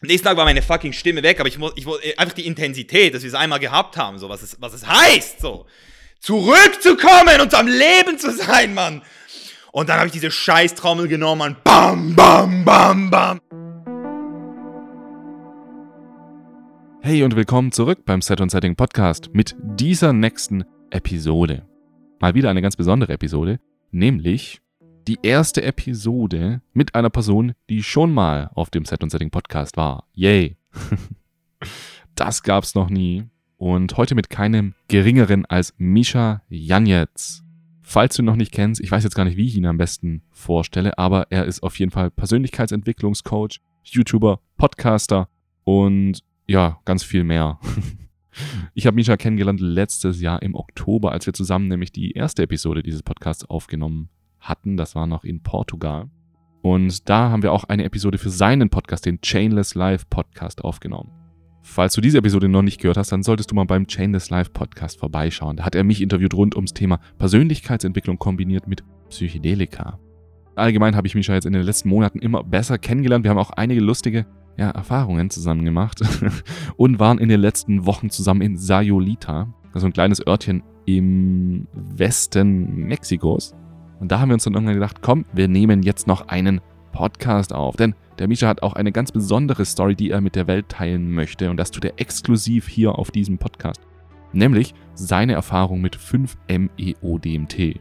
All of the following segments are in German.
Am nächsten Tag war meine fucking Stimme weg, aber ich muss, ich muss einfach die Intensität, dass wir es einmal gehabt haben, so was es, was es heißt, so zurückzukommen und am Leben zu sein, Mann. Und dann habe ich diese Scheißtrommel genommen und bam, bam, bam, bam. Hey und willkommen zurück beim Set und Setting Podcast mit dieser nächsten Episode. Mal wieder eine ganz besondere Episode, nämlich die erste Episode mit einer Person, die schon mal auf dem Set und Setting Podcast war. Yay. das gab's noch nie. Und heute mit keinem geringeren als Misha Janetz. Falls du ihn noch nicht kennst, ich weiß jetzt gar nicht, wie ich ihn am besten vorstelle, aber er ist auf jeden Fall Persönlichkeitsentwicklungscoach, YouTuber, Podcaster und ja, ganz viel mehr. Ich habe Misha kennengelernt letztes Jahr im Oktober, als wir zusammen nämlich die erste Episode dieses Podcasts aufgenommen hatten. Das war noch in Portugal. Und da haben wir auch eine Episode für seinen Podcast, den Chainless Live Podcast, aufgenommen. Falls du diese Episode noch nicht gehört hast, dann solltest du mal beim Chainless Live Podcast vorbeischauen. Da hat er mich interviewt rund ums Thema Persönlichkeitsentwicklung kombiniert mit Psychedelika. Allgemein habe ich Misha jetzt in den letzten Monaten immer besser kennengelernt. Wir haben auch einige lustige ja, Erfahrungen zusammen gemacht und waren in den letzten Wochen zusammen in Sayolita, also ein kleines Örtchen im Westen Mexikos. Und da haben wir uns dann irgendwann gedacht, komm, wir nehmen jetzt noch einen Podcast auf. Denn der Misha hat auch eine ganz besondere Story, die er mit der Welt teilen möchte. Und das tut er exklusiv hier auf diesem Podcast. Nämlich seine Erfahrung mit 5-MeO-DMT.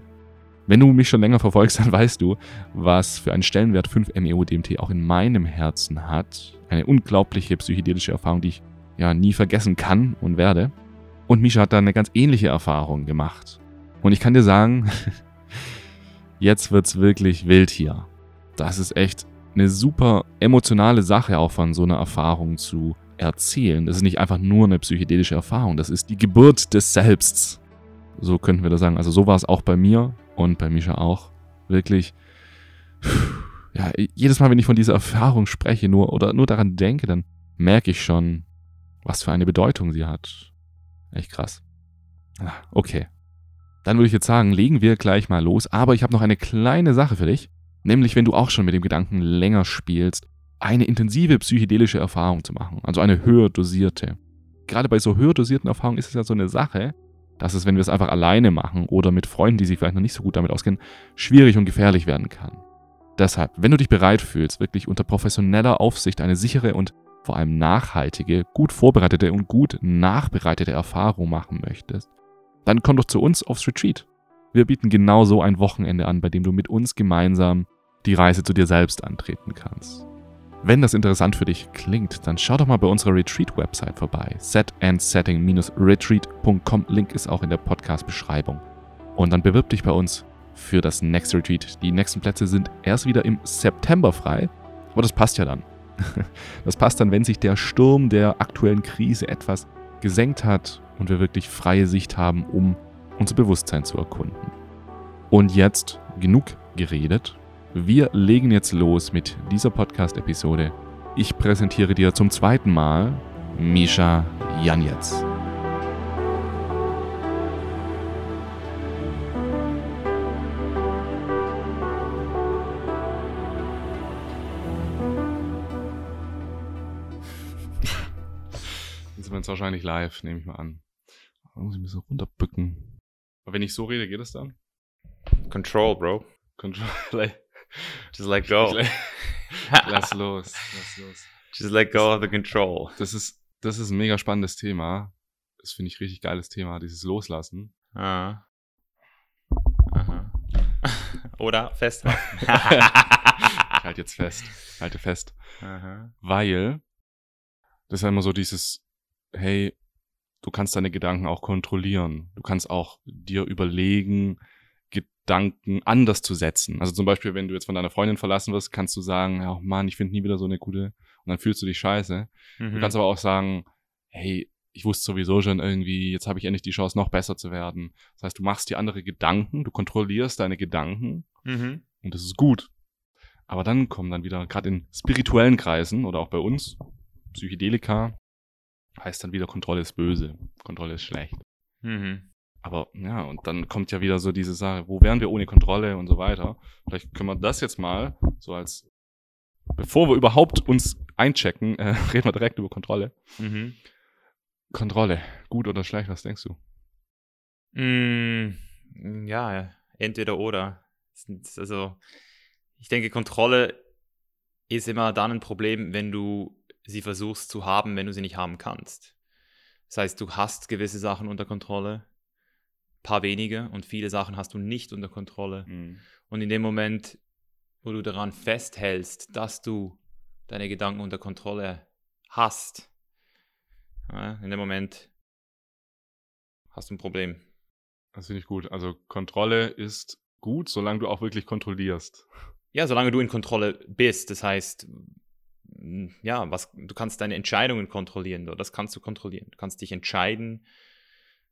Wenn du mich schon länger verfolgst, dann weißt du, was für einen Stellenwert 5-MeO-DMT auch in meinem Herzen hat. Eine unglaubliche psychedelische Erfahrung, die ich ja nie vergessen kann und werde. Und Misha hat da eine ganz ähnliche Erfahrung gemacht. Und ich kann dir sagen, jetzt wird's wirklich wild hier. Das ist echt eine super emotionale Sache auch von so einer Erfahrung zu erzählen. Das ist nicht einfach nur eine psychedelische Erfahrung, das ist die Geburt des Selbsts. So könnten wir das sagen. Also so war es auch bei mir und bei Misha auch. Wirklich. Ja, jedes Mal, wenn ich von dieser Erfahrung spreche, nur oder nur daran denke, dann merke ich schon, was für eine Bedeutung sie hat. Echt krass. Ah, okay. Dann würde ich jetzt sagen, legen wir gleich mal los. Aber ich habe noch eine kleine Sache für dich. Nämlich, wenn du auch schon mit dem Gedanken länger spielst, eine intensive psychedelische Erfahrung zu machen. Also eine höher dosierte. Gerade bei so höher dosierten Erfahrungen ist es ja so eine Sache, dass es, wenn wir es einfach alleine machen oder mit Freunden, die sich vielleicht noch nicht so gut damit auskennen, schwierig und gefährlich werden kann. Deshalb, wenn du dich bereit fühlst, wirklich unter professioneller Aufsicht eine sichere und vor allem nachhaltige, gut vorbereitete und gut nachbereitete Erfahrung machen möchtest, dann komm doch zu uns aufs Retreat. Wir bieten genau so ein Wochenende an, bei dem du mit uns gemeinsam die Reise zu dir selbst antreten kannst. Wenn das interessant für dich klingt, dann schau doch mal bei unserer Retreat-Website vorbei. setandsetting-retreat.com. Link ist auch in der Podcast-Beschreibung. Und dann bewirb dich bei uns für das Next Retreat. Die nächsten Plätze sind erst wieder im September frei, aber das passt ja dann. Das passt dann, wenn sich der Sturm der aktuellen Krise etwas gesenkt hat und wir wirklich freie Sicht haben, um unser Bewusstsein zu erkunden. Und jetzt genug geredet. Wir legen jetzt los mit dieser Podcast-Episode. Ich präsentiere dir zum zweiten Mal Misha Janetz. Jetzt wahrscheinlich live, nehme ich mal an. Da muss ich ein bisschen runterbücken. Aber wenn ich so rede, geht es dann? Control, Bro. Control. Just let go. Lass los, lass los. Just let go of the control. Das ist, das ist ein mega spannendes Thema. Das finde ich richtig geiles Thema, dieses Loslassen. Ah. Aha. Oder festmachen. Ich halte jetzt fest. Halte fest. Aha. Weil das ist ja immer so dieses, hey, du kannst deine Gedanken auch kontrollieren. Du kannst auch dir überlegen, Gedanken anders zu setzen. Also zum Beispiel, wenn du jetzt von deiner Freundin verlassen wirst, kannst du sagen, ja, oh Mann, ich finde nie wieder so eine gute, und dann fühlst du dich scheiße. Du Mhm. kannst aber auch sagen, hey, ich wusste sowieso schon irgendwie, jetzt habe ich endlich die Chance, noch besser zu werden. Das heißt, du machst dir andere Gedanken, du kontrollierst deine Gedanken Mhm. und das ist gut. Aber dann kommen dann wieder, gerade in spirituellen Kreisen oder auch bei uns, Psychedelika, heißt dann wieder, Kontrolle ist böse, Kontrolle ist schlecht. Mhm. Aber ja, und dann kommt ja wieder so diese Sache, wo wären wir ohne Kontrolle und so weiter. Vielleicht können wir das jetzt mal so als, bevor wir überhaupt uns einchecken, äh, reden wir direkt über Kontrolle. Mhm. Kontrolle, gut oder schlecht, was denkst du? Mm, ja, entweder oder. Also, ich denke, Kontrolle ist immer dann ein Problem, wenn du sie versuchst zu haben, wenn du sie nicht haben kannst. Das heißt, du hast gewisse Sachen unter Kontrolle, paar wenige und viele Sachen hast du nicht unter Kontrolle. Mhm. Und in dem Moment, wo du daran festhältst, dass du deine Gedanken unter Kontrolle hast, ja, in dem Moment hast du ein Problem. Das finde ich gut. Also Kontrolle ist gut, solange du auch wirklich kontrollierst. Ja, solange du in Kontrolle bist. Das heißt, ja, was, du kannst deine Entscheidungen kontrollieren. Das kannst du kontrollieren. Du kannst dich entscheiden.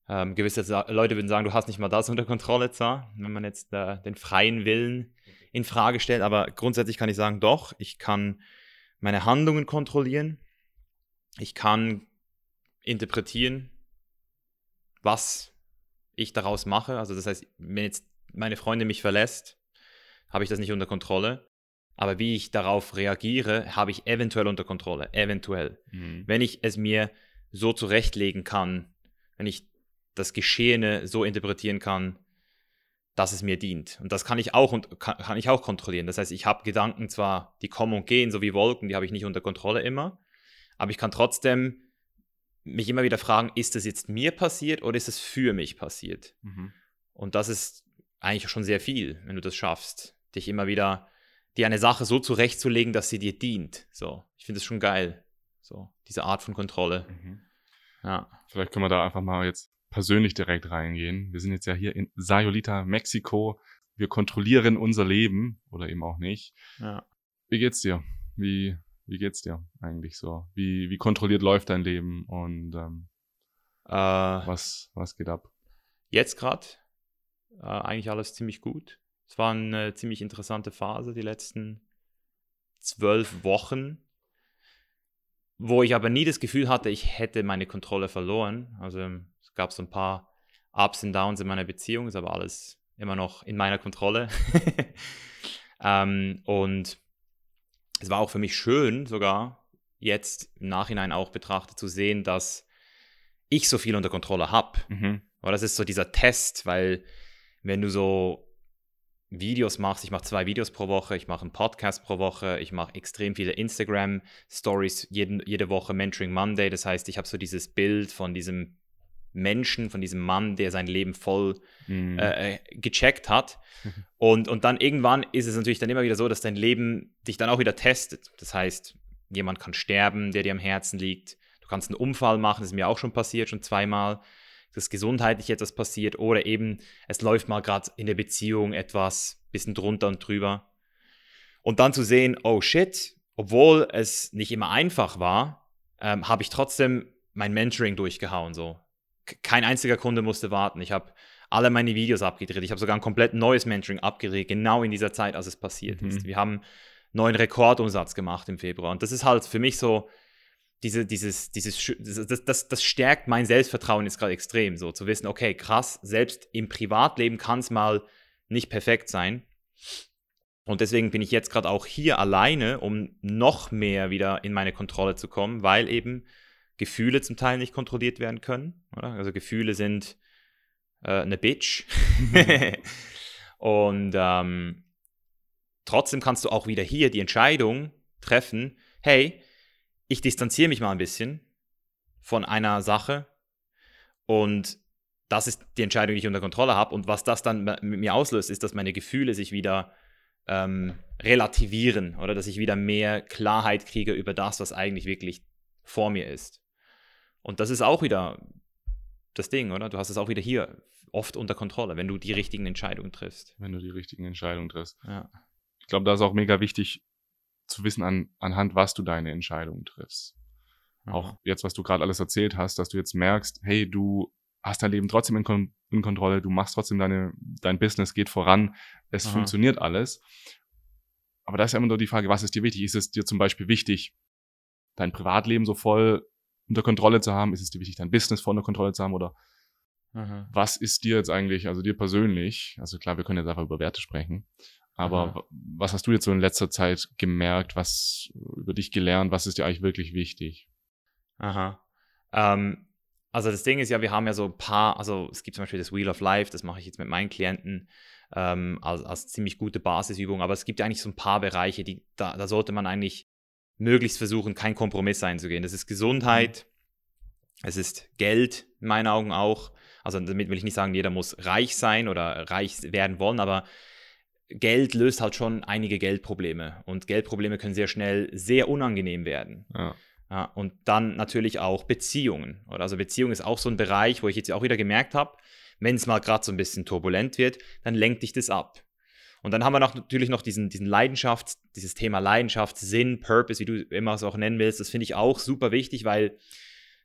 Ähm, gewisse Leute würden sagen, du hast nicht mal das unter Kontrolle, zwar, wenn man jetzt äh, den freien Willen in Frage stellt. Aber grundsätzlich kann ich sagen, doch, ich kann meine Handlungen kontrollieren. Ich kann interpretieren, was ich daraus mache. Also das heißt, wenn jetzt meine Freundin mich verlässt, habe ich das nicht unter Kontrolle. Aber wie ich darauf reagiere, habe ich eventuell unter Kontrolle. Eventuell. Mhm. Wenn ich es mir so zurechtlegen kann, wenn ich das Geschehene so interpretieren kann, dass es mir dient. Und das kann ich auch und kann, kann ich auch kontrollieren. Das heißt, ich habe Gedanken zwar, die kommen und gehen, so wie Wolken, die habe ich nicht unter Kontrolle immer, aber ich kann trotzdem mich immer wieder fragen, ist das jetzt mir passiert oder ist es für mich passiert? Mhm. Und das ist eigentlich schon sehr viel, wenn du das schaffst, dich immer wieder dir eine Sache so zurechtzulegen, dass sie dir dient. So, ich finde es schon geil. So, diese Art von Kontrolle. Mhm. Ja. Vielleicht können wir da einfach mal jetzt persönlich direkt reingehen. Wir sind jetzt ja hier in Sayulita, Mexiko. Wir kontrollieren unser Leben oder eben auch nicht. ja. Wie geht's dir? Wie, wie geht's dir eigentlich so? Wie, wie kontrolliert läuft dein Leben und ähm, Äh, was, was geht ab? jetzt gerade äh, eigentlich alles ziemlich gut. Es war eine ziemlich interessante Phase, die letzten zwölf Wochen, wo ich aber nie das Gefühl hatte, ich hätte meine Kontrolle verloren. Also es gab so ein paar Ups und Downs in meiner Beziehung, ist aber alles immer noch in meiner Kontrolle. ähm, und es war auch für mich schön, sogar jetzt im Nachhinein auch betrachtet, zu sehen, dass ich so viel unter Kontrolle habe. Mhm. Aber das ist so dieser Test, weil wenn du so Videos machst, ich mache zwei Videos pro Woche, ich mache einen Podcast pro Woche, ich mache extrem viele Instagram-Stories jede Woche, Mentoring Monday. Das heißt, ich habe so dieses Bild von diesem Menschen, von diesem Mann, der sein Leben voll Mhm. äh, äh, gecheckt hat. Mhm. Und, und dann irgendwann ist es natürlich dann immer wieder so, dass dein Leben dich dann auch wieder testet. Das heißt, jemand kann sterben, der dir am Herzen liegt. Du kannst einen Unfall machen, das ist mir auch schon passiert, schon zweimal. Dass gesundheitlich etwas passiert oder eben es läuft mal gerade in der Beziehung etwas bisschen drunter und drüber. Und dann zu sehen, oh shit, obwohl es nicht immer einfach war, ähm, habe ich trotzdem mein Mentoring durchgehauen. So. Kein einziger Kunde musste warten. Ich habe alle meine Videos abgedreht. Ich habe sogar ein komplett neues Mentoring abgedreht, genau in dieser Zeit, als es passiert Mhm. ist. Wir haben neuen Rekordumsatz gemacht im Februar. Und das ist halt für mich so, diese, dieses, dieses, das, das, das, das stärkt mein Selbstvertrauen jetzt gerade extrem, so zu wissen, okay, krass, selbst im Privatleben kann es mal nicht perfekt sein. Und deswegen bin ich jetzt gerade auch hier alleine, um noch mehr wieder in meine Kontrolle zu kommen, weil eben Gefühle zum Teil nicht kontrolliert werden können. Oder? Also Gefühle sind äh, eine Bitch. Und ähm, trotzdem kannst du auch wieder hier die Entscheidung treffen, hey, ich distanziere mich mal ein bisschen von einer Sache und das ist die Entscheidung, die ich unter Kontrolle habe. Und was das dann mit mir auslöst, ist, dass meine Gefühle sich wieder ähm, relativieren oder dass ich wieder mehr Klarheit kriege über das, was eigentlich wirklich vor mir ist. Und das ist auch wieder das Ding, oder? Du hast es auch wieder hier oft unter Kontrolle, wenn du die richtigen Entscheidungen triffst. Wenn du die richtigen Entscheidungen triffst. Ja. Ich glaube, da ist auch mega wichtig zu wissen, an, anhand was du deine Entscheidungen triffst. Auch jetzt, was du gerade alles erzählt hast, dass du jetzt merkst, hey, du hast dein Leben trotzdem in, Kon in Kontrolle, du machst trotzdem deine, dein Business geht voran, es Aha. funktioniert alles. Aber da ist ja immer nur die Frage, was ist dir wichtig? Ist es dir zum Beispiel wichtig, dein Privatleben so voll unter Kontrolle zu haben? Ist es dir wichtig, dein Business voll unter Kontrolle zu haben? Oder Aha. was ist dir jetzt eigentlich, also dir persönlich, also klar, wir können jetzt einfach über Werte sprechen, Aber w- was hast du jetzt so in letzter Zeit gemerkt? Was über dich gelernt? Was ist dir eigentlich wirklich wichtig? Aha. Ähm, also das Ding ist ja, wir haben ja so ein paar, also es gibt zum Beispiel das Wheel of Life, das mache ich jetzt mit meinen Klienten ähm, als, als ziemlich gute Basisübung, aber es gibt ja eigentlich so ein paar Bereiche, die, da, da sollte man eigentlich möglichst versuchen, keinen Kompromiss einzugehen. Das ist Gesundheit, es ist Geld, in meinen Augen auch. Also damit will ich nicht sagen, jeder muss reich sein oder reich werden wollen, aber Geld löst halt schon einige Geldprobleme und Geldprobleme können sehr schnell sehr unangenehm werden. Ja. Ja, und dann natürlich auch Beziehungen. Oder also Beziehung ist auch so ein Bereich, wo ich jetzt auch wieder gemerkt habe, wenn es mal gerade so ein bisschen turbulent wird, dann lenkt dich das ab. Und dann haben wir noch, natürlich noch diesen, diesen Leidenschaft, dieses Thema Leidenschaft, Sinn, Purpose, wie du immer es auch nennen willst. Das finde ich auch super wichtig, weil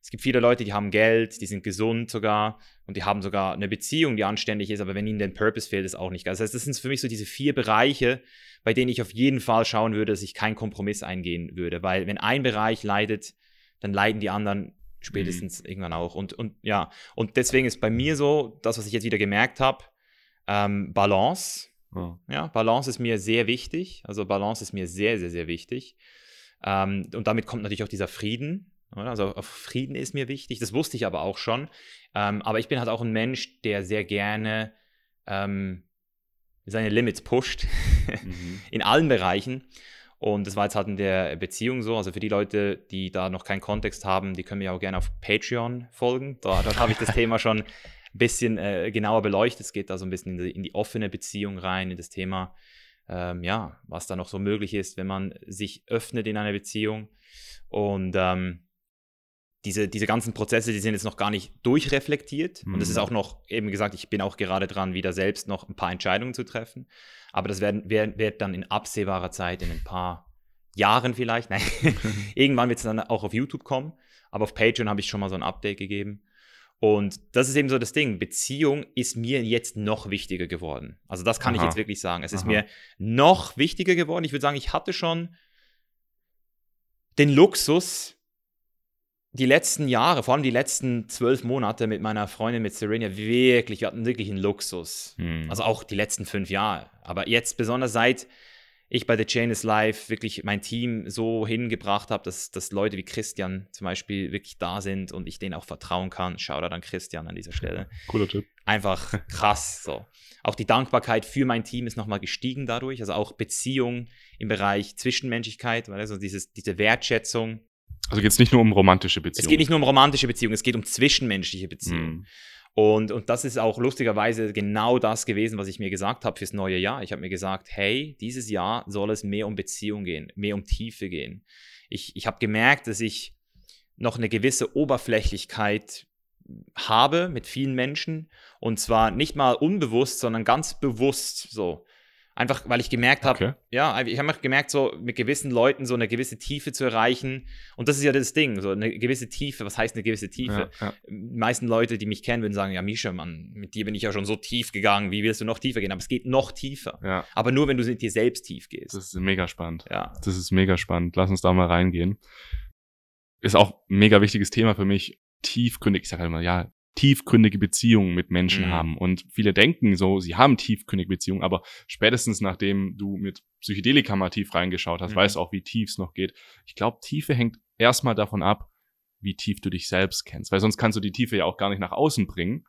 es gibt viele Leute, die haben Geld, die sind gesund sogar und die haben sogar eine Beziehung, die anständig ist, aber wenn ihnen der Purpose fehlt, ist auch nicht geil. Das heißt, das sind für mich so diese vier Bereiche, bei denen ich auf jeden Fall schauen würde, dass ich keinen Kompromiss eingehen würde, weil wenn ein Bereich leidet, dann leiden die anderen spätestens irgendwann auch. Und, und ja, und deswegen ist bei mir so, das, was ich jetzt wieder gemerkt habe, ähm, Balance. Ja. Ja, Balance ist mir sehr wichtig. Also Balance ist mir sehr, sehr, sehr wichtig. Ähm, und damit kommt natürlich auch dieser Frieden. Also Frieden ist mir wichtig. Das wusste ich aber auch schon. Ähm, aber ich bin halt auch ein Mensch, der sehr gerne ähm, seine Limits pusht. Mhm. in allen Bereichen. Und das war jetzt halt in der Beziehung so. Also für die Leute, die da noch keinen Kontext haben, die können mir auch gerne auf Patreon folgen. Da, dort habe ich das Thema schon ein bisschen äh, genauer beleuchtet. Es geht da so ein bisschen in die, in die offene Beziehung rein, in das Thema, ähm, ja, was da noch so möglich ist, wenn man sich öffnet in einer Beziehung. Und ähm, diese, diese ganzen Prozesse, die sind jetzt noch gar nicht durchreflektiert. Und es Mhm. ist auch noch, eben gesagt, ich bin auch gerade dran, wieder selbst noch ein paar Entscheidungen zu treffen. Aber das werden, wird, wird dann in absehbarer Zeit, in ein paar Jahren vielleicht, nein, irgendwann wird es dann auch auf YouTube kommen. Aber auf Patreon habe ich schon mal so ein Update gegeben. Und das ist eben so das Ding. Beziehung ist mir jetzt noch wichtiger geworden. Also das kann ich Aha. jetzt wirklich sagen. Es ist Aha. mir noch wichtiger geworden. Ich würde sagen, ich hatte schon den Luxus, die letzten Jahre, vor allem die letzten zwölf Monate mit meiner Freundin, mit Serena, wirklich, wir hatten wirklich einen Luxus. Mhm. Also auch die letzten fünf Jahre. Aber jetzt besonders seit ich bei The Chain is Live wirklich mein Team so hingebracht habe, dass, dass Leute wie Christian zum Beispiel wirklich da sind und ich denen auch vertrauen kann. Shoutout an Christian an dieser Stelle. Cooler Tipp. Einfach krass. So. Auch die Dankbarkeit für mein Team ist nochmal gestiegen dadurch. Also auch Beziehung im Bereich Zwischenmenschlichkeit, weil also dieses, diese Wertschätzung. Also geht es nicht nur um romantische Beziehungen. Es geht nicht nur um romantische Beziehungen, es geht um zwischenmenschliche Beziehungen. Mhm. Und, und das ist auch lustigerweise genau das gewesen, was ich mir gesagt habe fürs neue Jahr. Ich habe mir gesagt, hey, dieses Jahr soll es mehr um Beziehung gehen, mehr um Tiefe gehen. Ich, ich habe gemerkt, dass ich noch eine gewisse Oberflächlichkeit habe mit vielen Menschen und zwar nicht mal unbewusst, sondern ganz bewusst so. Einfach, weil ich gemerkt habe, Okay. ja, ich habe gemerkt, so mit gewissen Leuten so eine gewisse Tiefe zu erreichen. Und das ist ja das Ding, so eine gewisse Tiefe. Was heißt eine gewisse Tiefe? Ja, ja. Die meisten Leute, die mich kennen, würden sagen, ja, Misha, Mann, mit dir bin ich ja schon so tief gegangen, wie willst du noch tiefer gehen? Aber es geht noch tiefer. ja, Aber nur, wenn du mit dir selbst tief gehst. das ist mega spannend. ja. Das ist mega spannend. Lass uns da mal reingehen. Ist auch ein mega wichtiges Thema für mich. Tiefgründig, ich sage halt immer, ja, tiefgründige Beziehungen mit Menschen Mhm. haben. Und viele denken so, sie haben tiefgründige Beziehungen, aber spätestens nachdem du mit Psychedelika mal tief reingeschaut hast, Mhm. weißt du auch, wie tief es noch geht. Ich glaube, Tiefe hängt erstmal davon ab, wie tief du dich selbst kennst. Weil sonst kannst du die Tiefe ja auch gar nicht nach außen bringen.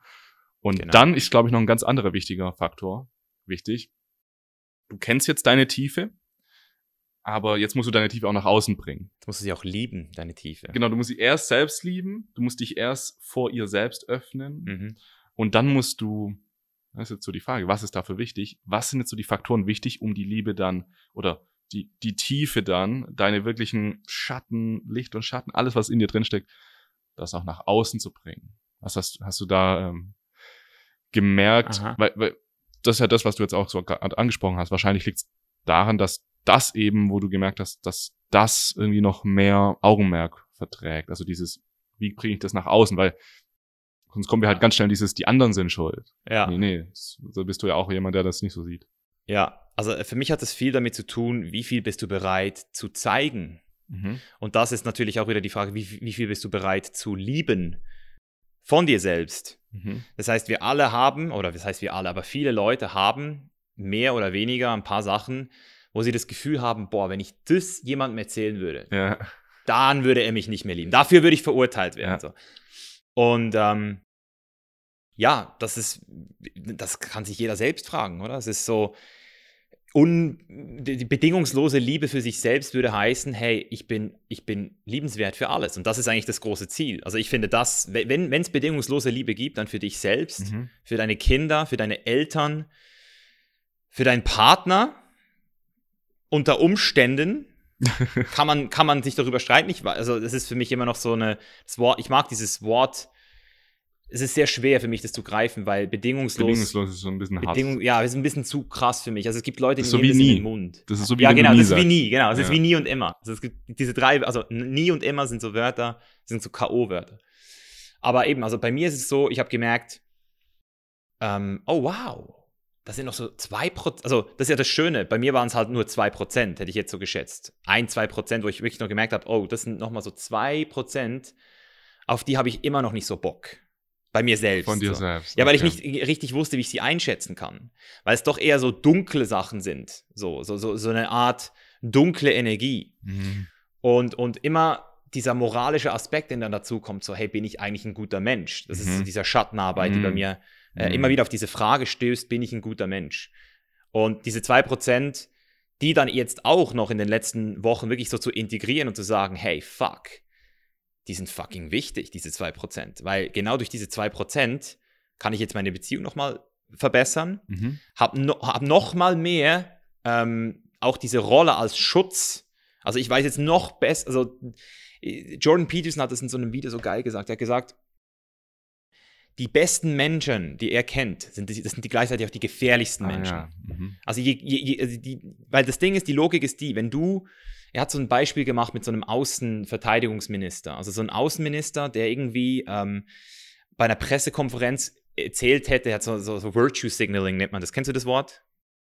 Und Genau. dann ist, glaube ich, noch ein ganz anderer wichtiger Faktor wichtig. Du kennst jetzt deine Tiefe, aber jetzt musst du deine Tiefe auch nach außen bringen. Das musst du sie auch lieben, deine Tiefe. Genau, du musst sie erst selbst lieben, du musst dich erst vor ihr selbst öffnen Mhm. und dann musst du, das ist jetzt so die Frage, was ist dafür wichtig? Was sind jetzt so die Faktoren wichtig, um die Liebe dann oder die, die Tiefe dann, deine wirklichen Schatten, Licht und Schatten, alles, was in dir drin steckt, das auch nach außen zu bringen? Was hast, hast du da ähm, gemerkt? Aha. Weil, weil das ist ja das, was du jetzt auch so angesprochen hast. Wahrscheinlich liegt es daran, dass das eben, wo du gemerkt hast, dass das irgendwie noch mehr Augenmerk verträgt. Also dieses, wie bringe ich das nach außen? Weil sonst kommen wir halt ganz schnell dieses, die anderen sind schuld. Ja. Nee, nee, so bist du ja auch jemand, der das nicht so sieht. ja, also für mich hat es viel damit zu tun, wie viel bist du bereit zu zeigen. Und das ist natürlich auch wieder die Frage, wie, wie viel bist du bereit zu lieben von dir selbst. Mhm. Das heißt, wir alle haben, oder das heißt wir alle, aber viele Leute haben mehr oder weniger ein paar Sachen, wo sie das Gefühl haben, boah, wenn ich das jemandem erzählen würde, Ja. dann würde er mich nicht mehr lieben. Dafür würde ich verurteilt werden. Ja. So. Und ähm, ja, das ist, das kann sich jeder selbst fragen, oder? Es ist so, un, die bedingungslose Liebe für sich selbst würde heißen, hey, ich bin, ich bin liebenswert für alles. Und das ist eigentlich das große Ziel. Also ich finde das, wenn es bedingungslose Liebe gibt, dann für dich selbst, Mhm. für deine Kinder, für deine Eltern, für deinen Partner. Unter Umständen kann man, kann man sich darüber streiten. Ich, also das ist für mich immer noch so eine, das Wort, ich mag dieses Wort, es ist sehr schwer für mich, das zu greifen, weil bedingungslos, Bedingungslos ist so ein bisschen hart. Bedingung, ja, ist ein bisschen zu krass für mich. Also es gibt Leute, die Das ist so nehmen wie das in den Mund. Das ist so wie Ja, genau, nie das ist wie nie, genau. Ist Ja. wie nie und immer. Also es gibt diese drei, also nie und immer sind so Wörter, sind so K.O.-Wörter. Aber eben, also bei mir ist es so, ich habe gemerkt, ähm, oh wow, das sind noch so zwei Prozent, also das ist ja das Schöne, bei mir waren es halt nur zwei Prozent, hätte ich jetzt so geschätzt. Ein, zwei Prozent, wo ich wirklich noch gemerkt habe, oh, das sind nochmal so zwei Prozent, auf die habe ich immer noch nicht so Bock. Bei mir selbst. Von dir so. selbst. Ja, weil ich okay. nicht richtig wusste, wie ich sie einschätzen kann. Weil es doch eher so dunkle Sachen sind. So, so, so, so eine Art dunkle Energie. Mhm. Und, und immer dieser moralische Aspekt, der dann dazu kommt, so, hey, bin ich eigentlich ein guter Mensch? Das ist Mhm. so dieser Schattenarbeit, die bei Mhm. mir äh, Mhm. immer wieder auf diese Frage stößt, bin ich ein guter Mensch? Und diese 2%, die dann jetzt auch noch in den letzten Wochen wirklich so zu integrieren und zu sagen, hey, fuck, die sind fucking wichtig, diese 2%. Weil genau durch diese 2% kann ich jetzt meine Beziehung nochmal verbessern, Mhm. hab, no, hab noch mal mehr ähm, auch diese Rolle als Schutz. Also ich weiß jetzt noch besser, also äh, Jordan Peterson hat das in so einem Video so geil gesagt. Er hat gesagt, die besten Menschen, die er kennt, sind die, das sind die gleichzeitig auch die gefährlichsten Ah, Menschen. ja. Mhm. Also, je, je, je, also die, weil das Ding ist, die Logik ist die, wenn du, er hat so ein Beispiel gemacht mit so einem Außenverteidigungsminister, also so ein Außenminister, der irgendwie ähm, bei einer Pressekonferenz erzählt hätte, er hat so, so, so Virtue Signaling nennt man das. Kennst du das Wort?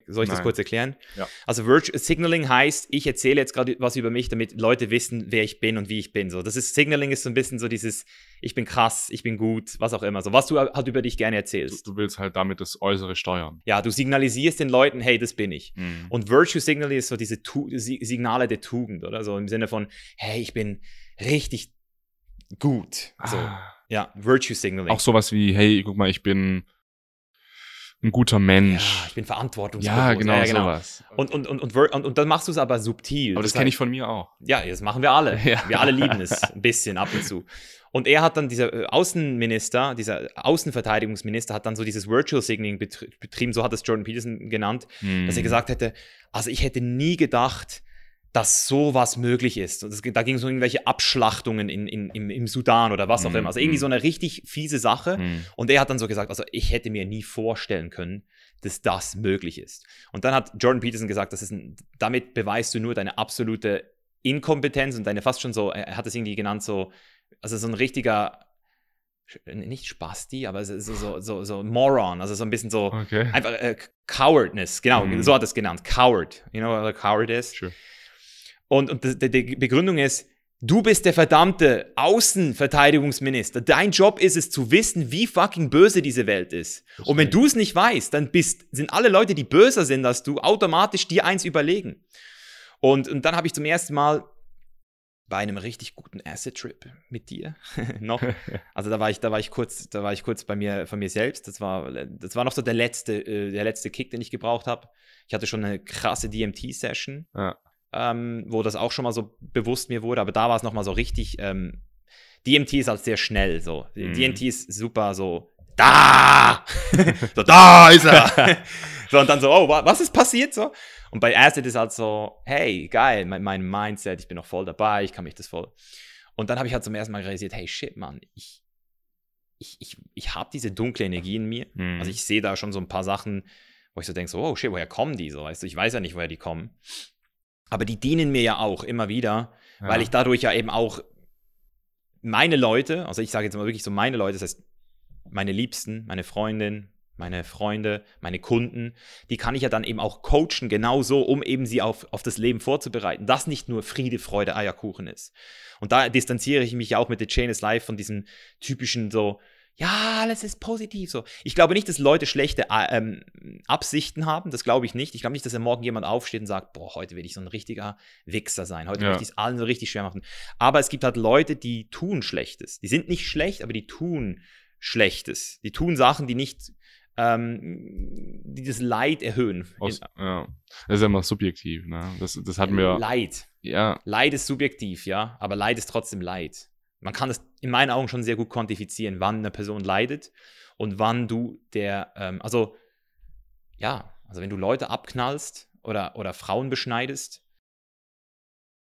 Soll ich das Nein. kurz erklären? Ja. Also Virtue Signaling heißt, ich erzähle jetzt gerade was über mich, damit Leute wissen, wer ich bin und wie ich bin. So, das ist Signaling ist so ein bisschen so dieses, ich bin krass, ich bin gut, was auch immer. So, was du halt über dich gerne Du, erzählst. du willst halt damit das Äußere steuern. Ja, du signalisierst den Leuten, hey, das bin ich. Mhm. Und Virtue Signaling ist so diese tu Si- Signale der Tugend, oder? So im Sinne von, hey, ich bin richtig gut. So, Ah. ja, Virtue Signaling. Auch sowas wie, hey, guck mal, ich bin ein guter Mensch. ja, ich bin verantwortungsbewusst. Ja, genau, sowas. Und, und, und, und, und, dann machst du es aber subtil. Aber das Das kenne heißt- ich von mir auch. Ja, das machen wir alle. Ja. Wir alle lieben es ein bisschen ab und zu. Und er hat dann, dieser äh, Außenminister, dieser Außenverteidigungsminister, hat dann so dieses Virtual Signaling betri- betrieben, so hat es Jordan Peterson genannt, Mhm. dass er gesagt hätte, also ich hätte nie gedacht, dass sowas möglich ist. Und es, da ging es um irgendwelche Abschlachtungen in, in, im, im Sudan oder was auch Mhm. immer. Also irgendwie so eine richtig fiese Sache. Mhm. Und er hat dann so gesagt, also ich hätte mir nie vorstellen können, dass das möglich ist. Und dann hat Jordan Peterson gesagt, das ist ein, damit beweist du nur deine absolute Inkompetenz und deine fast schon so, er hat es irgendwie genannt, so, also so ein richtiger, nicht Spasti, aber so, so, so, so Moron, also so ein bisschen so, Okay. einfach äh, Cowardness, genau, Mhm. so hat er es genannt, Coward. You know what a coward is? Sure. Und, und die, die Begründung ist, du bist der verdammte Außenverteidigungsminister. Dein Job ist es zu wissen, wie fucking böse diese Welt ist. Und wenn du es nicht weißt, dann bist, sind alle Leute, die böser sind als du, automatisch dir eins überlegen. Und, und dann habe ich zum ersten Mal bei einem richtig guten Acid-Trip mit dir noch. Also da war ich, da war ich kurz, da war ich kurz bei mir, von mir selbst. Das war, das war noch so der letzte, äh, der letzte Kick, den ich gebraucht habe. Ich hatte schon eine krasse DMT-Session Ja. Ähm, wo das auch schon mal so bewusst mir wurde, aber da war es nochmal so richtig, ähm, DMT ist halt sehr schnell so. Mhm. DMT ist super so, da! so, da ist er! so, und dann so, oh, wa- was ist passiert so? Und bei Acid ist halt so, hey, geil, mein, mein Mindset, ich bin noch voll dabei, ich kann mich das voll. Und dann habe ich halt zum ersten Mal realisiert, hey, shit, Mann, ich, ich, ich, ich habe diese dunkle Energie in mir. Mhm. Also ich sehe da schon so ein paar Sachen, wo ich so denke, so, oh shit, woher kommen die so? Weißt du, ich weiß ja nicht, woher die kommen. Aber die dienen mir ja auch immer wieder, ja. weil ich dadurch ja eben auch meine Leute, also ich sage jetzt mal wirklich so meine Leute, das heißt meine Liebsten, meine Freundin, meine Freunde, meine Kunden, die kann ich ja dann eben auch coachen, genauso, um eben sie auf, auf das Leben vorzubereiten, dass nicht nur Friede, Freude, Eierkuchen ist. Und da distanziere ich mich ja auch mit The Chain is Life von diesem typischen so, ja, alles ist positiv so. Ich glaube nicht, dass Leute schlechte äh, ähm, Absichten haben. Das glaube ich nicht. Ich glaube nicht, dass er morgen jemand aufsteht und sagt, boah, heute will ich so ein richtiger Wichser sein. Heute Ja. möchte ich es allen so richtig schwer machen. Aber es gibt halt Leute, die tun Schlechtes. Die sind nicht schlecht, aber die tun Schlechtes. Die tun Sachen, die nicht, ähm, die das Leid erhöhen. Aus, ja. Das ist ja immer subjektiv, ne? Das, das hatten wir. Leid. Ja, Leid ist subjektiv, ja, aber Leid ist trotzdem Leid. Man kann es in meinen Augen schon sehr gut quantifizieren, wann eine Person leidet und wann du der, ähm, also ja, also wenn du Leute abknallst oder, oder Frauen beschneidest,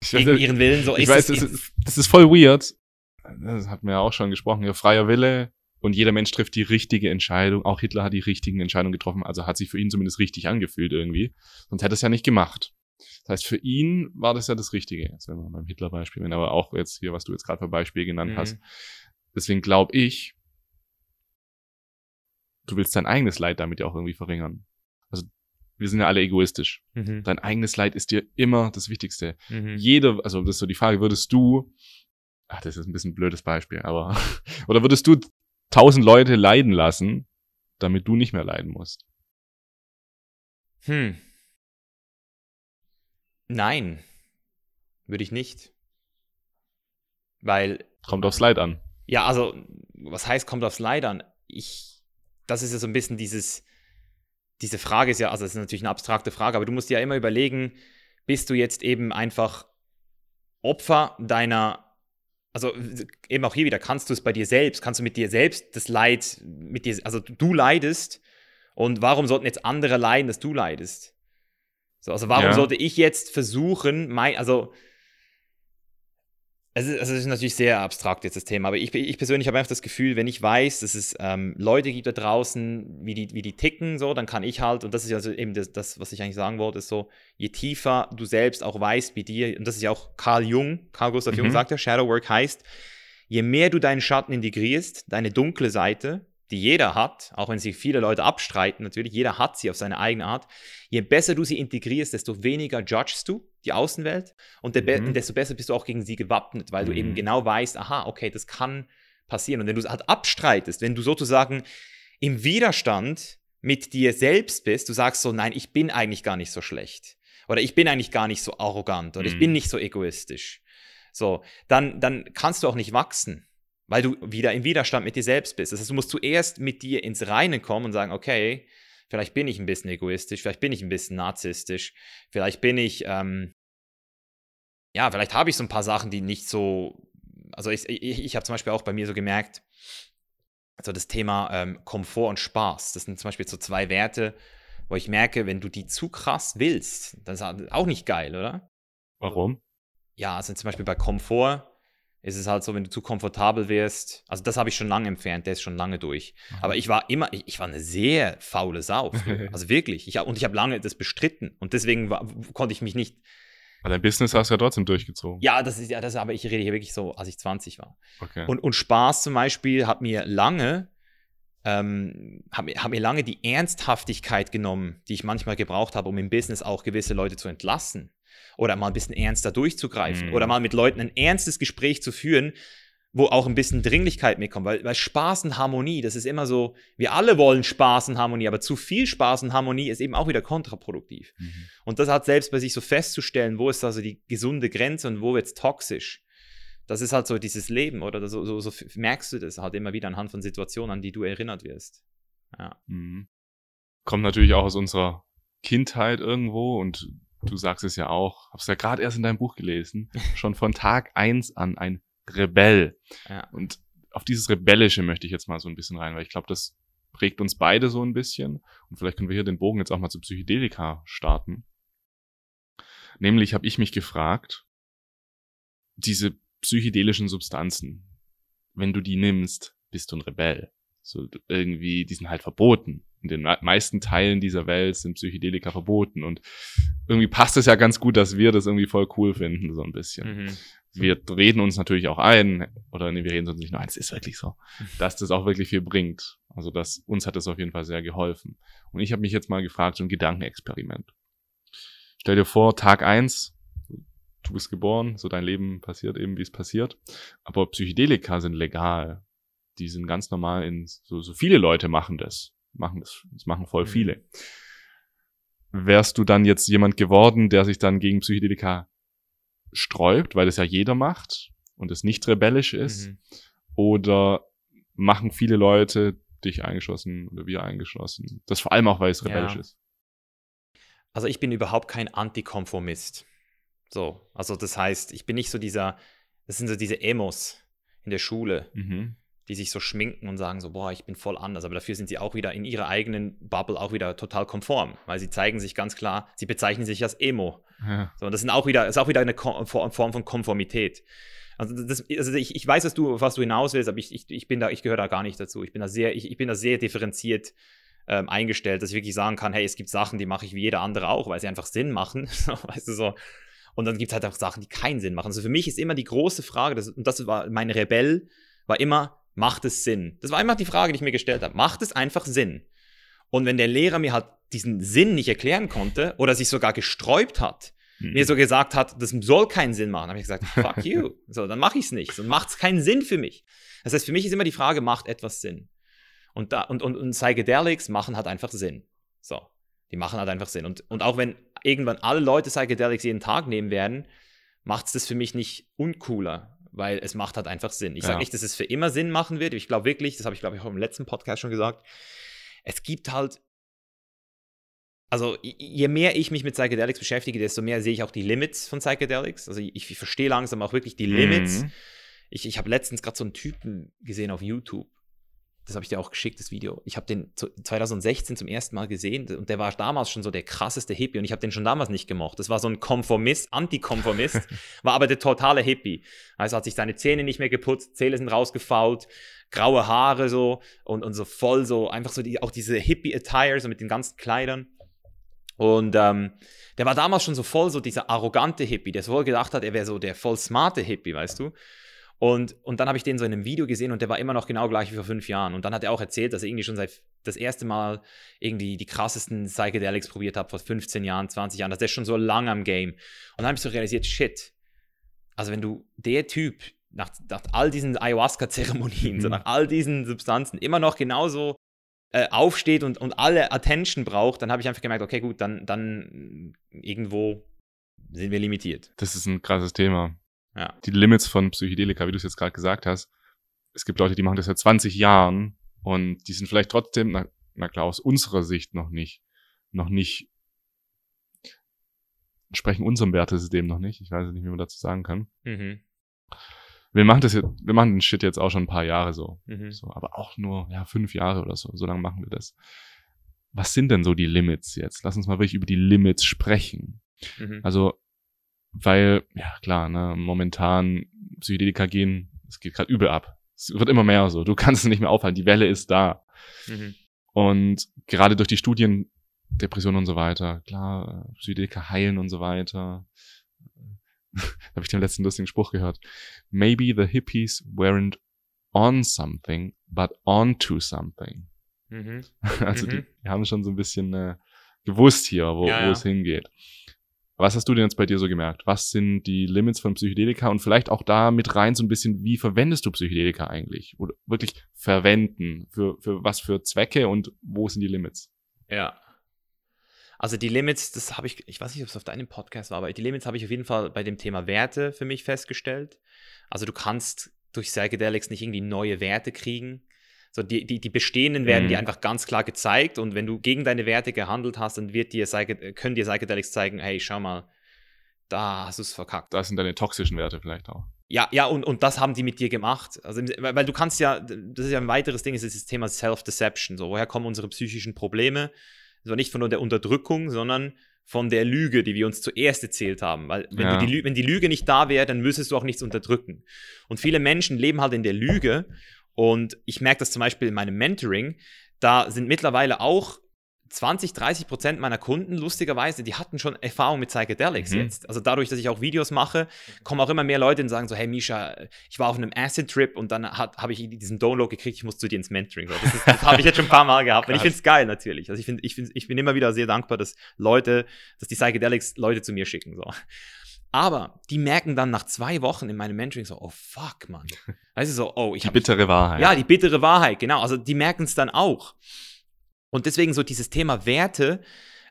ich, gegen weiß, ihren Willen, so ich ist weiß, es. das ist, das ist voll weird. Das hatten wir ja auch schon gesprochen. Ja, freier Wille und jeder Mensch trifft die richtige Entscheidung. Auch Hitler hat die richtigen Entscheidungen getroffen, also hat sich für ihn zumindest richtig angefühlt irgendwie. Sonst hätte er es ja nicht gemacht. Das heißt, für ihn war das ja das Richtige. Jetzt wenn wir beim Hitler-Beispiel, wenn aber auch jetzt hier, was du jetzt gerade für Beispiel genannt Mhm. hast. Deswegen glaube ich, du willst dein eigenes Leid damit ja auch irgendwie verringern. Also wir sind ja alle egoistisch. Mhm. Dein eigenes Leid ist dir immer das Wichtigste. Mhm. Jeder, also das ist so die Frage, würdest du, ach, das ist ein bisschen ein blödes Beispiel, aber, oder würdest du tausend Leute leiden lassen, damit du nicht mehr leiden musst? Hm. Nein, würde ich nicht. Weil Kommt aufs Leid an. Ja, also, was heißt, kommt aufs Leid an? Ich, das ist ja so ein bisschen dieses, diese Frage ist ja, also, es ist natürlich eine abstrakte Frage, aber du musst dir ja immer überlegen, bist du jetzt eben einfach Opfer deiner, also, eben auch hier wieder, kannst du es bei dir selbst, kannst du mit dir selbst das Leid, mit dir, also, du leidest und warum sollten jetzt andere leiden, dass du leidest? So, also, warum Ja. sollte ich jetzt versuchen, mein, also, es ist, es ist natürlich sehr abstrakt jetzt das Thema, aber ich, ich persönlich habe einfach das Gefühl, wenn ich weiß, dass es ähm, Leute gibt da draußen, wie die, wie die ticken, so, dann kann ich halt, und das ist ja also eben das, das, was ich eigentlich sagen wollte, ist so, je tiefer du selbst auch weißt, wie dir, und das ist ja auch Carl Jung, Carl Gustav Jung Mhm. sagt ja, Shadow Work heißt, je mehr du deinen Schatten integrierst, deine dunkle Seite, die jeder hat, auch wenn sie viele Leute abstreiten, natürlich, jeder hat sie auf seine eigene Art, je besser du sie integrierst, desto weniger judgst du die Außenwelt und Mhm. desto besser bist du auch gegen sie gewappnet, weil du Mhm. eben genau weißt, aha, okay, das kann passieren. Und wenn du es halt abstreitest, wenn du sozusagen im Widerstand mit dir selbst bist, du sagst so, nein, ich bin eigentlich gar nicht so schlecht. Oder ich bin eigentlich gar nicht so arrogant. Oder ich Mhm. bin nicht so egoistisch. So, dann, dann kannst du auch nicht wachsen, weil du wieder im Widerstand mit dir selbst bist. Das heißt, du musst zuerst mit dir ins Reine kommen und sagen, okay, vielleicht bin ich ein bisschen egoistisch, vielleicht bin ich ein bisschen narzisstisch, vielleicht bin ich, ähm, ja, vielleicht habe ich so ein paar Sachen, die nicht so, also ich, ich, ich habe zum Beispiel auch bei mir so gemerkt, so das Thema ähm, Komfort und Spaß, das sind zum Beispiel so zwei Werte, wo ich merke, wenn du die zu krass willst, das ist auch nicht geil, oder? Warum? ja, also zum Beispiel bei Komfort ist es halt so, wenn du zu komfortabel wirst, also das habe ich schon lange entfernt, der ist schon lange durch. Aber ich war immer, ich, ich war eine sehr faule Sau. also wirklich. Ich, und ich habe lange das bestritten. Und deswegen war, konnte ich mich nicht. Aber dein Business hast du ja trotzdem durchgezogen. Ja, das ist ja, das, aber ich rede hier wirklich so, als ich 20 war. Okay. Und, und Spaß zum Beispiel hat mir lange, ähm, hat, hat mir lange die Ernsthaftigkeit genommen, die ich manchmal gebraucht habe, um im Business auch gewisse Leute zu entlassen. Oder mal ein bisschen ernster durchzugreifen. Mhm. Oder mal mit Leuten ein ernstes Gespräch zu führen, wo auch ein bisschen Dringlichkeit mitkommt. Weil, weil Spaß und Harmonie, das ist immer so, wir alle wollen Spaß und Harmonie, aber zu viel Spaß und Harmonie ist eben auch wieder kontraproduktiv. Mhm. Und das hat selbst bei sich so festzustellen, wo ist also die gesunde Grenze und wo wird es toxisch. Das ist halt so dieses Leben, oder so, so, so merkst du das halt immer wieder anhand von Situationen, an die du erinnert wirst. Ja. Mhm. Kommt natürlich auch aus unserer Kindheit irgendwo und du sagst es ja auch, hab's ja gerade erst in deinem Buch gelesen, schon von Tag eins an ein Rebell. Ja. Und auf dieses Rebellische möchte ich jetzt mal so ein bisschen rein, weil ich glaube, das prägt uns beide so ein bisschen. Und vielleicht können wir hier den Bogen jetzt auch mal zu Psychedelika starten. Nämlich habe ich mich gefragt, diese psychedelischen Substanzen, wenn du die nimmst, bist du ein Rebell. So irgendwie, die sind halt verboten. In den me- meisten Teilen dieser Welt sind Psychedelika verboten. Und irgendwie passt es ja ganz gut, dass wir das irgendwie voll cool finden, so ein bisschen Mhm. wir reden uns natürlich auch ein, oder nee, wir reden uns nicht nur ein, es ist wirklich so, dass das auch wirklich viel bringt. Also das, uns hat das auf jeden Fall sehr geholfen. Und ich habe mich jetzt mal gefragt, so ein Gedankenexperiment. Stell dir vor, Tag eins, du bist geboren, so dein Leben passiert eben, wie es passiert, aber Psychedelika sind legal. die sind ganz normal in, so, so viele Leute machen das. Machen das. Das machen voll Mhm. viele. Wärst du dann jetzt jemand geworden, der sich dann gegen Psychedelika sträubt, weil das ja jeder macht und es nicht rebellisch ist? Mhm. Oder machen viele Leute, dich eingeschlossen oder wir eingeschlossen, das vor allem auch, weil es rebellisch Ja. ist? Also ich bin überhaupt kein Antikonformist. So, also das heißt, ich bin nicht so dieser, das sind so diese Emos in der Schule, Mhm. Die sich so schminken und sagen so, boah, ich bin voll anders. Aber dafür sind sie auch wieder in ihrer eigenen Bubble auch wieder total konform, weil sie zeigen sich ganz klar, sie bezeichnen sich als Emo. Ja. So, und das sind auch wieder, ist auch wieder eine Form von Konformität. Also, das, also ich, ich weiß, dass du, was du hinaus willst, aber ich, ich, ich bin da, ich gehöre da gar nicht dazu. Ich bin da sehr, ich, ich bin da sehr differenziert ähm, eingestellt, dass ich wirklich sagen kann, hey, es gibt Sachen, die mache ich wie jeder andere auch, weil sie einfach Sinn machen. Weißt du so. Und dann gibt es halt auch Sachen, die keinen Sinn machen. Also für mich ist immer die große Frage, das, und das war mein Rebell, war immer, macht es Sinn? Das war immer die Frage, die ich mir gestellt habe. Macht es einfach Sinn? Und wenn der Lehrer mir halt diesen Sinn nicht erklären konnte oder sich sogar gesträubt hat, Mhm. mir so gesagt hat, das soll keinen Sinn machen, habe ich gesagt, fuck you. So, dann mache ich es nicht. So macht es keinen Sinn für mich. Das heißt, für mich ist immer die Frage, macht etwas Sinn? Und, da, und, und, und Psychedelics machen halt einfach Sinn. So, die machen halt einfach Sinn. Und, und auch wenn irgendwann alle Leute Psychedelics jeden Tag nehmen werden, macht es das für mich nicht uncooler, weil es macht halt einfach Sinn. Ich Ja. sage nicht, dass es für immer Sinn machen wird. Ich glaube wirklich, das habe ich glaube ich auch im letzten Podcast schon gesagt, es gibt halt also je mehr ich mich mit Psychedelics beschäftige, desto mehr sehe ich auch die Limits von Psychedelics. Also ich, ich verstehe langsam auch wirklich die Limits. Mhm. Ich, ich habe letztens gerade so einen Typen gesehen auf YouTube. Das habe ich dir auch geschickt, das Video. Ich habe den zu- 2016 zum ersten Mal gesehen und der war damals schon so der krasseste Hippie und ich habe den schon damals nicht gemocht. Das war so ein Konformist, Antikonformist, war aber der totale Hippie. Also hat sich seine Zähne nicht mehr geputzt, Zähne sind rausgefault, graue Haare so und, und so voll so, einfach so die, auch diese Hippie-Attire, so mit den ganzen Kleidern. Und ähm, der war damals schon so voll so dieser arrogante Hippie, der so wohl gedacht hat, er wäre so der voll smarte Hippie, weißt du? Und, und dann habe ich den so in einem Video gesehen und der war immer noch genau gleich wie vor fünf Jahren. Und dann hat er auch erzählt, dass er irgendwie schon seit das erste Mal irgendwie die krassesten Psychedelics probiert hat vor 15 Jahren, 20 Jahren. Das ist schon so lang am Game. Und dann habe ich so realisiert, shit. Also wenn du der Typ nach, nach all diesen Ayahuasca-Zeremonien, so Mhm. nach all diesen Substanzen immer noch genauso äh, aufsteht und, und alle Attention braucht, dann habe ich einfach gemerkt, okay, gut, dann, dann irgendwo sind wir limitiert. Das ist ein krasses Thema. Ja. Die Limits von Psychedelika, wie du es jetzt gerade gesagt hast. Es gibt Leute, die machen das seit 20 Jahren und die sind vielleicht trotzdem, na, na klar, aus unserer Sicht noch nicht, noch nicht, entsprechen unserem Wertesystem noch nicht. Ich weiß nicht, wie man dazu sagen kann. Mhm. Wir machen das jetzt, wir machen den Shit jetzt auch schon ein paar Jahre so. Mhm. So, aber auch nur, ja, fünf Jahre oder so. So lange machen wir das. Was sind denn so die Limits jetzt? Lass uns mal wirklich über die Limits sprechen. Mhm. Also, weil, ja klar, ne, momentan Psychedelika gehen, es geht gerade übel ab. Es wird immer mehr so. Du kannst es nicht mehr aufhalten. Die Welle ist da. Mhm. Und gerade durch die Studien, Depressionen und so weiter, klar, Psychedelika heilen und so weiter. da habe ich den letzten lustigen Spruch gehört. Maybe the hippies weren't on something, but onto something. Mhm. Also die, Mhm. die haben schon so ein bisschen äh, gewusst hier, wo, Ja, wo ja. es hingeht. Was hast du denn jetzt bei dir so gemerkt? Was sind die Limits von Psychedelika und vielleicht auch da mit rein so ein bisschen, wie verwendest du Psychedelika eigentlich? Oder wirklich verwenden? Für, für was für Zwecke und wo sind die Limits? Ja. Also die Limits, das habe ich, ich weiß nicht, ob es auf deinem Podcast war, aber die Limits habe ich auf jeden Fall bei dem Thema Werte für mich festgestellt. Also du kannst durch Psychedelics nicht irgendwie neue Werte kriegen. So die, die, die bestehenden werden Mhm. dir einfach ganz klar gezeigt und wenn du gegen deine Werte gehandelt hast, dann wird dir können dir Psychedelics zeigen, hey, schau mal, da hast du es verkackt. Das sind deine toxischen Werte vielleicht auch. Ja, ja, und, und das haben die mit dir gemacht. Also, weil, du kannst ja, das ist ja ein weiteres Ding, ist das Thema Self-Deception. So, woher kommen unsere psychischen Probleme? Also nicht von der Unterdrückung, sondern von der Lüge, die wir uns zuerst erzählt haben. Weil wenn, Ja. die, wenn die Lüge nicht da wäre, dann müsstest du auch nichts unterdrücken. Und viele Menschen leben halt in der Lüge. Und ich merke das zum Beispiel in meinem Mentoring. Da sind mittlerweile auch 20, 30 Prozent meiner Kunden, lustigerweise, die hatten schon Erfahrung mit Psychedelics Mhm. jetzt. Also dadurch, dass ich auch Videos mache, kommen auch immer mehr Leute und sagen so, hey Misha, ich war auf einem Acid-Trip und dann habe ich diesen Download gekriegt, ich muss zu dir ins Mentoring. So, das das habe ich jetzt schon ein paar Mal gehabt. Und ich finde es geil natürlich. Also ich, find, ich, find, ich bin immer wieder sehr dankbar, dass Leute, dass die Psychedelics Leute zu mir schicken. So. Aber die merken dann nach zwei Wochen in meinem Mentoring so, oh fuck, Mann. Weißt du so, oh, ich Die bittere Wahrheit. ja, die bittere Wahrheit, genau. Also die merken es dann auch. Und deswegen so dieses Thema Werte,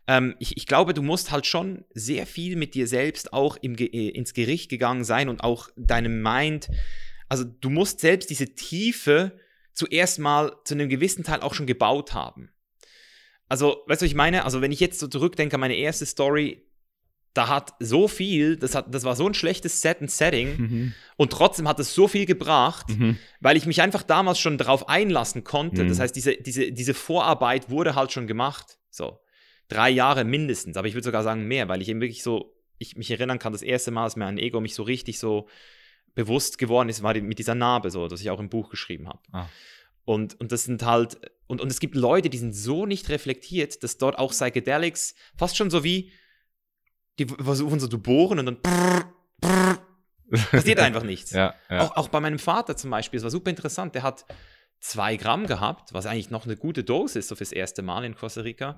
ähm, ich, ich glaube, du musst halt schon sehr viel mit dir selbst auch im, äh, ins Gericht gegangen sein und auch deinem Mind. Also du musst selbst diese Tiefe zuerst mal zu einem gewissen Teil auch schon gebaut haben. Also, weißt du, was ich meine? Also, wenn ich jetzt so zurückdenke an meine erste Story, da hat so viel, das, hat, das war so ein schlechtes Set und Setting Mhm. und trotzdem hat es so viel gebracht, Mhm. weil ich mich einfach damals schon darauf einlassen konnte. Mhm. Das heißt, diese, diese, diese Vorarbeit wurde halt schon gemacht. So. Drei Jahre mindestens, aber ich würde sogar sagen mehr, weil ich eben wirklich so, ich mich erinnern kann, das erste Mal, dass mir ein Ego mich so richtig so bewusst geworden ist, war die, mit dieser Narbe, so, dass ich auch im Buch geschrieben habe. Ah. Und, und das sind halt, und, und es gibt Leute, die sind so nicht reflektiert, dass dort auch Psychedelics fast schon so wie, die versuchen so zu bohren und dann passiert einfach nichts. Ja, ja. Auch, auch bei meinem Vater zum Beispiel, es war super interessant, der hat zwei Gramm gehabt, was eigentlich noch eine gute Dose ist, so fürs erste Mal in Costa Rica.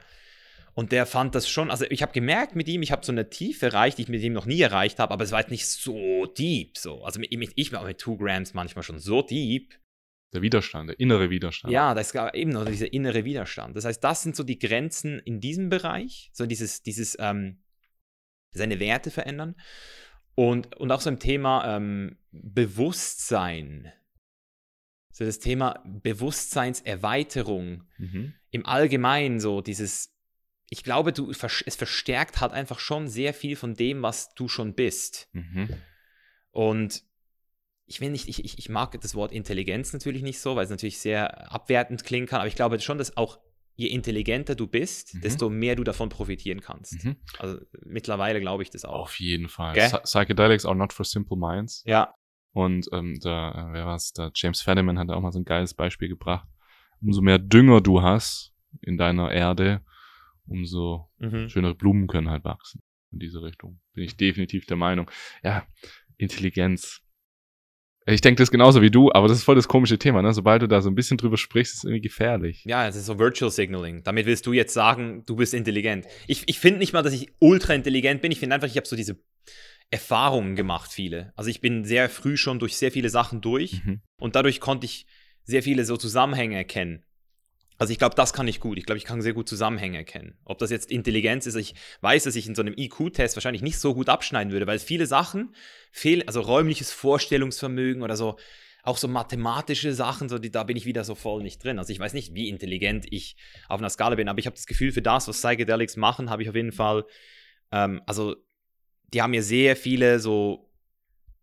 Und der fand das schon, also ich habe gemerkt mit ihm, ich habe so eine Tiefe erreicht, die ich mit ihm noch nie erreicht habe, aber es war jetzt nicht so deep. So. Also mit, mit, ich war mit 2 Grams manchmal schon so deep. Der Widerstand, der innere Widerstand. Ja, da ist eben noch dieser innere Widerstand. Das heißt, das sind so die Grenzen in diesem Bereich, so dieses, dieses ähm, seine Werte verändern. Und, und auch so im Thema ähm, Bewusstsein. So das Thema Bewusstseinserweiterung Mhm. im Allgemeinen, so dieses, ich glaube, du, es verstärkt halt einfach schon sehr viel von dem, was du schon bist. Mhm. Und ich will nicht, ich, ich, ich mag das Wort Intelligenz natürlich nicht so, weil es natürlich sehr abwertend klingen kann, aber ich glaube schon, dass auch je intelligenter du bist, Mhm. desto mehr du davon profitieren kannst. Mhm. Also mittlerweile glaube ich das auch. Auf jeden Fall. Psy- Psychedelics are not for simple minds. Ja, Und ähm, da, äh, wer war's? Der James Fadiman hat auch mal so ein geiles Beispiel gebracht. Umso mehr Dünger du hast in deiner Erde, umso mhm. schönere Blumen können halt wachsen. In diese Richtung. Bin ich definitiv der Meinung. Ja, Intelligenz. Ich denke das genauso wie du, aber das ist voll das komische Thema, ne? Sobald du da so ein bisschen drüber sprichst, ist es irgendwie gefährlich. ja, es ist so Virtual Signaling. Damit willst du jetzt sagen, du bist intelligent. Ich, ich finde nicht mal, dass ich ultra intelligent bin. Ich finde einfach, ich habe so diese Erfahrungen gemacht, viele. Also ich bin sehr früh schon durch sehr viele Sachen durch. Mhm. Und dadurch konnte ich sehr viele so Zusammenhänge erkennen. Also ich glaube, das kann ich gut. Ich glaube, ich kann sehr gut Zusammenhänge erkennen. Ob das jetzt Intelligenz ist, ich weiß, dass ich in so einem IQ-Test wahrscheinlich nicht so gut abschneiden würde, weil viele Sachen fehlen, also räumliches Vorstellungsvermögen oder so, auch so mathematische Sachen, so die, da bin ich wieder so voll nicht drin. Also ich weiß nicht, wie intelligent ich auf einer Skala bin, aber ich habe das Gefühl, für das, was Psychedelics machen, habe ich auf jeden Fall, ähm, also die haben mir sehr viele so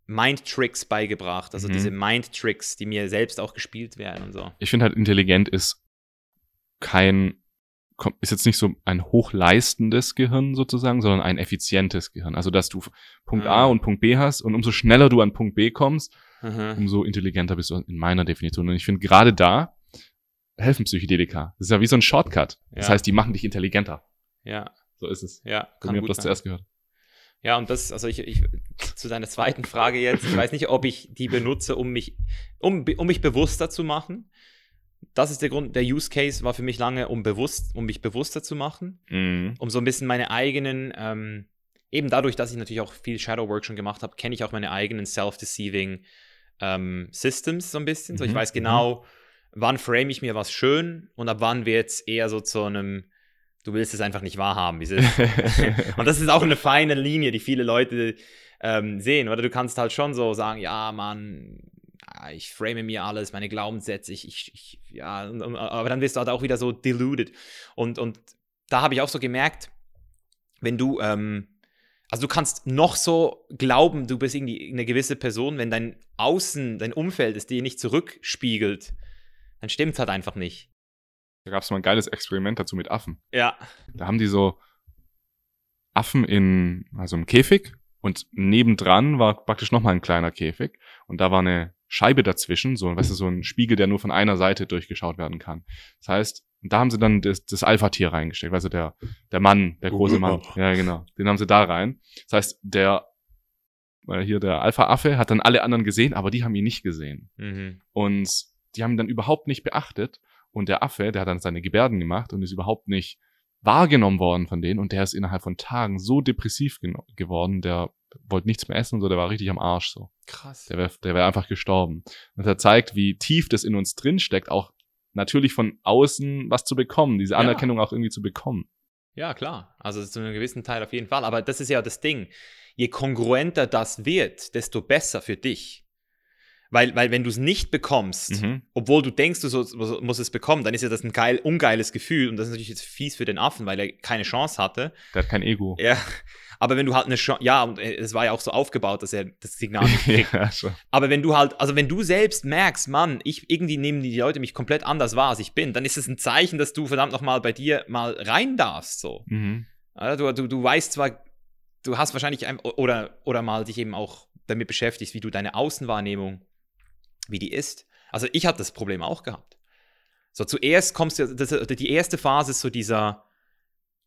Mind-Tricks beigebracht, also Mhm. diese Mind-Tricks, die mir selbst auch gespielt werden und so. Ich finde halt, intelligent ist kein, ist jetzt nicht so ein hochleistendes Gehirn sozusagen, sondern ein effizientes Gehirn. Also, dass du Punkt A Ah. und Punkt B hast und umso schneller du an Punkt B kommst, Mhm. umso intelligenter bist du in meiner Definition. Und ich finde, gerade da helfen Psychedelika. Das ist ja wie so ein Shortcut. Das Ja. heißt, die machen dich intelligenter. Ja, So ist es. ja, Von mir habt gut das zuerst gehört. Ja, und das, also ich, ich, zu deiner zweiten Frage jetzt, ich weiß nicht, ob ich die benutze, um mich, um, um mich bewusster zu machen. Das ist der Grund, der Use Case war für mich lange, um bewusst, um mich bewusster zu machen, Mhm. um so ein bisschen meine eigenen, ähm, eben dadurch, dass ich natürlich auch viel Shadow Work schon gemacht habe, kenne ich auch meine eigenen self-deceiving ähm, Systems so ein bisschen. So, ich Mhm, weiß mhm. genau, wann frame ich mir was schön und ab wann wird es eher so zu einem, du willst es einfach nicht wahrhaben. Und das ist auch eine feine Linie, die viele Leute ähm, sehen. Oder du kannst halt schon so sagen, ja, Mann, ich frame mir alles, meine Glaubenssätze, ich, ich, ich ja, aber dann wirst du halt auch wieder so deluded. Und, und da habe ich auch so gemerkt, wenn du, ähm, also du kannst noch so glauben, du bist irgendwie eine gewisse Person, wenn dein Außen, dein Umfeld es dir nicht zurückspiegelt, dann stimmt es halt einfach nicht. Da gab es mal ein geiles Experiment dazu mit Affen. Ja. Da haben die so Affen in, also im Käfig und nebendran war praktisch nochmal ein kleiner Käfig und da war eine Scheibe dazwischen, so, weißt du, so ein Spiegel, der nur von einer Seite durchgeschaut werden kann. Das heißt, da haben sie dann das, das Alpha-Tier reingesteckt, du, der, der Mann, der große Mann. Ja, genau. Den haben sie da rein. Das heißt, der, äh, hier der Alpha-Affe hat dann alle anderen gesehen, aber die haben ihn nicht gesehen. Mhm. Und die haben ihn dann überhaupt nicht beachtet. Und der Affe, der hat dann seine Gebärden gemacht und ist überhaupt nicht wahrgenommen worden von denen und der ist innerhalb von Tagen so depressiv geworden, der wollte nichts mehr essen und so, der war richtig am Arsch so. Krass. Der wäre der wär einfach gestorben. Und er zeigt, wie tief das in uns drin steckt, auch natürlich von außen was zu bekommen, diese Anerkennung ja. auch irgendwie zu bekommen. Ja, klar. Also zu einem gewissen Teil auf jeden Fall. Aber das ist ja das Ding. Je kongruenter das wird, desto besser für dich. Weil, weil wenn du es nicht bekommst, mhm. obwohl du denkst, du so, musst es bekommen, dann ist ja das ein geil, ungeiles Gefühl und das ist natürlich jetzt fies für den Affen, weil er keine Chance hatte. Der hat kein Ego. Ja, aber wenn du halt eine Chance, ja, und äh, es war ja auch so aufgebaut, dass er das Signal nicht kriegt. ja. Aber wenn du halt, also wenn du selbst merkst, Mann, ich, irgendwie nehmen die Leute mich komplett anders wahr, als ich bin, dann ist es ein Zeichen, dass du verdammt nochmal bei dir mal rein darfst, so. Mhm. Also, du, du, du weißt zwar, du hast wahrscheinlich, ein, oder, oder mal dich eben auch damit beschäftigst, wie du deine Außenwahrnehmung wie die ist. Also ich habe das Problem auch gehabt. So zuerst kommst du, das, die erste Phase ist so dieser,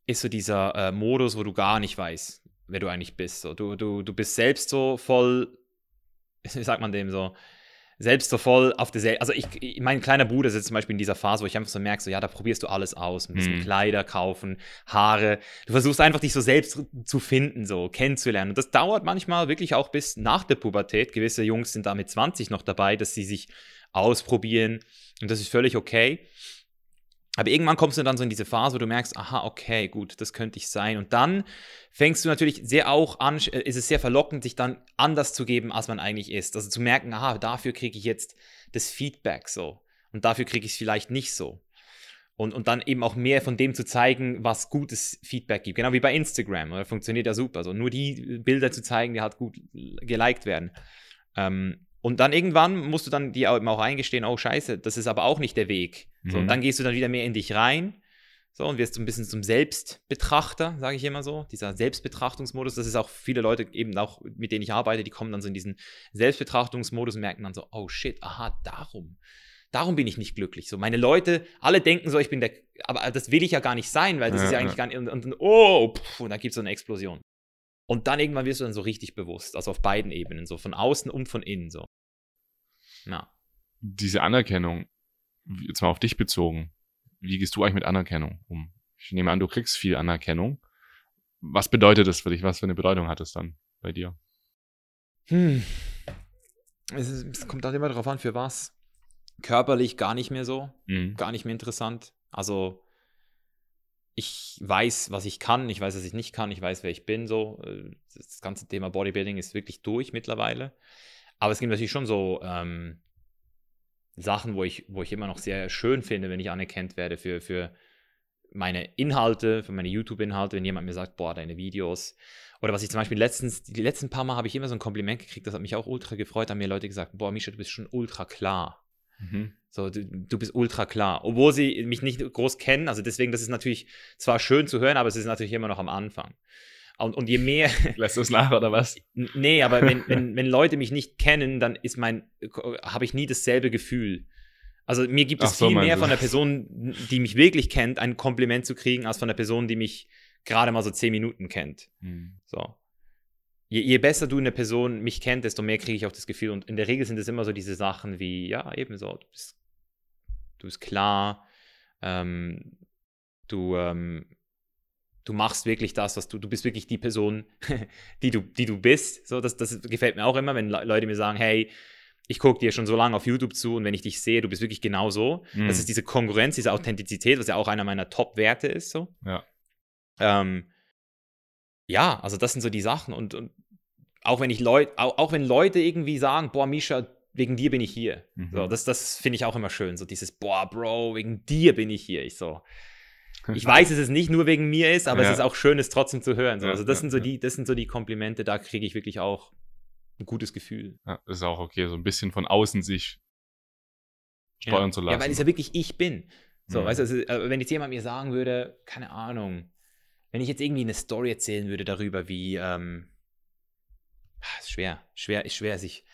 ist so dieser äh, Modus, wo du gar nicht weißt, wer du eigentlich bist. So, du, du, du bist selbst so voll, wie sagt man dem so, selbst so voll auf der Also ich, mein kleiner Bruder ist jetzt zum Beispiel in dieser Phase, wo ich einfach so merke, so ja, da probierst du alles aus, ein bisschen mhm. Kleider kaufen, Haare. Du versuchst einfach dich so selbst zu finden, so kennenzulernen. Und das dauert manchmal wirklich auch bis nach der Pubertät. Gewisse Jungs sind da mit 20 noch dabei, dass sie sich ausprobieren. Und das ist völlig okay. Aber irgendwann kommst du dann so in diese Phase, wo du merkst, aha, okay, gut, das könnte ich sein. Und dann fängst du natürlich sehr auch an, äh, ist es sehr verlockend, sich dann anders zu geben, als man eigentlich ist. Also zu merken, aha, dafür kriege ich jetzt das Feedback so. Und dafür kriege ich es vielleicht nicht so. Und, und dann eben auch mehr von dem zu zeigen, was gutes Feedback gibt. Genau wie bei Instagram. Oder? Funktioniert ja super. Also nur die Bilder zu zeigen, die halt gut geliked werden. Ähm, und dann irgendwann musst du dann dir auch eingestehen, oh scheiße, das ist aber auch nicht der Weg. So, mhm. Und dann gehst du dann wieder mehr in dich rein. So, und wirst so ein bisschen zum Selbstbetrachter, sage ich immer so. Dieser Selbstbetrachtungsmodus, das ist auch viele Leute eben auch, mit denen ich arbeite, die kommen dann so in diesen Selbstbetrachtungsmodus und merken dann so, oh shit, aha, darum. Darum bin ich nicht glücklich. So, meine Leute, alle denken so, ich bin der, aber das will ich ja gar nicht sein, weil das ja, ist ja eigentlich ja. gar nicht, und, und, oh, pff, und dann gibt es so eine Explosion. Und dann irgendwann wirst du dann so richtig bewusst, also auf beiden Ebenen, so von außen und von innen, so. Ja. Diese Anerkennung, jetzt mal auf dich bezogen, wie gehst du eigentlich mit Anerkennung um? Ich nehme an, du kriegst viel Anerkennung. Was bedeutet das für dich? Was für eine Bedeutung hat es dann bei dir? Hm. Es, ist, es kommt auch immer darauf an, für was. Körperlich gar nicht mehr so, mhm. gar nicht mehr interessant. Also ich weiß, was ich kann, ich weiß, was ich nicht kann, ich weiß, wer ich bin. So, das ganze Thema Bodybuilding ist wirklich durch mittlerweile. Aber es gibt natürlich schon so ähm, Sachen, wo ich, wo ich immer noch sehr schön finde, wenn ich anerkannt werde für, für meine Inhalte, für meine YouTube-Inhalte, wenn jemand mir sagt, boah, deine Videos. Oder was ich zum Beispiel letztens, die letzten paar Mal habe ich immer so ein Kompliment gekriegt, das hat mich auch ultra gefreut, haben mir Leute gesagt, boah, Misha, du bist schon ultra klar. Mhm. So, du, du, bist ultra klar. Obwohl sie mich nicht groß kennen, also deswegen, das ist natürlich zwar schön zu hören, aber es ist natürlich immer noch am Anfang. Und, und je mehr. Lässt du es nach oder was? Nee, aber wenn, wenn, wenn Leute mich nicht kennen, dann ist mein, habe ich nie dasselbe Gefühl. Also mir gibt es so, viel mehr von der Person, die mich wirklich kennt, ein Kompliment zu kriegen, als von der Person, die mich gerade mal so zehn Minuten kennt. Hm. So. Je, je, besser du eine Person mich kennt, desto mehr kriege ich auch das Gefühl. Und in der Regel sind es immer so diese Sachen wie, ja, ebenso, du bist, du bist klar, ähm, du, ähm, du machst wirklich das, was du, du bist wirklich die Person, die du, die du bist. So, das, das gefällt mir auch immer, wenn Leute mir sagen, hey, ich gucke dir schon so lange auf YouTube zu und wenn ich dich sehe, du bist wirklich genau so. Mhm. Das ist diese Konkurrenz, diese Authentizität, was ja auch einer meiner Top-Werte ist. So. Ja. Ähm, ja, also das sind so die Sachen und, und auch wenn ich Leute, auch, auch, wenn Leute irgendwie sagen, boah, Misha, wegen dir bin ich hier. Mhm. So, das, das finde ich auch immer schön. So dieses, boah, Bro, wegen dir bin ich hier. Ich so, ich weiß, dass es nicht nur wegen mir ist, aber ja. es ist auch schön, es trotzdem zu hören. So. Also das sind so die, das sind so die Komplimente, da kriege ich wirklich auch ein gutes Gefühl. Ja, das ist auch okay, so ein bisschen von außen sich steuern zu lassen. Ja, weil es ja wirklich ich bin. So, mhm. weißt du, also, äh, wenn jetzt jemand mir sagen würde, keine Ahnung, wenn ich jetzt irgendwie eine Story erzählen würde darüber, wie, ähm, ah, ist schwer, schwer, ist schwer, sich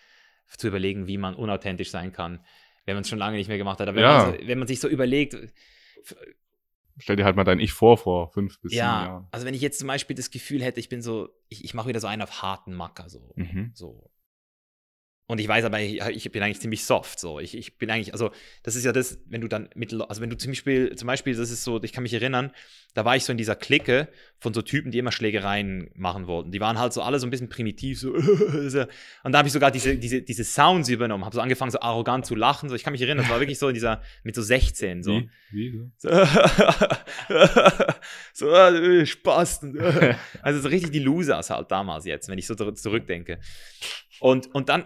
zu überlegen, wie man unauthentisch sein kann, wenn man es schon lange nicht mehr gemacht hat. Aber wenn, ja. man, wenn man sich so überlegt, Stell dir halt mal dein Ich vor, vor fünf bis ja, sieben Jahren. Also wenn ich jetzt zum Beispiel das Gefühl hätte, ich bin so, ich, ich mache wieder so einen auf harten Macker, so. Mhm. so. Und ich weiß aber, ich, ich bin eigentlich ziemlich soft. So. Ich, ich bin eigentlich, also das ist ja das, wenn du dann mit, also wenn du zum Beispiel, zum Beispiel, das ist so, ich kann mich erinnern, da war ich so in dieser Clique von so Typen, die immer Schlägereien machen wollten. Die waren halt so alle so ein bisschen primitiv, so. Und da habe ich sogar diese, diese, diese Sounds übernommen, habe so angefangen, so arrogant zu lachen. So. Ich kann mich erinnern, das war wirklich so in dieser, mit so 16. So, Wie? Wie? So? so, äh, Spaß. Also so richtig die Losers halt damals jetzt, wenn ich so zurückdenke. Und, und dann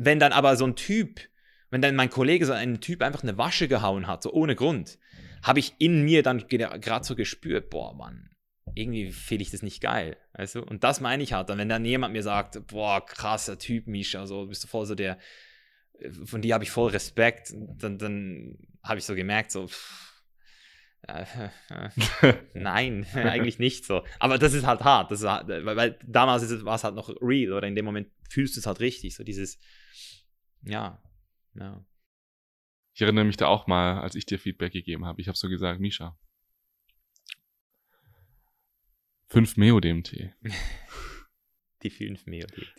wenn dann aber so ein Typ, wenn dann mein Kollege so einen Typ einfach eine Wasche gehauen hat, so ohne Grund, habe ich in mir dann gerade so gespürt, boah, Mann, irgendwie finde ich das nicht geil, weißt? Und das meine ich halt dann, wenn dann jemand mir sagt, boah, krasser Typ, Misha, so bist du voll so der, von dir habe ich voll Respekt, dann, dann habe ich so gemerkt, so, pff, äh, äh, nein, eigentlich nicht so. Aber das ist halt hart, das halt, weil, weil, damals war es halt noch real oder in dem Moment fühlst du es halt richtig, so dieses, ja, ja. Ich erinnere mich da auch mal, als ich dir Feedback gegeben habe. Ich habe so gesagt, Misha, 5 Meo DMT. Die 5 Meo DMT.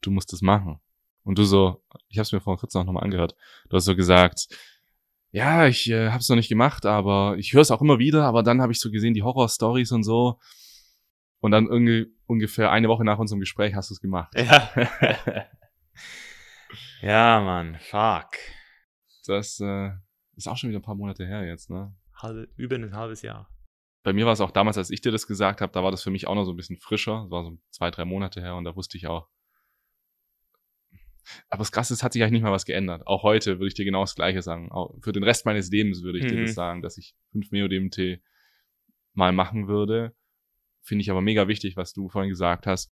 Du musst das machen. Und du so, ich habe es mir vor kurzem auch nochmal angehört. Du hast so gesagt, ja, ich äh, habe es noch nicht gemacht, aber ich höre es auch immer wieder. Aber dann habe ich so gesehen die Horror-Stories und so. Und dann irgendwie ungefähr eine Woche nach unserem Gespräch hast du es gemacht. Ja. Ja, Mann, fuck. Das äh, ist auch schon wieder ein paar Monate her jetzt, ne? Halbe, über ein halbes Jahr. Bei mir war es auch damals, als ich dir das gesagt habe, da war das für mich auch noch so ein bisschen frischer. Das war so zwei, drei Monate her und da wusste ich auch. Aber das Krasse ist, hat sich eigentlich nicht mal was geändert. Auch heute würde ich dir genau das Gleiche sagen. Auch für den Rest meines Lebens würde ich mhm. dir das sagen, dass ich 5 Meo-DMT mal machen würde. Finde ich aber mega wichtig, was du vorhin gesagt hast.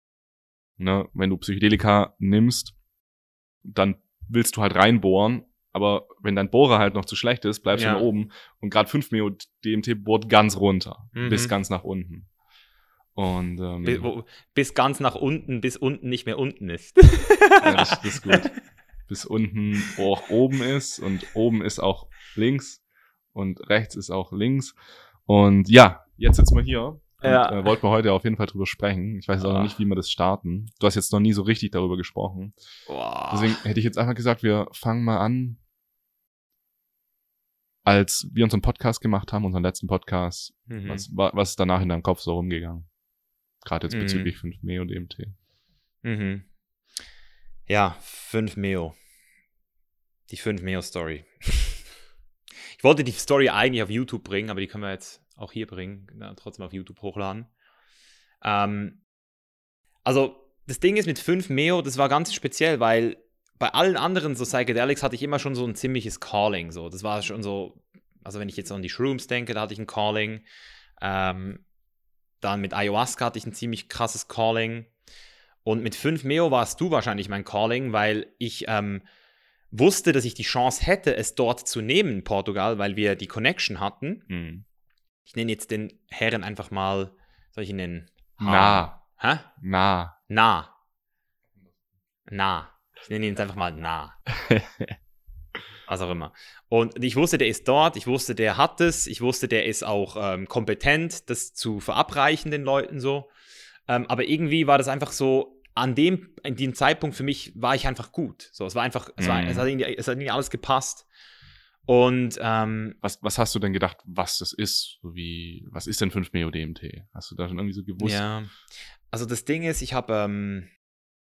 Ne, wenn du Psychedelika nimmst, dann willst du halt reinbohren, aber wenn dein Bohrer halt noch zu schlecht ist, bleibst ja. du nach oben und gerade 5 Mio DMT bohrt ganz runter, mhm. bis ganz nach unten. Und ähm, bis, wo, bis, ganz nach unten, bis unten nicht mehr unten ist. ja, das, das ist gut. Bis unten auch oben ist und oben ist auch links und rechts ist auch links. Und ja, jetzt sitzen wir hier ja. Und, äh, wollten wir heute auf jeden Fall drüber sprechen. Ich weiß auch noch nicht, wie wir das starten. Du hast jetzt noch nie so richtig darüber gesprochen. Boah. Deswegen hätte ich jetzt einfach gesagt, wir fangen mal an. Als wir unseren Podcast gemacht haben, unseren letzten Podcast, mhm. was, was ist danach in deinem Kopf so rumgegangen? Gerade jetzt mhm. bezüglich 5 Meo und EMT. Mhm. Ja, 5 Meo. Die 5 Meo Story. ich wollte die Story eigentlich auf YouTube bringen, aber die können wir jetzt auch hier bringen, na, trotzdem auf YouTube hochladen. Ähm, also, das Ding ist mit 5 Meo, das war ganz speziell, weil bei allen anderen so Psychedelics hatte ich immer schon so ein ziemliches Calling. So. Das war schon so, also wenn ich jetzt an die Shrooms denke, da hatte ich ein Calling. Ähm, dann mit Ayahuasca hatte ich ein ziemlich krasses Calling. Und mit 5 Meo warst du wahrscheinlich mein Calling, weil ich ähm, wusste, dass ich die Chance hätte, es dort zu nehmen in Portugal, weil wir die Connection hatten. Mhm. Ich nenne jetzt den Herren einfach mal, soll ich ihn nennen? Na. Hä? Na. Na. Na. Ich nenne ihn jetzt einfach mal Na. Was auch immer. Und ich wusste, der ist dort, ich wusste, der hat es, ich wusste, der ist auch ähm, kompetent, das zu verabreichen den Leuten so. Ähm, aber irgendwie war das einfach so, an dem, in dem Zeitpunkt für mich war ich einfach gut. So, es war einfach, es, war, mm. es, hat, irgendwie, es hat irgendwie alles gepasst. Und ähm, was, was hast du denn gedacht, was das ist? So wie, was ist denn 5 Meo DMT? Hast du da schon irgendwie so gewusst? Ja, also das Ding ist, ich habe ähm,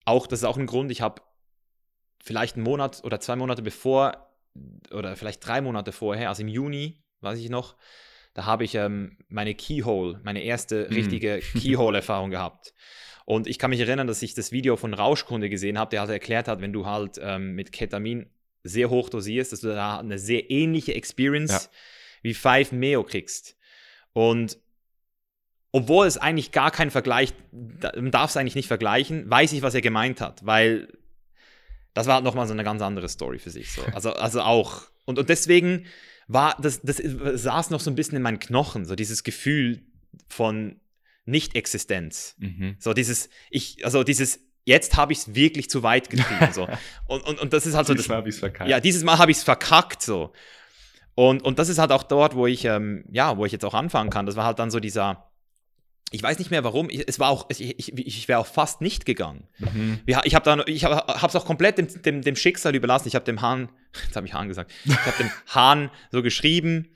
auch, das ist auch ein Grund, ich habe vielleicht einen Monat oder zwei Monate bevor oder vielleicht drei Monate vorher, also im Juni, weiß ich noch, da habe ich ähm, meine Keyhole, meine erste hm. richtige mm. Keyhole-Erfahrung gehabt. Und ich kann mich erinnern, dass ich das Video von Rauschkunde gesehen habe, der halt erklärt hat, wenn du halt ähm, mit Ketamin sehr hoch dosierst, dass du da eine sehr ähnliche Experience ja. wie 5 Meo kriegst. Und obwohl es eigentlich gar kein Vergleich, man darf es eigentlich nicht vergleichen, weiß ich, was er gemeint hat, weil das war halt nochmal so eine ganz andere Story für sich. So. Also, also auch. Und, und deswegen war das, das saß noch so ein bisschen in meinen Knochen, so dieses Gefühl von Nicht-Existenz. Mhm. So dieses, ich, also dieses, jetzt habe ich es wirklich zu weit getrieben. So. Und, und, und das ist halt so. Dieses Mal habe ich es verkackt. Ja, dieses Mal habe ich es verkackt. So. Und, und das ist halt auch dort, wo ich, ähm, ja, wo ich jetzt auch anfangen kann. Das war halt dann so dieser, ich weiß nicht mehr warum. Ich, es war auch, ich, ich, ich wäre auch fast nicht gegangen. Mhm. Wir- Ich habe ich habe es auch komplett dem, dem, dem Schicksal überlassen. Ich habe dem Hahn, jetzt habe ich Hahn gesagt, ich habe dem Hahn so geschrieben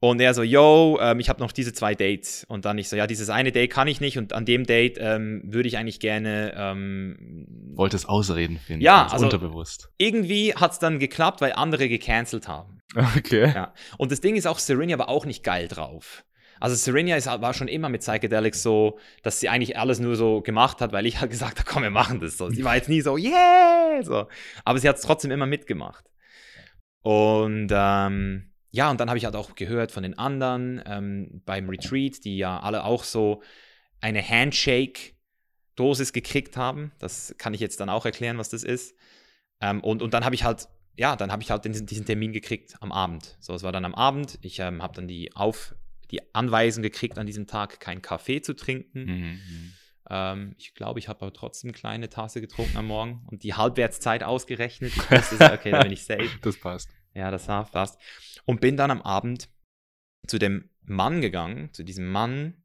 und er so, yo, ähm, ich habe noch diese zwei Dates und dann ich so, ja, dieses eine Date kann ich nicht und an dem Date ähm, würde ich eigentlich gerne ähm, Wolltest Ausreden finden. Ja, ganz also- unterbewusst. irgendwie hat es dann geklappt, weil andere gecancelt haben. Okay. Ja. Und das Ding ist auch, Serena war auch nicht geil drauf. Also Serena ist, war schon immer mit Psychedelics so, dass sie eigentlich alles nur so gemacht hat, weil ich halt gesagt habe, komm, wir machen das so. Sie war jetzt nie so, yeah, so. Aber sie hat es trotzdem immer mitgemacht. Und ähm, ja, und dann habe ich halt auch gehört von den anderen ähm, beim Retreat, die ja alle auch so eine Handshake-Dosis gekriegt haben. Das kann ich jetzt dann auch erklären, was das ist. Ähm, und, und dann habe ich halt, ja, dann habe ich halt diesen, diesen Termin gekriegt am Abend. So, es war dann am Abend. Ich ähm, habe dann die auf die Anweisung gekriegt, an diesem Tag keinen Kaffee zu trinken. Mhm. Ähm, ich glaube, ich habe aber trotzdem eine kleine Tasse getrunken am Morgen und die Halbwertszeit ausgerechnet. Ich wusste, okay, da bin ich safe. Das passt. Ja, das war fast. Und bin dann am Abend zu dem Mann gegangen, zu diesem Mann.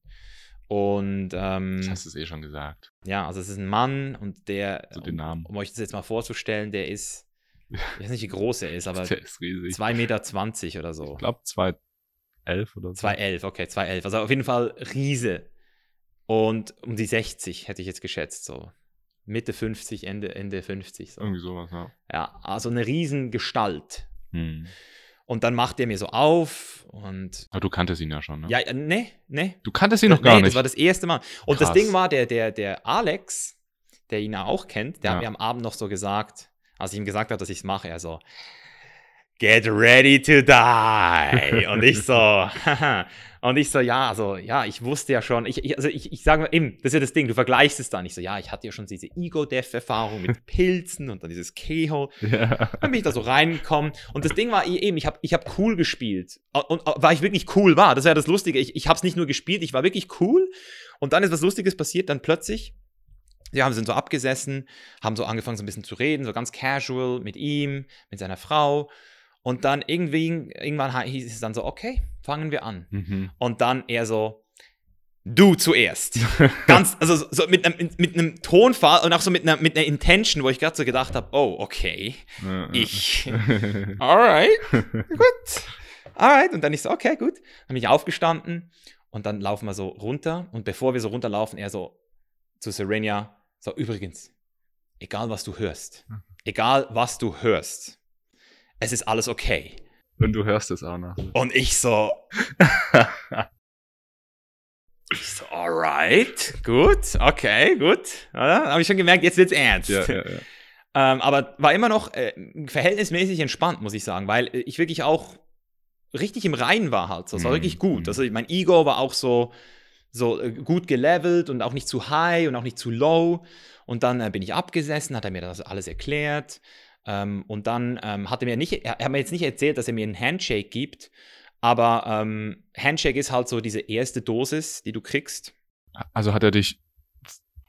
Und ähm, Das hast du es eh schon gesagt. ja, also es ist ein Mann und der, So den Namen. um euch das jetzt mal vorzustellen, der ist, ich weiß nicht, wie groß er ist, aber Der ist riesig. 2,20 Meter oder so. Ich glaube 211 oder so. 2,11, okay, 2,11. Also auf jeden Fall Riese. Und um die 60 hätte ich jetzt geschätzt, so. Mitte 50, Ende, Ende 50. So. Irgendwie sowas, ja. Ja, also eine Riesengestalt. Hm. Und dann macht er mir so auf und. Aber du kanntest ihn ja schon, ne? Ja, äh, ne, ne. Du kanntest ihn noch gar nee, nicht. das war das erste Mal. Und das Krass. Ding war, der, der, der Alex, der ihn ja auch kennt, der Ja. hat mir am Abend noch so gesagt, als ich ihm gesagt habe, dass ich es mache, er so, Get ready to die. Und ich so. Und ich so, ja, also, ja, ich wusste ja schon, ich, ich, also ich, ich sage mal, eben, das ist ja das Ding, du vergleichst es dann. Ich so, ja, ich hatte ja schon diese Ego-Death-Erfahrung mit Pilzen und dann dieses Keyhole. ja. Dann bin ich da so reingekommen. Und das Ding war eben, ich habe ich hab cool gespielt. Und und weil ich wirklich cool war. Das ist ja das Lustige. Ich, ich habe es nicht nur gespielt, ich war wirklich cool. Und dann ist was Lustiges passiert. Dann plötzlich, ja, wir sind so abgesessen, haben so angefangen, so ein bisschen zu reden, so ganz casual mit ihm, mit seiner Frau. Und dann irgendwie, irgendwann hieß es dann so, okay, fangen wir an. Mhm. Und dann er so, du zuerst. Ganz, also so- mit einem, mit einem Tonfall und auch so mit einer, mit einer Intention, wo ich gerade so gedacht habe, oh, okay, Ja, ja. ich. Alright, gut. Alright. Und dann ich so, okay, gut. Dann bin ich aufgestanden und dann laufen wir so runter. Und bevor wir so runterlaufen, er so zu Serenia, so übrigens, egal was du hörst, egal was du hörst, es ist alles okay. Und du hörst es auch noch. Und ich so, ich so, alright, gut, okay, gut. Ja, Habe ich schon gemerkt, jetzt wird's ernst. ja, ja, ja. Ähm, aber war immer noch äh, verhältnismäßig entspannt, muss ich sagen, weil ich wirklich auch richtig im Reinen war halt. So. Das war Mhm, wirklich gut. mhm. Also mein Ego war auch so, so äh, gut gelevelt und auch nicht zu high und auch nicht zu low. Und dann äh, bin ich abgesessen, hat er mir das alles erklärt. Ähm, und dann ähm, hat er mir nicht, er hat mir jetzt nicht erzählt, dass er mir einen Handshake gibt. Aber ähm, Handshake ist halt so diese erste Dosis, die du kriegst. Also hat er dich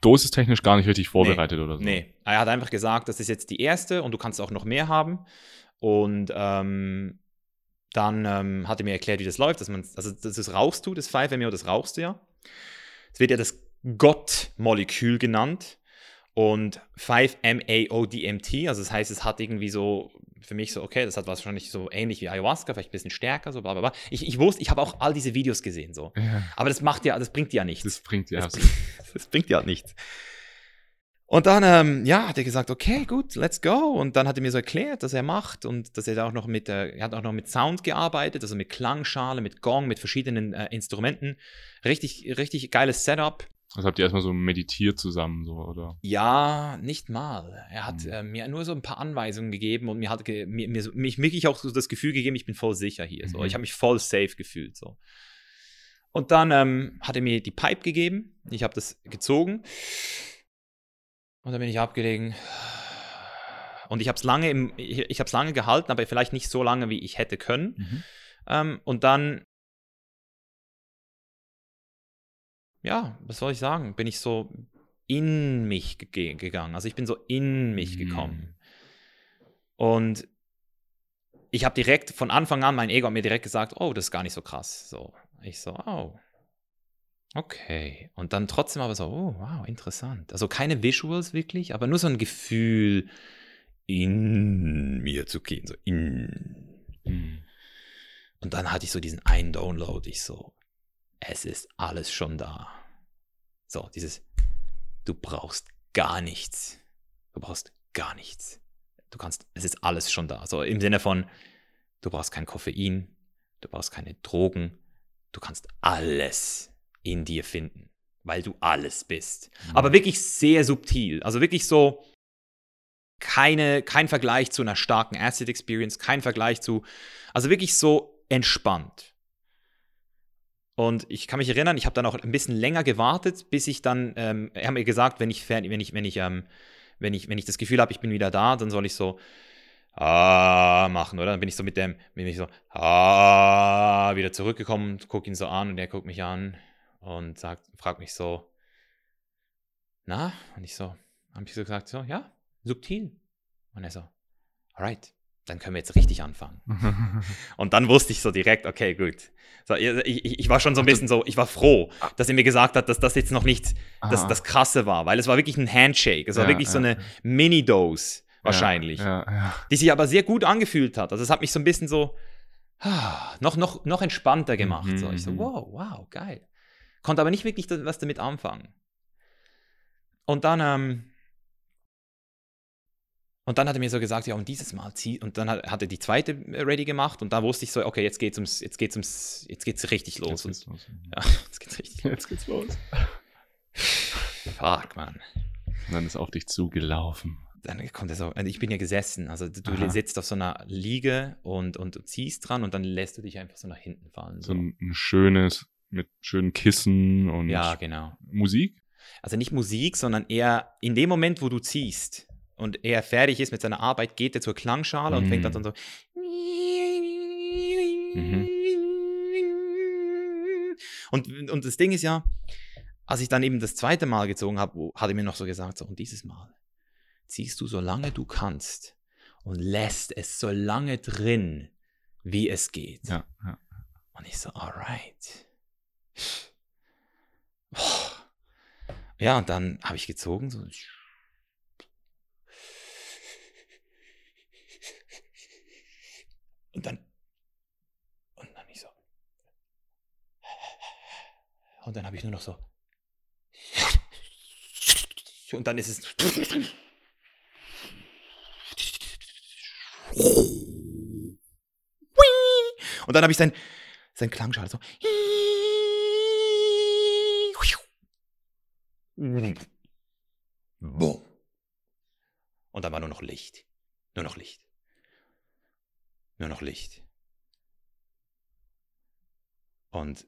dosistechnisch gar nicht richtig vorbereitet oder so? Nee, er hat einfach gesagt, das ist jetzt die erste und du kannst auch noch mehr haben. Und ähm, dann ähm, hat er mir erklärt, wie das läuft. Dass man, also das, das rauchst du, das 5-MeO, das rauchst du ja. Es wird ja das Gott-Molekül genannt. Und 5-MAO-DMT, also das heißt, es hat irgendwie so, für mich so, okay, das hat wahrscheinlich so ähnlich wie Ayahuasca, vielleicht ein bisschen stärker, so bla bla bla. Ich, ich wusste, ich habe auch all diese Videos gesehen, so. Ja, Aber das macht ja, das bringt ja nichts. das bringt ja. Das, das bringt ja nichts. Und dann, ähm, ja, hat er gesagt, okay, gut, let's go. Und dann hat er mir so erklärt, was er macht und dass er da auch noch mit, äh, er hat auch noch mit Sound gearbeitet, also mit Klangschale, mit Gong, mit verschiedenen äh, Instrumenten. Richtig, richtig geiles Setup. Das habt ihr erstmal so meditiert zusammen, so, oder? Ja, nicht mal. Er hat Hm. äh, mir nur so ein paar Anweisungen gegeben und mir hat ge mir, mir, mich wirklich auch so das Gefühl gegeben, ich bin voll sicher hier. So. Mhm. Ich habe mich voll safe gefühlt. So. Und dann ähm, hat er mir die Pipe gegeben. Ich habe das gezogen. Und dann bin ich abgelegen. Und ich habe es lange, im, ich, ich lange gehalten, aber vielleicht nicht so lange, wie ich hätte können. Mhm. Ähm, und dann, ja, was soll ich sagen, bin ich so in mich ge gegangen. Also ich bin so in mich Mhm. gekommen. Und ich habe direkt von Anfang an, mein Ego hat mir direkt gesagt, oh, das ist gar nicht so krass. So, ich so, oh. Okay. Und dann trotzdem aber so, oh, wow, interessant. Also keine Visuals wirklich, aber nur so ein Gefühl in mir zu gehen. So in. Mhm. Und dann hatte ich so diesen einen Download. Ich so, es ist alles schon da. So, dieses, du brauchst gar nichts. Du brauchst gar nichts. Du kannst, es ist alles schon da. So im Sinne von, du brauchst kein Koffein, du brauchst keine Drogen, du kannst alles in dir finden, weil du alles bist. Mhm. Aber wirklich sehr subtil. Also wirklich so keine, kein Vergleich zu einer starken Acid Experience, kein Vergleich zu, also wirklich so entspannt. Und ich kann mich erinnern, ich habe dann auch ein bisschen länger gewartet, bis ich dann, ähm, er hat mir gesagt, wenn ich, wenn ich, wenn ich, ähm, wenn ich, wenn ich das Gefühl habe, ich bin wieder da, dann soll ich so ah machen, oder? Dann bin ich so mit dem, bin ich so ah wieder zurückgekommen, gucke ihn so an und er guckt mich an und sagt, fragt mich so, na? Und ich so, habe ich so gesagt, so, ja, subtil. Und er so, alright, dann können wir jetzt richtig anfangen. Und dann wusste ich so direkt, okay, gut. So, ich, ich, war schon so ein bisschen so, ich war froh, dass er mir gesagt hat, dass das jetzt noch nicht das, das Krasse war, weil es war wirklich ein Handshake. Es war Ja, wirklich so ja. eine Mini-Dose wahrscheinlich, Ja, die sich aber sehr gut angefühlt hat. Also es hat mich so ein bisschen so ah, noch, noch, noch entspannter gemacht. Mhm, So. Ich so, mhm. wow, wow, geil. Konnte aber nicht wirklich was damit anfangen. Und dann, ähm, und dann hat er mir so gesagt, ja, und dieses Mal zieh, und dann hat, hat er die zweite äh, ready gemacht und da wusste ich so, okay, jetzt geht's ums, jetzt geht's ums, jetzt geht's richtig los. Jetzt geht's los. ja, jetzt geht's richtig. Jetzt geht's los. Fuck, man. Und dann ist auf dich zugelaufen. Dann kommt er so, also ich bin ja gesessen, also du Aha. sitzt auf so einer Liege und, und du ziehst dran und dann lässt du dich einfach so nach hinten fallen. So So. ein, ein schönes, mit schönen Kissen und Ja, genau. Musik. Also nicht Musik, sondern eher in dem Moment, wo du ziehst und er fertig ist mit seiner Arbeit, geht er zur Klangschale und Mhm. fängt dann so. Und, und das Ding ist ja, als ich dann eben das zweite Mal gezogen habe, hat er mir noch so gesagt, so, und dieses Mal ziehst du so lange du kannst und lässt es so lange drin, wie es geht. Ja, ja. Und ich so, alright. Ja, und dann habe ich gezogen. So. Und dann. Und dann ich so. Und dann habe ich nur noch so. Und dann ist es. Und dann habe ich sein, sein Klangschale so. Boom. Und dann war nur noch Licht. Nur noch Licht. Nur noch Licht. Und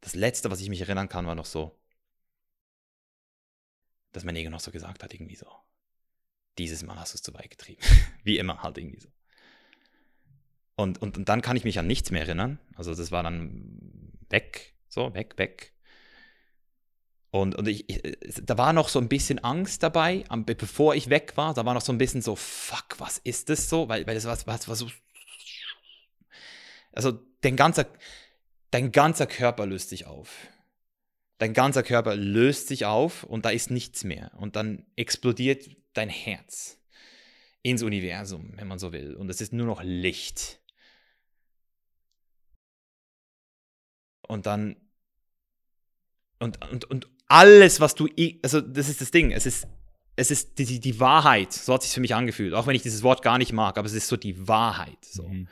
das Letzte, was ich mich erinnern kann, war noch so, dass mein Ego noch so gesagt hat, irgendwie so, dieses Mal hast du es zu weit getrieben. Wie immer halt irgendwie so. Und, und, und dann kann ich mich an nichts mehr erinnern. Also das war dann weg, so, weg, weg. Und, und ich, ich, da war noch so ein bisschen Angst dabei, am, be- bevor ich weg war. Da war noch so ein bisschen so, fuck, was ist das so? Weil, weil das war, war, war so. Also dein ganzer, dein ganzer Körper löst sich auf. Dein ganzer Körper löst sich auf und da ist nichts mehr. Und dann explodiert dein Herz ins Universum, wenn man so will. Und es ist nur noch Licht. Und dann. Und, und, und alles, was du. Also, das ist das Ding. Es ist, es ist die, die, Wahrheit. So hat es sich für mich angefühlt. Auch wenn ich dieses Wort gar nicht mag, aber es ist so die Wahrheit. So. Mhm.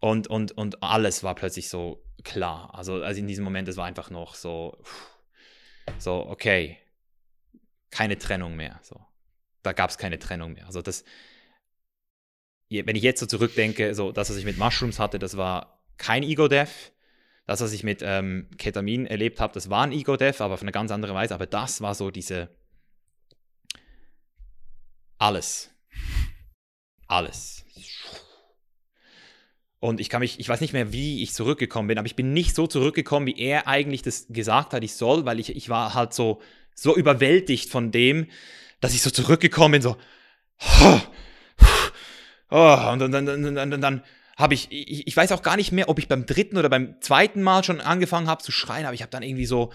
Und, und, und alles war plötzlich so klar. Also, also in diesem Moment, es war einfach noch so, so, okay, keine Trennung mehr. So. Da gab es keine Trennung mehr. Also das, wenn ich jetzt so zurückdenke, so das, was ich mit Mushrooms hatte, das war kein Ego-Death. Das, was ich mit ähm, Ketamin erlebt habe, das war ein Ego-Death, aber auf eine ganz andere Weise. Aber das war so diese, alles. Alles. Und ich kann mich, ich weiß nicht mehr, wie ich zurückgekommen bin, aber ich bin nicht so zurückgekommen, wie er eigentlich das gesagt hat, ich soll, weil ich, ich war halt so, so überwältigt von dem, dass ich so zurückgekommen bin, so. Oh, und dann, dann, dann, dann, dann, dann habe ich, ich, ich weiß auch gar nicht mehr, ob ich beim dritten oder beim zweiten Mal schon angefangen habe zu schreien, aber ich habe dann irgendwie so,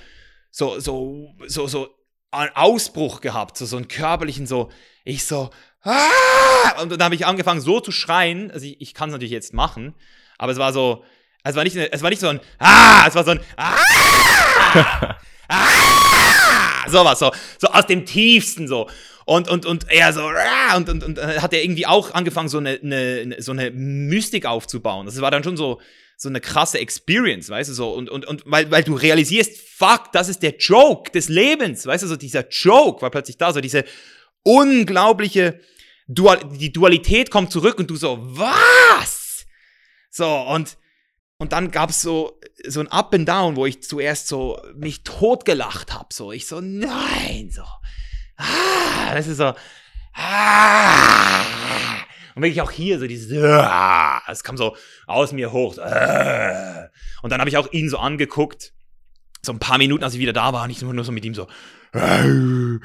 so, so, so, so einen Ausbruch gehabt, so, so einen körperlichen, so, ich so, ah! und dann habe ich angefangen so zu schreien, also ich, ich kann es natürlich jetzt machen, aber es war so, es war nicht, es war nicht so ein, ah, es war so ein, ah, ah, sowas, so, so aus dem tiefsten so. Und, und, und er so, und, und, und hat er irgendwie auch angefangen, so eine, eine, so eine Mystik aufzubauen. Das war dann schon so, so eine krasse Experience, weißt du, so, und, und, und weil, weil du realisierst, fuck, das ist der Joke des Lebens, weißt du, so dieser Joke war plötzlich da, so diese unglaubliche Dual die Dualität kommt zurück und du so, was? So, und, und dann gab's so, so ein Up and Down, wo ich zuerst so mich totgelacht hab, so, ich so, nein, so, ah, das ist so, ah, und wirklich auch hier so dieses, ah, es kam so aus mir hoch. Ah. Und dann habe ich auch ihn so angeguckt, so ein paar Minuten, als ich wieder da war, und ich nur so mit ihm so, ah,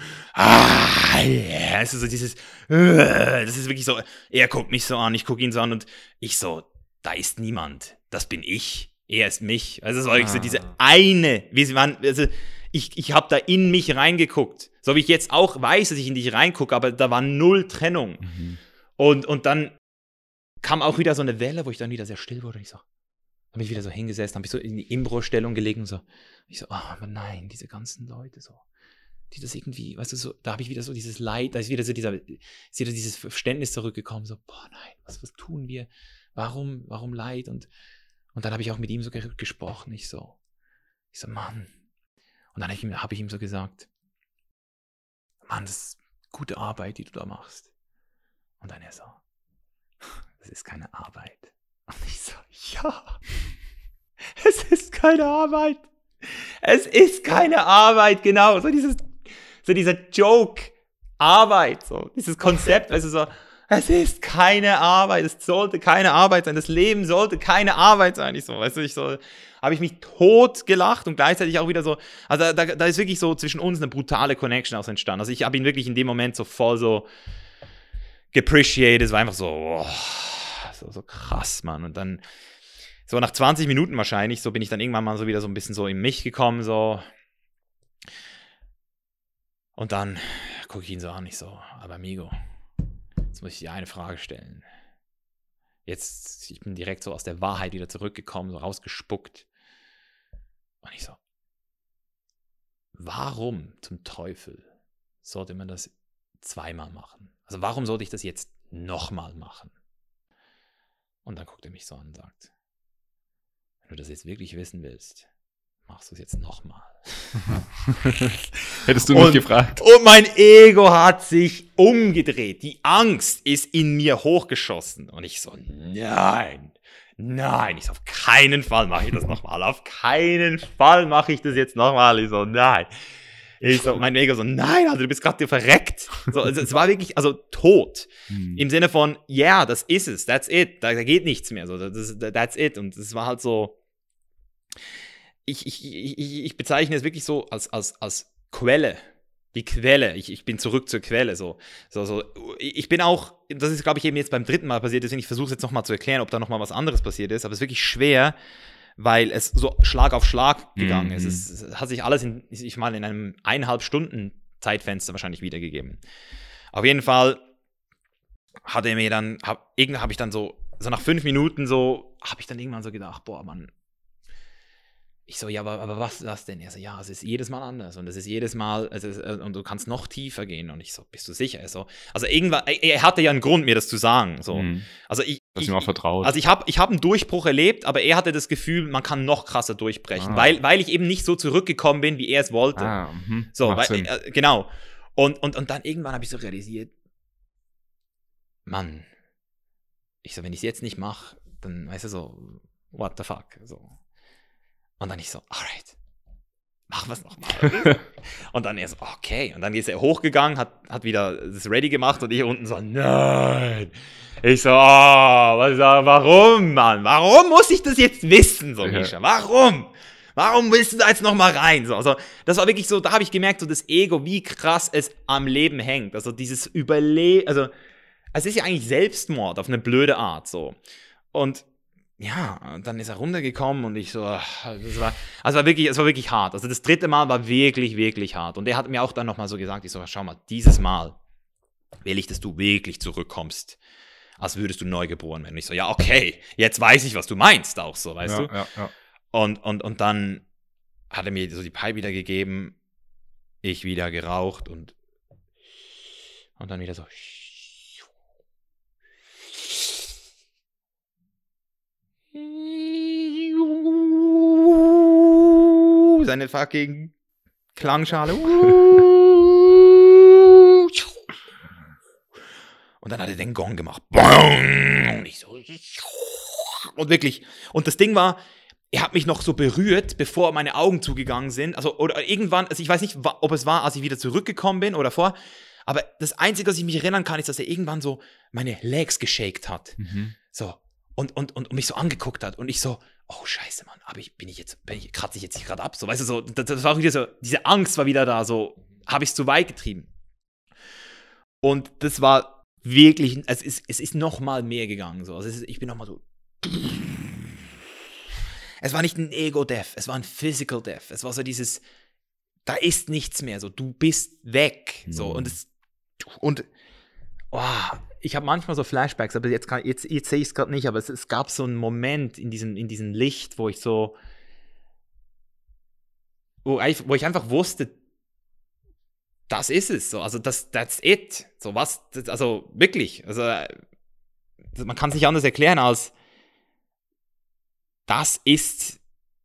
yeah. es ist so dieses, das ist wirklich so, er guckt mich so an, ich gucke ihn so an und ich so, da ist niemand, das bin ich, er ist mich. Also es war wirklich so diese eine, wie sie waren, also ich, ich habe da in mich reingeguckt. So wie ich jetzt auch weiß, dass ich in dich reingucke, aber da war null Trennung. Mhm. Und, und dann kam auch wieder so eine Welle, wo ich dann wieder sehr still wurde. Und ich so, habe mich wieder so hingesessen, habe ich so in die Imbro-Stellung gelegen und so. Ich so, oh, aber nein, diese ganzen Leute so. Die das irgendwie, weißt du, so, da habe ich wieder so dieses Leid, da ist wieder so dieser, ist wieder dieses Verständnis zurückgekommen, so, boah, nein, was, was tun wir? Warum, warum Leid? Und, und dann habe ich auch mit ihm so gesprochen. Ich so, ich so, Mann. Und dann habe ich, hab ich ihm so gesagt, Mann, das ist gute Arbeit, die du da machst. Und dann er so, das ist keine Arbeit. Und ich so, ja, es ist keine Arbeit. Es ist keine Arbeit, genau. So dieses, so dieser Joke, Arbeit, so dieses Konzept, also so, es ist keine Arbeit, es sollte keine Arbeit sein, das Leben sollte keine Arbeit sein. Ich so, weißt du, ich so, habe ich mich tot gelacht und gleichzeitig auch wieder so, also da, da ist wirklich so zwischen uns eine brutale Connection aus entstanden. Also ich habe ihn wirklich in dem Moment so voll so, geappreciated. Es war einfach so, oh, so, so krass, Mann. Und dann, so nach 20 Minuten wahrscheinlich, so bin ich dann irgendwann mal so wieder so ein bisschen so in mich gekommen, so. Und dann gucke ich ihn so an, ich so, aber Amigo, jetzt muss ich dir eine Frage stellen. Jetzt, ich bin direkt so aus der Wahrheit wieder zurückgekommen, so rausgespuckt. Und ich so, warum zum Teufel sollte man das zweimal machen? Also warum sollte ich das jetzt nochmal machen? Und dann guckt er mich so an und sagt, wenn du das jetzt wirklich wissen willst, machst du es jetzt nochmal. Hättest du mich gefragt. Und mein Ego hat sich umgedreht. Die Angst ist in mir hochgeschossen. Und ich so, nein, nein. Ich so, auf keinen Fall mache ich das nochmal. Auf keinen Fall mache ich das jetzt nochmal. Ich so, nein. Ich so, mein Ego so, nein, also du bist gerade verreckt. So, also, es war wirklich, also tot. Hm. Im Sinne von, ja, yeah, das ist es, that's it, da, da geht nichts mehr. So, das, that's it. Und es war halt so, ich, ich, ich, ich bezeichne es wirklich so als, als, als Quelle. Die Quelle. Ich, ich bin zurück zur Quelle. So, so, so. Ich bin auch, das ist, glaube ich, eben jetzt beim dritten Mal passiert, deswegen ich versuche es jetzt nochmal zu erklären, ob da nochmal was anderes passiert ist. Aber es ist wirklich schwer, weil es so Schlag auf Schlag gegangen mhm. ist. Es, es, hat sich alles in, ich mal, in einem eineinhalb Stunden Zeitfenster wahrscheinlich wiedergegeben. Auf jeden Fall hat er mir dann, hab, irgendwann habe ich dann so, so nach fünf Minuten so, habe ich dann irgendwann so gedacht, boah, Mann, ich so, ja, aber, aber was ist das denn? Er so, ja, es ist jedes Mal anders und es ist jedes Mal, es ist, äh, und du kannst noch tiefer gehen. Und ich so, bist du sicher? Er so, also irgendwann, er hatte ja einen Grund, mir das zu sagen. So. Mhm. Also ich, Dass ich, ihm auch vertraut. Also ich habe ich hab einen Durchbruch erlebt, aber er hatte das Gefühl, man kann noch krasser durchbrechen, ah. weil, weil ich eben nicht so zurückgekommen bin, wie er es wollte. Ah, mh. so, weil, äh, genau. Und, und, und dann irgendwann habe ich so realisiert, Mann, ich so, wenn ich es jetzt nicht mache, dann, weißt du, so, what the fuck, so. Und dann ich so, alright, machen wir es nochmal. und dann er so, okay. Und dann ist er hochgegangen, hat, hat wieder das Ready gemacht und ich unten so, nein. Ich so, oh, was, warum, Mann? Warum muss ich das jetzt wissen, so, Misha? Warum? Warum willst du da jetzt nochmal rein? So, also, das war wirklich so, da habe ich gemerkt, so das Ego, wie krass es am Leben hängt. Also dieses Überleben, also, es ist ja eigentlich Selbstmord auf eine blöde Art, so. Und ja, dann ist er runtergekommen und ich so, das war, also war wirklich, es war wirklich hart. Also das dritte Mal war wirklich, wirklich hart. Und er hat mir auch dann nochmal so gesagt, ich so, schau mal, dieses Mal will ich, dass du wirklich zurückkommst, als würdest du neu geboren werden. Und ich so, ja, okay, jetzt weiß ich, was du meinst auch so, weißt ja, du? Ja, ja. Und, und, und dann hat er mir so die Pipe wieder gegeben, ich wieder geraucht und, und dann wieder so. Seine fucking Klangschale. Und dann hat er den Gong gemacht. Und ich so. Und wirklich. Und das Ding war, er hat mich noch so berührt, bevor meine Augen zugegangen sind. Also, oder irgendwann, also ich weiß nicht, ob es war, als ich wieder zurückgekommen bin oder vor. Aber das Einzige, was ich mich erinnern kann, ist, dass er irgendwann so meine Legs geshakt hat. Mhm. So. Und, und, und, mich so angeguckt hat. Und ich so, oh Scheiße, Mann, aber ich, bin ich jetzt, bin ich, kratze ich jetzt gerade ab? So, weißt du, so, das, das war wieder so, diese Angst war wieder da, so, habe ich es zu weit getrieben. Und das war wirklich, es ist, es ist noch mal mehr gegangen. So. Also ist, ich bin noch mal so. Es war nicht ein Ego-Death, es war ein Physical Death. Es war so dieses, da ist nichts mehr. So, du bist weg. So, Mhm. und es, und, oh, ich habe manchmal so Flashbacks, aber jetzt, jetzt, jetzt sehe ich es gerade nicht, aber es, es gab so einen Moment in diesem, in diesem Licht, wo ich so, wo, ich- wo ich einfach wusste, das ist es. So. Also, das, that's it. So was, das, also wirklich. Also, man kann es nicht anders erklären als, das ist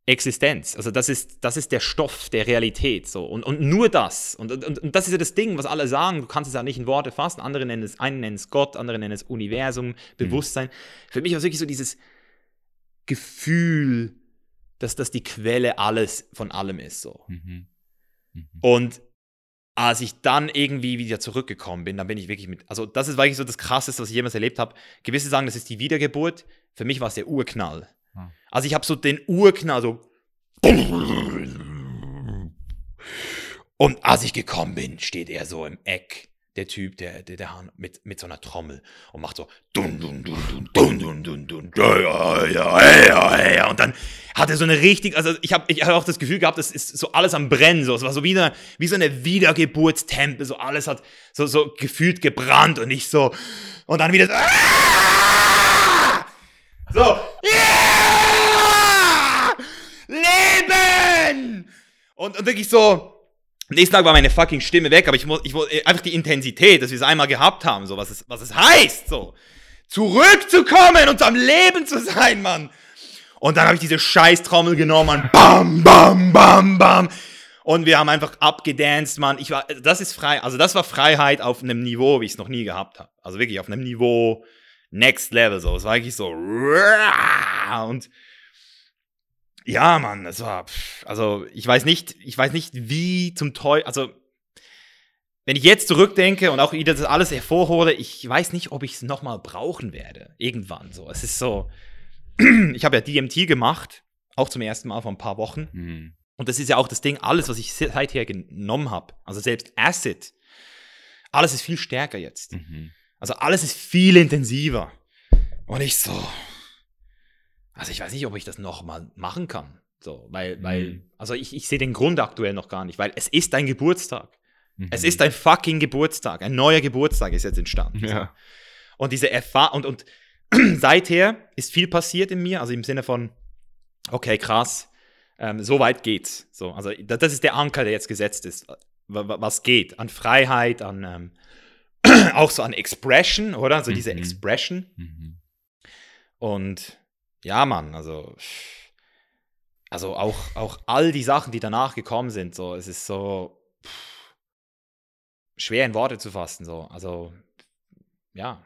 Existenz. Also, das ist, das ist der Stoff der Realität. So. Und, und nur das. Und, und, und das ist ja das Ding, was alle sagen. Du kannst es ja nicht in Worte fassen. Andere nennen es, einen nennen es Gott, andere nennen es Universum, Bewusstsein. Für mich war es wirklich so dieses Gefühl, dass das die Quelle alles von allem ist. So. Mhm. Mhm. Und als ich dann irgendwie wieder zurückgekommen bin, dann bin ich wirklich mit, also das ist wirklich so das Krasseste, was ich jemals erlebt habe. Gewisse sagen, das ist die Wiedergeburt. Für mich war es der Urknall. Also ich habe so den Urknall, so. Und als ich gekommen bin, steht er so im Eck, der Typ, der, der, der Hahn, mit, mit so einer Trommel und macht so. Und dann hat er so eine richtig, also ich habe ich hab auch das Gefühl gehabt, das ist so alles am Brennen, so. Es war so wieder, wie so eine Wiedergeburtstempel, so alles hat so, so gefühlt gebrannt und nicht so. Und dann wieder so. Ah! So. Leben! Und, und wirklich so, am nächsten Tag war meine fucking Stimme weg, aber ich muss, ich muss einfach die Intensität, dass wir es einmal gehabt haben, so was es, was es heißt, so zurückzukommen und am Leben zu sein, Mann. Und dann habe ich diese Scheißtrommel genommen, und bam, bam, bam, bam. Und wir haben einfach abgedanced, Mann. Ich war, das ist frei, also das war Freiheit auf einem Niveau, wie ich es noch nie gehabt habe. Also wirklich auf einem Niveau Next Level, so. Es war wirklich so, und ja, Mann, es war, pff, also ich weiß nicht, ich weiß nicht, wie zum Teufel, also wenn ich jetzt zurückdenke und auch wieder das alles hervorhole, ich weiß nicht, ob ich es nochmal brauchen werde. Irgendwann so. Es ist so, ich habe ja DMT gemacht, auch zum ersten Mal vor ein paar Wochen. Mhm. Und das ist ja auch das Ding, alles, was ich se- seither genommen habe, also selbst Acid, alles ist viel stärker jetzt. Mhm. Also alles ist viel intensiver. Und ich so, also ich weiß nicht, ob ich das nochmal machen kann. So, weil, weil, Mhm. also ich, ich sehe den Grund aktuell noch gar nicht, weil es ist dein Geburtstag. Mhm. Es ist ein fucking Geburtstag. Ein neuer Geburtstag ist jetzt entstanden. Ja. Und diese Erfahrung, und, und seither ist viel passiert in mir, also im Sinne von, okay, krass, ähm, so weit geht's. So, also da- das ist der Anker, der jetzt gesetzt ist. Wa- wa- Was geht? An Freiheit, an ähm, auch so an Expression, oder? So diese Mhm. Expression. Mhm. Und ja, Mann, also, also auch, auch all die Sachen, die danach gekommen sind, so, es ist so pff, schwer in Worte zu fassen, so. Also, ja.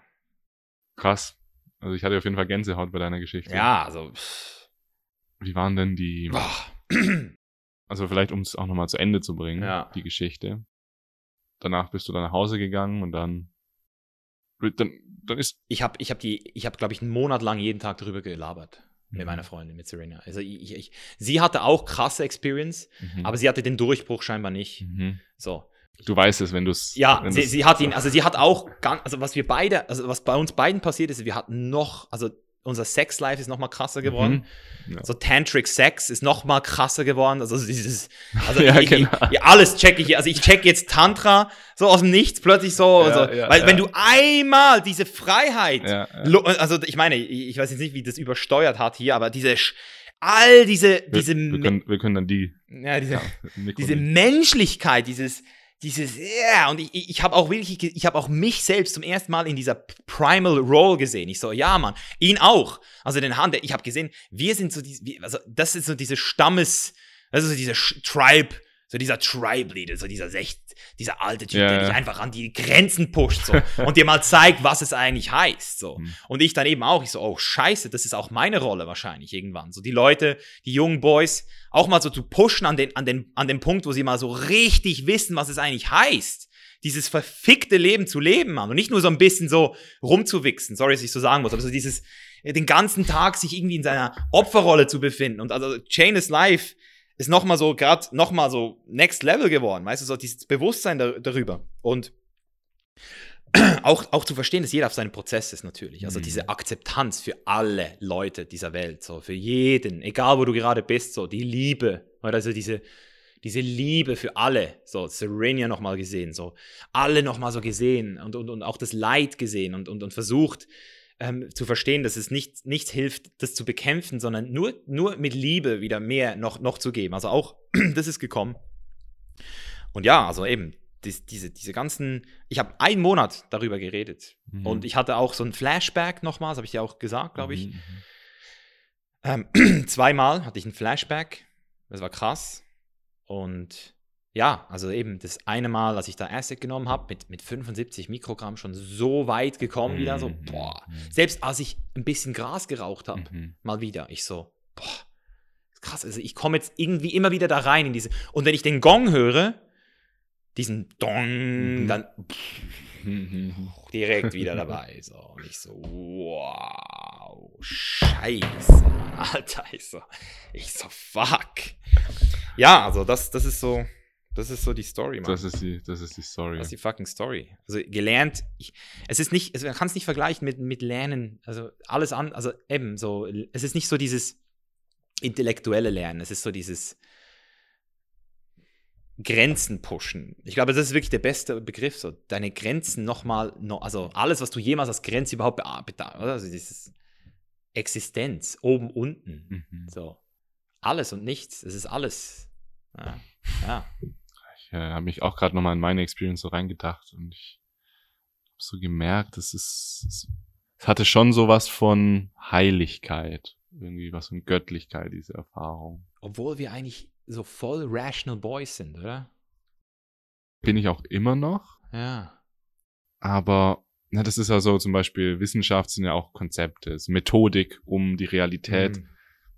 Krass. Also ich hatte auf jeden Fall Gänsehaut bei deiner Geschichte. Ja, also. pff, Wie waren denn die, boah. also vielleicht um es auch nochmal zu Ende zu bringen, Ja. die Geschichte. Danach bist du dann nach Hause gegangen und dann, dann, dann ist, Ich habe, ich hab die, ich habe, glaube ich, einen Monat lang jeden Tag darüber gelabert mit Mhm. meiner Freundin, mit Serena. Also ich, ich, sie hatte auch krasse Experience, Mhm. aber sie hatte den Durchbruch scheinbar nicht. Mhm. So. Du weißt es, wenn du es. Ja, sie, sie hat ihn, also sie hat auch ganz, also was wir beide, also was bei uns beiden passiert ist, wir hatten noch, also unser Sex-Life ist noch mal krasser geworden. Mhm. Ja. So Tantric Sex ist noch mal krasser geworden. Also dieses, also Ja, ich, genau. ich, alles checke ich. Also ich check jetzt Tantra so aus dem Nichts plötzlich so. Ja, so weil wenn du einmal diese Freiheit, also ich meine, ich weiß jetzt nicht, wie das übersteuert hat hier, aber diese, Sch- all diese, Wir, diese, wir, können, wir können dann die ja, diese, diese Menschlichkeit, dieses, dieses, ja, und ich, ich, habe auch wirklich, ich habe auch mich selbst zum ersten Mal in dieser Primal Role gesehen. Ich so, ja, Mann, ihn auch. Also den Hand, ich habe gesehen, wir sind so, die, also das ist so diese Stammes, das ist so dieser Sch- Tribe, so dieser Tribe-Leader, so dieser Secht, dieser alte Typ, Ja, der ja. dich einfach an die Grenzen pusht so, und dir mal zeigt, was es eigentlich heißt. So. Mhm. Und ich dann eben auch, ich so, oh scheiße, das ist auch meine Rolle wahrscheinlich irgendwann. So die Leute, die jungen Boys, auch mal so zu pushen an den, an den, an den Punkt, wo sie mal so richtig wissen, was es eigentlich heißt. Dieses verfickte Leben zu leben, Mann. Und nicht nur so ein bisschen so rumzuwichsen, sorry, dass ich so sagen muss, aber so dieses, äh, den ganzen Tag sich irgendwie in seiner Opferrolle zu befinden. Und also Chain is Life ist nochmal so, gerade nochmal so Next Level geworden, weißt du, so dieses Bewusstsein da, darüber. Und auch, auch zu verstehen, dass jeder auf seinem Prozess ist natürlich. Also Mhm. diese Akzeptanz für alle Leute dieser Welt, so für jeden, egal wo du gerade bist, so die Liebe, also diese, diese Liebe für alle, so Serenia nochmal gesehen, so alle nochmal so gesehen und, und, und auch das Leid gesehen und, und, und versucht ähm, zu verstehen, dass es nicht, nichts hilft, das zu bekämpfen, sondern nur, nur mit Liebe wieder mehr noch, noch zu geben. Also auch das ist gekommen. Und ja, also eben, dies, diese, diese ganzen, ich habe einen Monat darüber geredet. Mhm. Und ich hatte auch so ein Flashback nochmal, das habe ich dir auch gesagt, glaube ich. Mhm. Ähm, zweimal hatte ich ein Flashback. Das war krass. Und ja, also eben das eine Mal, als ich da Acid genommen habe, mit, mit 75 Mikrogramm schon so weit gekommen wieder, so, Mhm. boah. Mhm. Selbst als ich ein bisschen Gras geraucht habe, Mhm. mal wieder, ich so, boah, krass, also ich komme jetzt irgendwie immer wieder da rein in diese, und wenn ich den Gong höre, diesen Dong, Mhm. dann Mhm. direkt wieder dabei. So. Und ich so, wow, scheiße, Alter. Ich so, ich so, fuck. Ja, also das, das ist so, das ist so die Story, Mann. Das ist die, das ist die Story. Das ist die fucking Story. Also gelernt, ich, es ist nicht, also man kann es nicht vergleichen mit, mit Lernen, also alles an, also eben so, es ist nicht so dieses intellektuelle Lernen, es ist so dieses Grenzen pushen. Ich glaube, das ist wirklich der beste Begriff, so deine Grenzen nochmal, no, also alles, was du jemals als Grenze überhaupt bearbeitet hast, oder? Also dieses Existenz, oben, unten, Mhm. so. Alles und nichts, es ist alles. Ja, ja. Äh, habe mich auch gerade nochmal in meine Experience so reingedacht und ich habe so gemerkt, es ist, es, hatte schon sowas von Heiligkeit, irgendwie was von Göttlichkeit, diese Erfahrung. Obwohl wir eigentlich so voll rational boys sind, oder? Bin ich auch immer noch, Ja. aber na, das ist ja so zum Beispiel Wissenschaft sind ja auch Konzepte, es ist Methodik, um die Realität Mhm.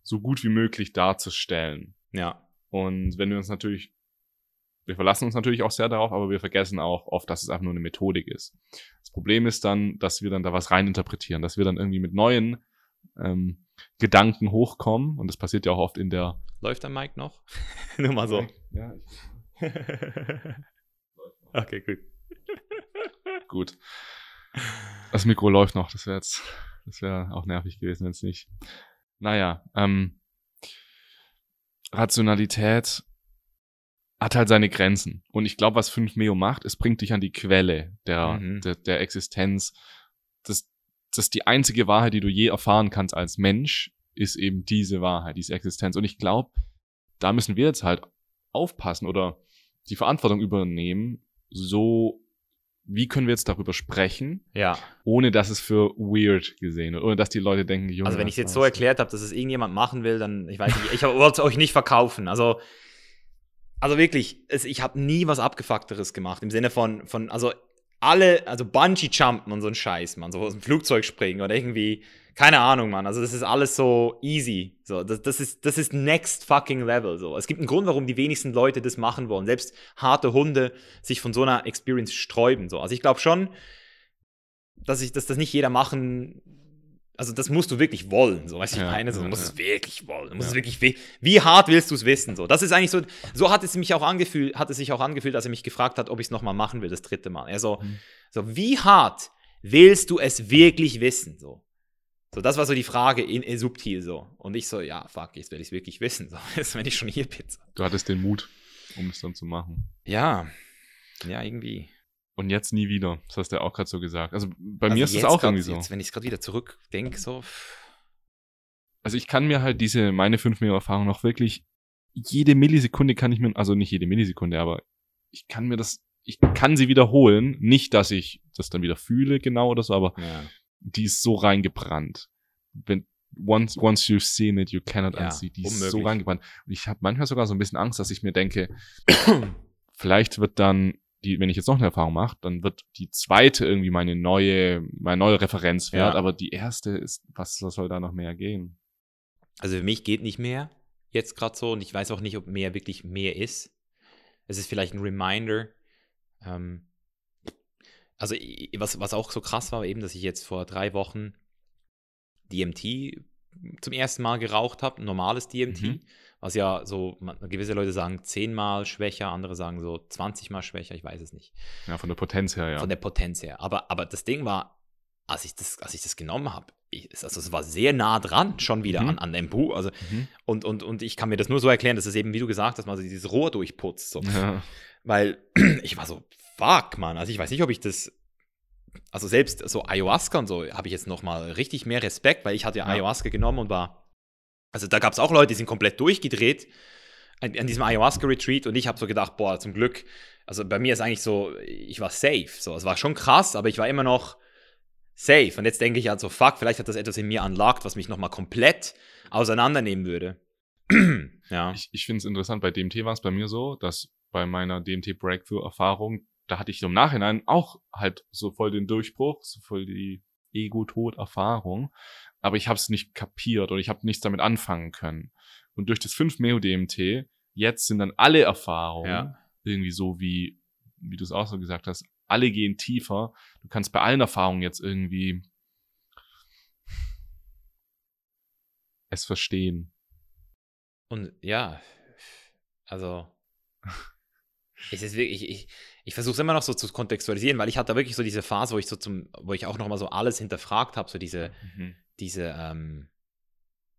so gut wie möglich darzustellen. Ja. Und wenn wir uns natürlich, wir verlassen uns natürlich auch sehr darauf, aber wir vergessen auch oft, dass es einfach nur eine Methodik ist. Das Problem ist dann, dass wir dann da was reininterpretieren, dass wir dann irgendwie mit neuen ähm, Gedanken hochkommen. Und das passiert ja auch oft in der. Läuft der Mic noch? Nur mal so. Ja, okay, gut. gut. Das Mikro läuft noch, das wäre jetzt, das wäre auch nervig gewesen, wenn es nicht. Naja, ähm, Rationalität hat halt seine Grenzen. Und ich glaube, was 5 Meo macht, es bringt dich an die Quelle der, Mhm. der, der Existenz. Das, das ist die einzige Wahrheit, die du je erfahren kannst als Mensch, ist eben diese Wahrheit, diese Existenz. Und ich glaube, da müssen wir jetzt halt aufpassen oder die Verantwortung übernehmen, so wie können wir jetzt darüber sprechen, Ja. ohne dass es für weird gesehen wird, ohne dass die Leute denken, Junge, Also wenn ich es jetzt so erklärt habe, dass es irgendjemand machen will, dann, ich weiß nicht, ich wollte es euch nicht verkaufen. Also, also wirklich, es, ich habe nie was Abgefuckteres gemacht. Im Sinne von, von also alle, also Bungee-Jumpen und so ein Scheiß, man, so aus dem Flugzeug springen oder irgendwie, keine Ahnung, man. Also das ist alles so easy. So, das, das, ist, das ist next fucking level. So. Es gibt einen Grund, warum die wenigsten Leute das machen wollen. Selbst harte Hunde sich von so einer Experience sträuben. So. Also ich glaube schon, dass, ich, dass das nicht jeder machen also das musst du wirklich wollen, so weißt du, ich Ja, meine, so, du ja, musst ja. es wirklich wollen, du musst Ja. es wirklich, we- wie hart willst du es wissen, so, das ist eigentlich so, so hat es mich auch angefühlt, hat es sich auch angefühlt, als er mich gefragt hat, ob ich es nochmal machen will, das dritte Mal, er so, Mhm. so, wie hart willst du es wirklich wissen, so, So, das war so die Frage in, in subtil so. Und ich so, ja, fuck, jetzt werde ich es wirklich wissen. So, jetzt wenn ich schon hier Pizza. Du hattest den Mut, um es dann zu machen. Ja, ja, irgendwie. Und jetzt nie wieder. Das hast du ja auch gerade so gesagt. Also bei Also mir ist es auch grad, irgendwie so. Jetzt, wenn ich es gerade wieder zurückdenke, so. Also ich kann mir halt diese, meine 5 Millionen Erfahrung noch wirklich, jede Millisekunde kann ich mir, also nicht jede Millisekunde, aber ich kann mir das, ich kann sie wiederholen. Nicht, dass ich das dann wieder fühle genau oder so, aber Ja. die ist so reingebrannt. Wenn, once, once you've seen it, you cannot Ja, unsee. Die ist so unmöglich. reingebrannt. Und ich habe manchmal sogar so ein bisschen Angst, dass ich mir denke, vielleicht wird dann die, wenn ich jetzt noch eine Erfahrung mache, dann wird die zweite irgendwie meine neue, mein neuer Referenzwert, Ja. aber die erste ist, was, was soll da noch mehr gehen? Also für mich geht nicht mehr jetzt gerade so und ich weiß auch nicht, ob mehr wirklich mehr ist. Es ist vielleicht ein Reminder. Ähm, also was, was auch so krass war, eben, dass ich jetzt vor drei Wochen DMT zum ersten Mal geraucht habe, normales DMT, Mhm. Was ja so, man, gewisse Leute sagen zehnmal schwächer, andere sagen so 20 mal schwächer, ich weiß es nicht. Ja, von der Potenz her, ja. von der Potenz her. Aber, aber das Ding war, als ich das, als ich das genommen habe, also es war sehr nah dran schon wieder Mhm. an, an dem Buch. Also, Mhm. und, und, und ich kann mir das nur so erklären, dass es eben, wie du gesagt hast, mal so dieses Rohr durchputzt. So. Ja. Weil ich war so, fuck, Mann. Also ich weiß nicht, ob ich das. Also selbst so Ayahuasca und so habe ich jetzt nochmal richtig mehr Respekt, weil ich hatte ja, Ja. Ayahuasca genommen und war. Also da gab es auch Leute, die sind komplett durchgedreht an, an diesem Ayahuasca-Retreat und ich habe so gedacht, boah, zum Glück. Also bei mir ist eigentlich so, ich war safe. So, es war schon krass, aber ich war immer noch safe. Und jetzt denke ich halt so, fuck, vielleicht hat das etwas in mir unlocked, was mich nochmal komplett auseinandernehmen würde. ja. Ich, ich finde es interessant, bei DMT war es bei mir so, dass bei meiner DMT-Breakthrough-Erfahrung, da hatte ich im Nachhinein auch halt so voll den Durchbruch, so voll die Ego-Tod-Erfahrung, aber ich habe es nicht kapiert oder ich habe nichts damit anfangen können. Und durch das 5-Meo-DMT, jetzt sind dann alle Erfahrungen Ja. irgendwie so wie, wie du es auch so gesagt hast, alle gehen tiefer. Du kannst bei allen Erfahrungen jetzt irgendwie es verstehen. Und ja, also es ist wirklich, ich, ich, ich versuche es immer noch so zu kontextualisieren, weil ich hatte wirklich so diese Phase, wo ich so zum, wo ich auch nochmal so alles hinterfragt habe, so diese, Mhm. Diese, ähm,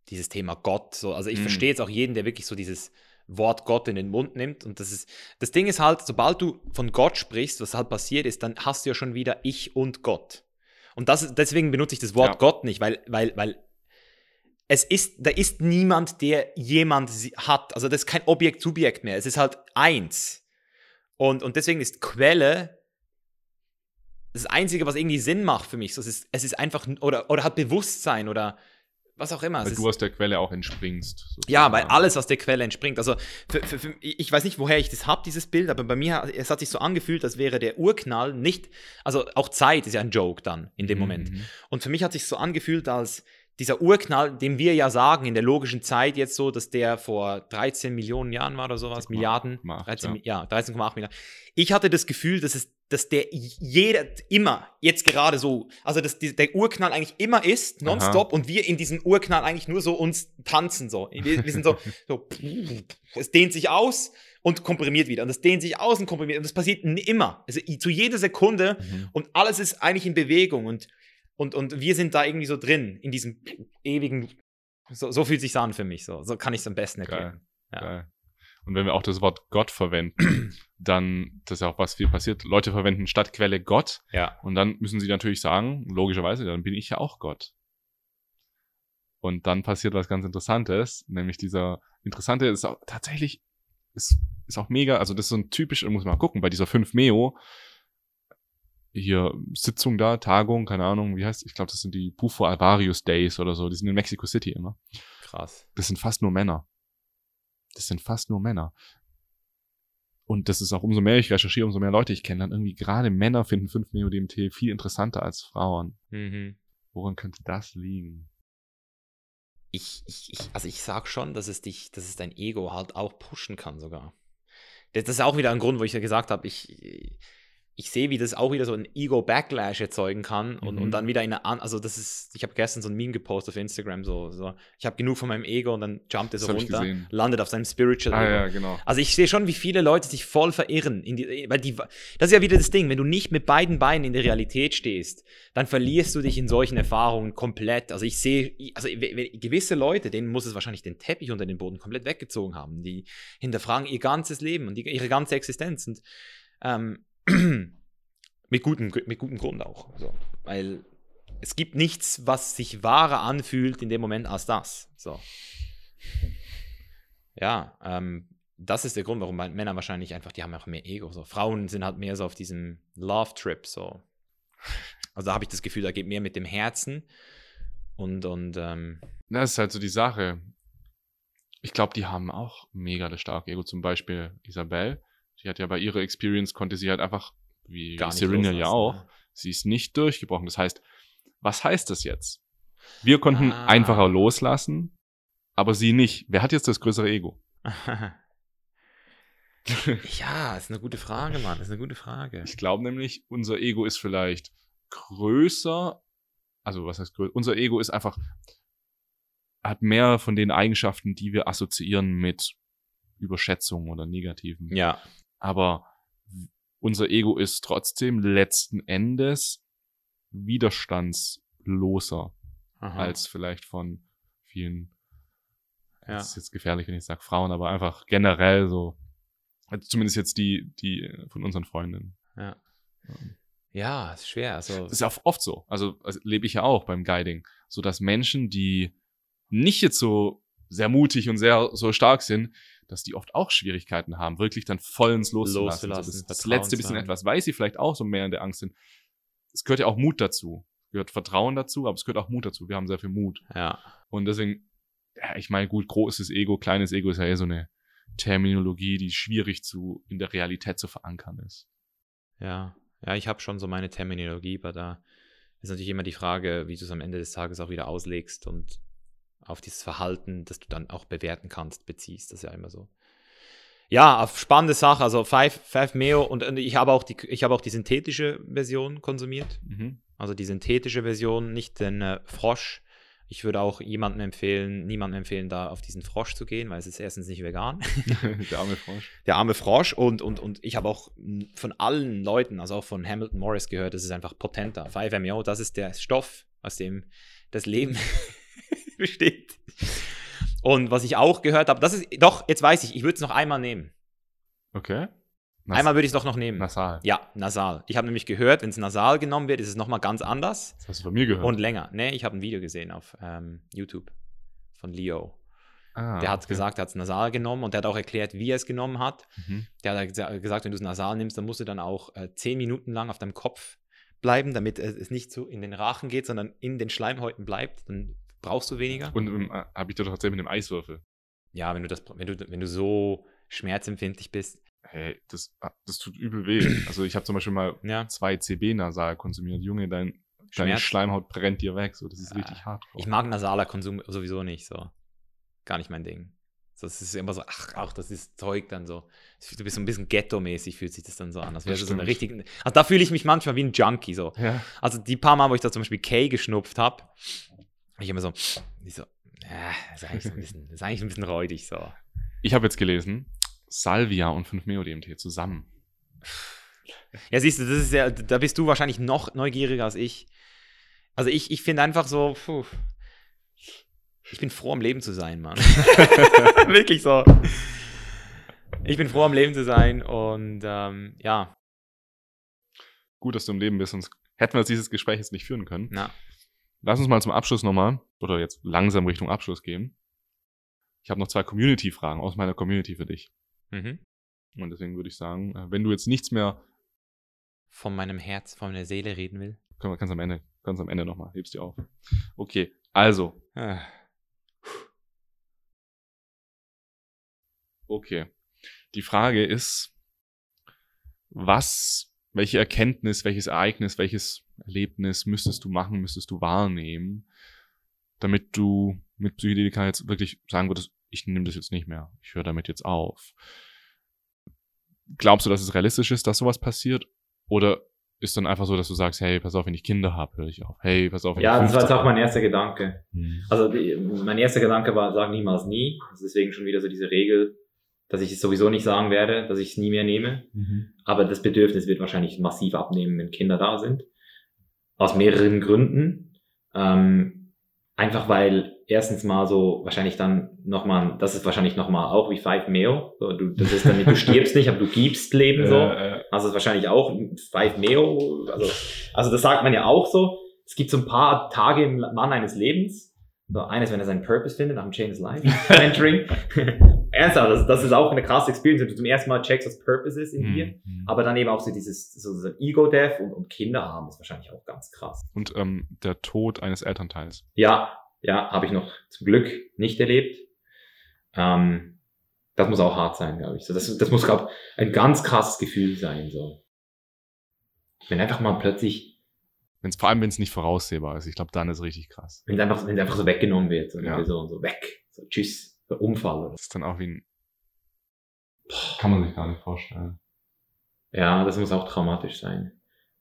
dieses Thema Gott. So, also ich Mhm. verstehe jetzt auch jeden, der wirklich so dieses Wort Gott in den Mund nimmt. Und das ist, das Ding ist halt, sobald du von Gott sprichst, was halt passiert ist, dann hast du ja schon wieder ich und Gott. Und das, deswegen benutze ich das Wort Ja. Gott nicht, weil, weil, weil es ist, da ist niemand, der jemand hat. Also das ist kein Objekt-Subjekt mehr. Es ist halt eins. Und, und deswegen ist Quelle das Einzige, was irgendwie Sinn macht für mich. So, es, ist, es ist einfach, oder, oder hat Bewusstsein oder was auch immer. Weil du aus der Quelle auch entspringst. ja, sozusagen. weil alles aus der Quelle entspringt. Also für, für, für, ich weiß nicht, woher ich das habe, dieses Bild, aber bei mir, es hat sich so angefühlt, als wäre der Urknall nicht, also auch Zeit ist ja ein Joke dann in dem Moment. Mhm. Und für mich hat sich so angefühlt, als dieser Urknall, dem wir ja sagen in der logischen Zeit jetzt so, dass der vor 13 Millionen Jahren war oder sowas, 13,8, Milliarden, ja. 13, Mi- ja, 13,8 Milliarden. Ich hatte das Gefühl, dass es, dass der jeder immer jetzt gerade so, also dass die, der Urknall eigentlich immer ist, nonstop, und wir in diesem Urknall eigentlich nur so uns tanzen so. Wir, wir sind so, so, es dehnt sich aus und komprimiert wieder und es dehnt sich aus und komprimiert und das passiert immer, also zu jeder Sekunde Mhm. und alles ist eigentlich in Bewegung und, und, und wir sind da irgendwie so drin, in diesem ewigen, so, so fühlt sich an für mich, so, so kann ich es am besten erklären. Geil. Ja. Geil. Und wenn wir auch das Wort Gott verwenden, dann, das ist ja auch was viel passiert, Leute verwenden statt Quelle Gott Ja. und dann müssen sie natürlich sagen, logischerweise, dann bin ich ja auch Gott. Und dann passiert was ganz Interessantes, nämlich dieser Interessante ist auch tatsächlich, ist, ist auch mega, also das ist so ein typisch, muss man mal gucken, bei dieser 5 Meo, hier Sitzung da, Tagung, keine Ahnung, wie heißt, ich glaube, das sind die Bufo Alvarius Days oder so, die sind in Mexico City immer. Krass. Das sind fast nur Männer. Das sind fast nur Männer. Und das ist auch, umso mehr ich recherchiere, umso mehr Leute ich kenne, dann irgendwie gerade Männer finden 5 Meo DMT viel interessanter als Frauen. Mhm. Woran könnte das liegen? Ich, ich, ich, also ich sag schon, dass es dich, dass es dein Ego halt auch pushen kann sogar. Das das ist auch wieder ein Grund, wo ich ja gesagt habe, ich, ich sehe, wie das auch wieder so ein Ego-Backlash erzeugen kann und, Mhm. und dann wieder in eine, also das ist, ich habe gestern so ein Meme gepostet auf Instagram, so, so ich habe genug von meinem Ego und dann jumpt er so runter, landet auf seinem Spiritual Ah ja, genau. Also ich sehe schon, wie viele Leute sich voll verirren. In die, weil die, das ist ja wieder das Ding, wenn du nicht mit beiden Beinen in der Realität stehst, dann verlierst du dich in solchen Erfahrungen komplett. Also ich sehe, also gewisse Leute, denen muss es wahrscheinlich den Teppich unter den Boden komplett weggezogen haben. Die hinterfragen ihr ganzes Leben und die, ihre ganze Existenz. Und ähm, mit, gutem, mit gutem Grund auch. So. Weil es gibt nichts, was sich wahrer anfühlt in dem Moment als das. So. Ja, ähm, das ist der Grund, warum Männer wahrscheinlich einfach, die haben auch mehr Ego. So. Frauen sind halt mehr so auf diesem Love-Trip. So. Also da habe ich das Gefühl, da geht mehr mit dem Herzen. Und, und ähm, Das ist halt so die Sache. Ich glaube, die haben auch mega das starke Ego. Zum Beispiel Isabel. Die hat ja bei ihrer Experience, konnte sie halt einfach, wie gar Serena ja auch, ne? sie ist nicht durchgebrochen. Das heißt, was heißt das jetzt? Wir konnten Ah. einfacher loslassen, aber sie nicht. Wer hat jetzt das größere Ego? ja, ist eine gute Frage, Mann. Ist eine gute Frage. Ich glaube nämlich, unser Ego ist vielleicht größer. Also, was heißt größer? Unser Ego ist einfach, hat mehr von den Eigenschaften, die wir assoziieren mit Überschätzung oder Negativen. Ja, Aber unser Ego ist trotzdem letzten Endes widerstandsloser aha. als vielleicht von vielen. ja. Das ist jetzt gefährlich, wenn ich sage Frauen, aber einfach generell so. Also Zumindest jetzt die, die von unseren Freundinnen. ja. Ähm, Ja, ist schwer. Also, Das ist ja oft so. Also, also lebe ich ja auch beim Guiding. So dass Menschen, die nicht jetzt so sehr mutig und sehr so stark sind, dass die oft auch Schwierigkeiten haben, wirklich dann voll ins Loszulassen. Loszulassen, so das, das letzte bisschen haben. etwas, weil sie vielleicht auch so mehr in der Angst sind. Es gehört ja auch Mut dazu. Es gehört Vertrauen dazu, aber es gehört auch Mut dazu. Wir haben sehr viel Mut. ja. Und deswegen, ja, ich meine, gut, großes Ego, kleines Ego ist ja eh so eine Terminologie, die schwierig zu in der Realität zu verankern ist. Ja, ja, ich habe schon so meine Terminologie, aber da ist natürlich immer die Frage, wie du es am Ende des Tages auch wieder auslegst und auf dieses Verhalten, das du dann auch bewerten kannst, beziehst. Das ist ja immer so. Ja, spannende Sache. Also Five, Five Meo und, und ich habe auch die, ich habe auch die synthetische Version konsumiert. Mhm. Also die synthetische Version, nicht den äh, Frosch. Ich würde auch jemandem empfehlen, niemandem empfehlen, da auf diesen Frosch zu gehen, weil es ist erstens nicht vegan. der arme Frosch. der arme Frosch und, und, und ich habe auch von allen Leuten, also auch von Hamilton Morris gehört, das ist einfach potenter. 5-MeO, das ist der Stoff, aus dem das Leben besteht. Und was ich auch gehört habe, das ist, doch, jetzt weiß ich, ich würde es noch einmal nehmen. Okay. Nas Einmal würde ich es doch noch nehmen. nasal. Ja, nasal. Ich habe nämlich gehört, wenn es nasal genommen wird, ist es nochmal ganz anders Das hast du von mir gehört. und länger. Ne, ich habe ein Video gesehen auf ähm, YouTube von Leo. ah, Der hat okay. gesagt, er hat es nasal genommen und der hat auch erklärt, wie er es genommen hat. Mhm. Der hat gesa- gesagt, wenn du es nasal nimmst, dann musst du dann auch äh, zehn Minuten lang auf deinem Kopf bleiben, damit es es nicht so in den Rachen geht, sondern in den Schleimhäuten bleibt. Dann brauchst du weniger. Und ähm, habe ich dir doch erzählt mit dem Eiswürfel. ja, wenn du das, wenn du, wenn du so schmerzempfindlich bist. Hey, das, ah, das tut übel weh. Also ich habe zum Beispiel mal Ja. zwei CB nasal konsumiert. Junge, dein, deine? Schleimhaut brennt dir weg. So, das ist Ah, richtig hart. Ich mag nasaler Konsum sowieso nicht so. Gar nicht mein Ding. Das ist immer so, ach, auch das ist Zeug dann so. Du bist so ein bisschen ghetto-mäßig, fühlt sich das dann so an. Das wäre so eine richtige. Also da fühle ich mich manchmal wie ein Junkie so. Ja. Also die paar Mal, wo ich da zum Beispiel Kay geschnupft habe, ich immer so, ich so, ja, ist eigentlich so ein bisschen, ist eigentlich ein bisschen räudig so. Ich habe jetzt gelesen, Salvia und 5-Meo-DMT zusammen. Ja, siehst du, das ist ja, da bist du wahrscheinlich noch neugieriger als ich. Also ich, ich finde einfach so, puh, ich bin froh am Leben zu sein, Mann. Wirklich so. Ich bin froh am Leben zu sein und ähm, ja, Gut, dass du im Leben bist, sonst hätten wir dieses Gespräch jetzt nicht führen können. na, Lass uns mal zum Abschluss nochmal, oder jetzt langsam Richtung Abschluss gehen. Ich habe noch zwei Community-Fragen aus meiner Community für dich. mhm. Und deswegen würde ich sagen, äh, wenn du jetzt nichts mehr, von meinem Herz, von meiner Seele reden will. können wir ganz am Ende, ganz am Ende nochmal, hebst dir auf. Okay, also, Ah, okay. Die Frage ist, was, welche Erkenntnis, welches Ereignis, welches Erlebnis müsstest du machen, müsstest du wahrnehmen, damit du mit Psychedelika jetzt wirklich sagen würdest, ich nehme das jetzt nicht mehr, ich höre damit jetzt auf. Glaubst du, dass es realistisch ist, dass sowas passiert? Oder ist dann einfach so, dass du sagst, hey, pass auf, wenn ich Kinder habe, höre ich auf. Hey, pass auf, wenn Ja, ich das war 15 jetzt auch mein erster Gedanke. Hm. Also die, mein erster Gedanke war, sag niemals nie. Das ist deswegen schon wieder so diese Regel, dass ich es sowieso nicht sagen werde, dass ich es nie mehr nehme. Mhm. Aber das Bedürfnis wird wahrscheinlich massiv abnehmen, wenn Kinder da sind. Aus mehreren Gründen. Ähm, einfach weil erstens mal so wahrscheinlich dann nochmal, das ist wahrscheinlich nochmal auch wie Five Meo. So, du, das ist dann, du stirbst nicht, aber du gibst Leben so. Also es ist wahrscheinlich auch Five Meo. Also, also das sagt man ja auch so. Es gibt so ein paar Tage im Mann eines Lebens. So, eines, wenn er seinen Purpose findet, nach dem Chain is Life, Mentoring. Ernsthaft, das, das ist auch eine krasse Experience, wenn du zum ersten Mal checkst, was Purpose ist in dir. mhm. Aber dann eben auch so dieses so, so Ego-Death und, und Kinder haben, ist wahrscheinlich auch ganz krass. Und ähm, der Tod eines Elternteils. Ja, ja, habe ich noch zum Glück nicht erlebt. Ähm, das muss auch hart sein, glaube ich. So, das, das muss, glaube ein ganz krasses Gefühl sein. So. Wenn einfach mal plötzlich Wenn's, vor allem, wenn es nicht voraussehbar ist. Ich glaube, dann ist es richtig krass. wenn es einfach, wenn es einfach so weggenommen wird, so Ja. Person, so weg, so tschüss, so Unfall. Oder. Das ist dann auch wie ein. Kann man sich gar nicht vorstellen. Ja, das muss auch traumatisch sein.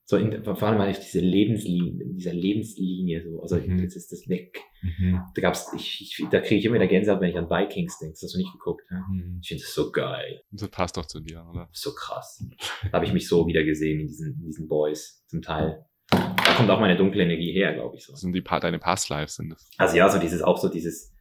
So in, vor allem halt diese Lebenslinie, in dieser Lebenslinie so, also Mhm. jetzt ist das weg. Mhm. Da gab's, ich, ich da kriege ich immer wieder Gänsehaut, wenn ich an Vikings denke. Das hast du nicht geguckt, ne? Mhm. Ich finde das so geil, Das passt doch zu dir, oder? so krass. Da habe ich mich so wieder gesehen in diesen, in diesen Boys zum Teil. Da kommt auch meine dunkle Energie her, glaube ich so. Das sind die pa deine Past Lives sind das. Also ja, so dieses, auch so dieses,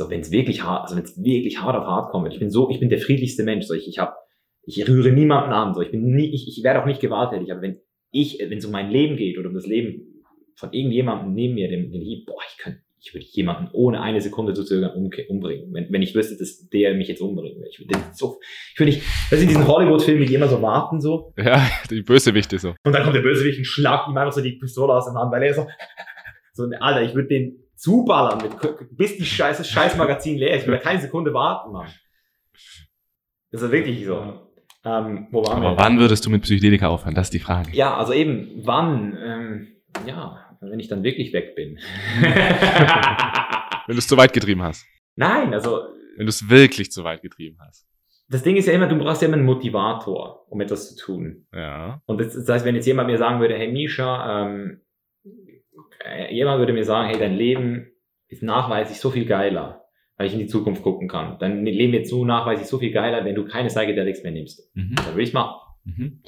so wenn es wirklich hart, also wenn es wirklich hart auf hart kommt, ich bin so, ich bin der friedlichste Mensch, so ich, ich hab, ich rühre niemanden an, so ich bin nie, ich, ich werde auch nicht gewalttätig, aber wenn ich, wenn es um mein Leben geht oder um das Leben von irgendjemandem neben mir, den, den Hieb, boah, ich könnte, ich würde jemanden ohne eine Sekunde zu zögern umke- umbringen, wenn, wenn ich wüsste, dass der mich jetzt umbringen will. Ich würde so, ich würde nicht, das sind diesen Hollywood-Filmen, die immer so warten so, Ja, die Bösewichte so. und dann kommt der Bösewicht und schlagt ihm einfach so die Pistole aus der Hand, weil er so, so, Alter, ich würde den zuballern, mit, bis die scheiße Scheißmagazin leer ist. Ich würde keine Sekunde warten, Mann. Das ist wirklich so. Ähm, wo waren Aber wir? wann würdest du mit Psychedelika aufhören? Das ist die Frage. Ja, also eben, wann? Ähm, ja, wenn ich dann wirklich weg bin. Wenn du es zu weit getrieben hast. Nein, also Wenn du es wirklich zu weit getrieben hast. das Ding ist ja immer, du brauchst ja immer einen Motivator, um etwas zu tun. Ja. Und das, das heißt, wenn jetzt jemand mir sagen würde, hey Misha, ähm, äh, jemand würde mir sagen, hey, dein Leben ist nachweislich so viel geiler, weil ich in die Zukunft gucken kann. Dein Leben wird so nachweislich so viel geiler, wenn du keine Psychedelics mehr nimmst. Mhm. Dann würde ich machen. Mhm.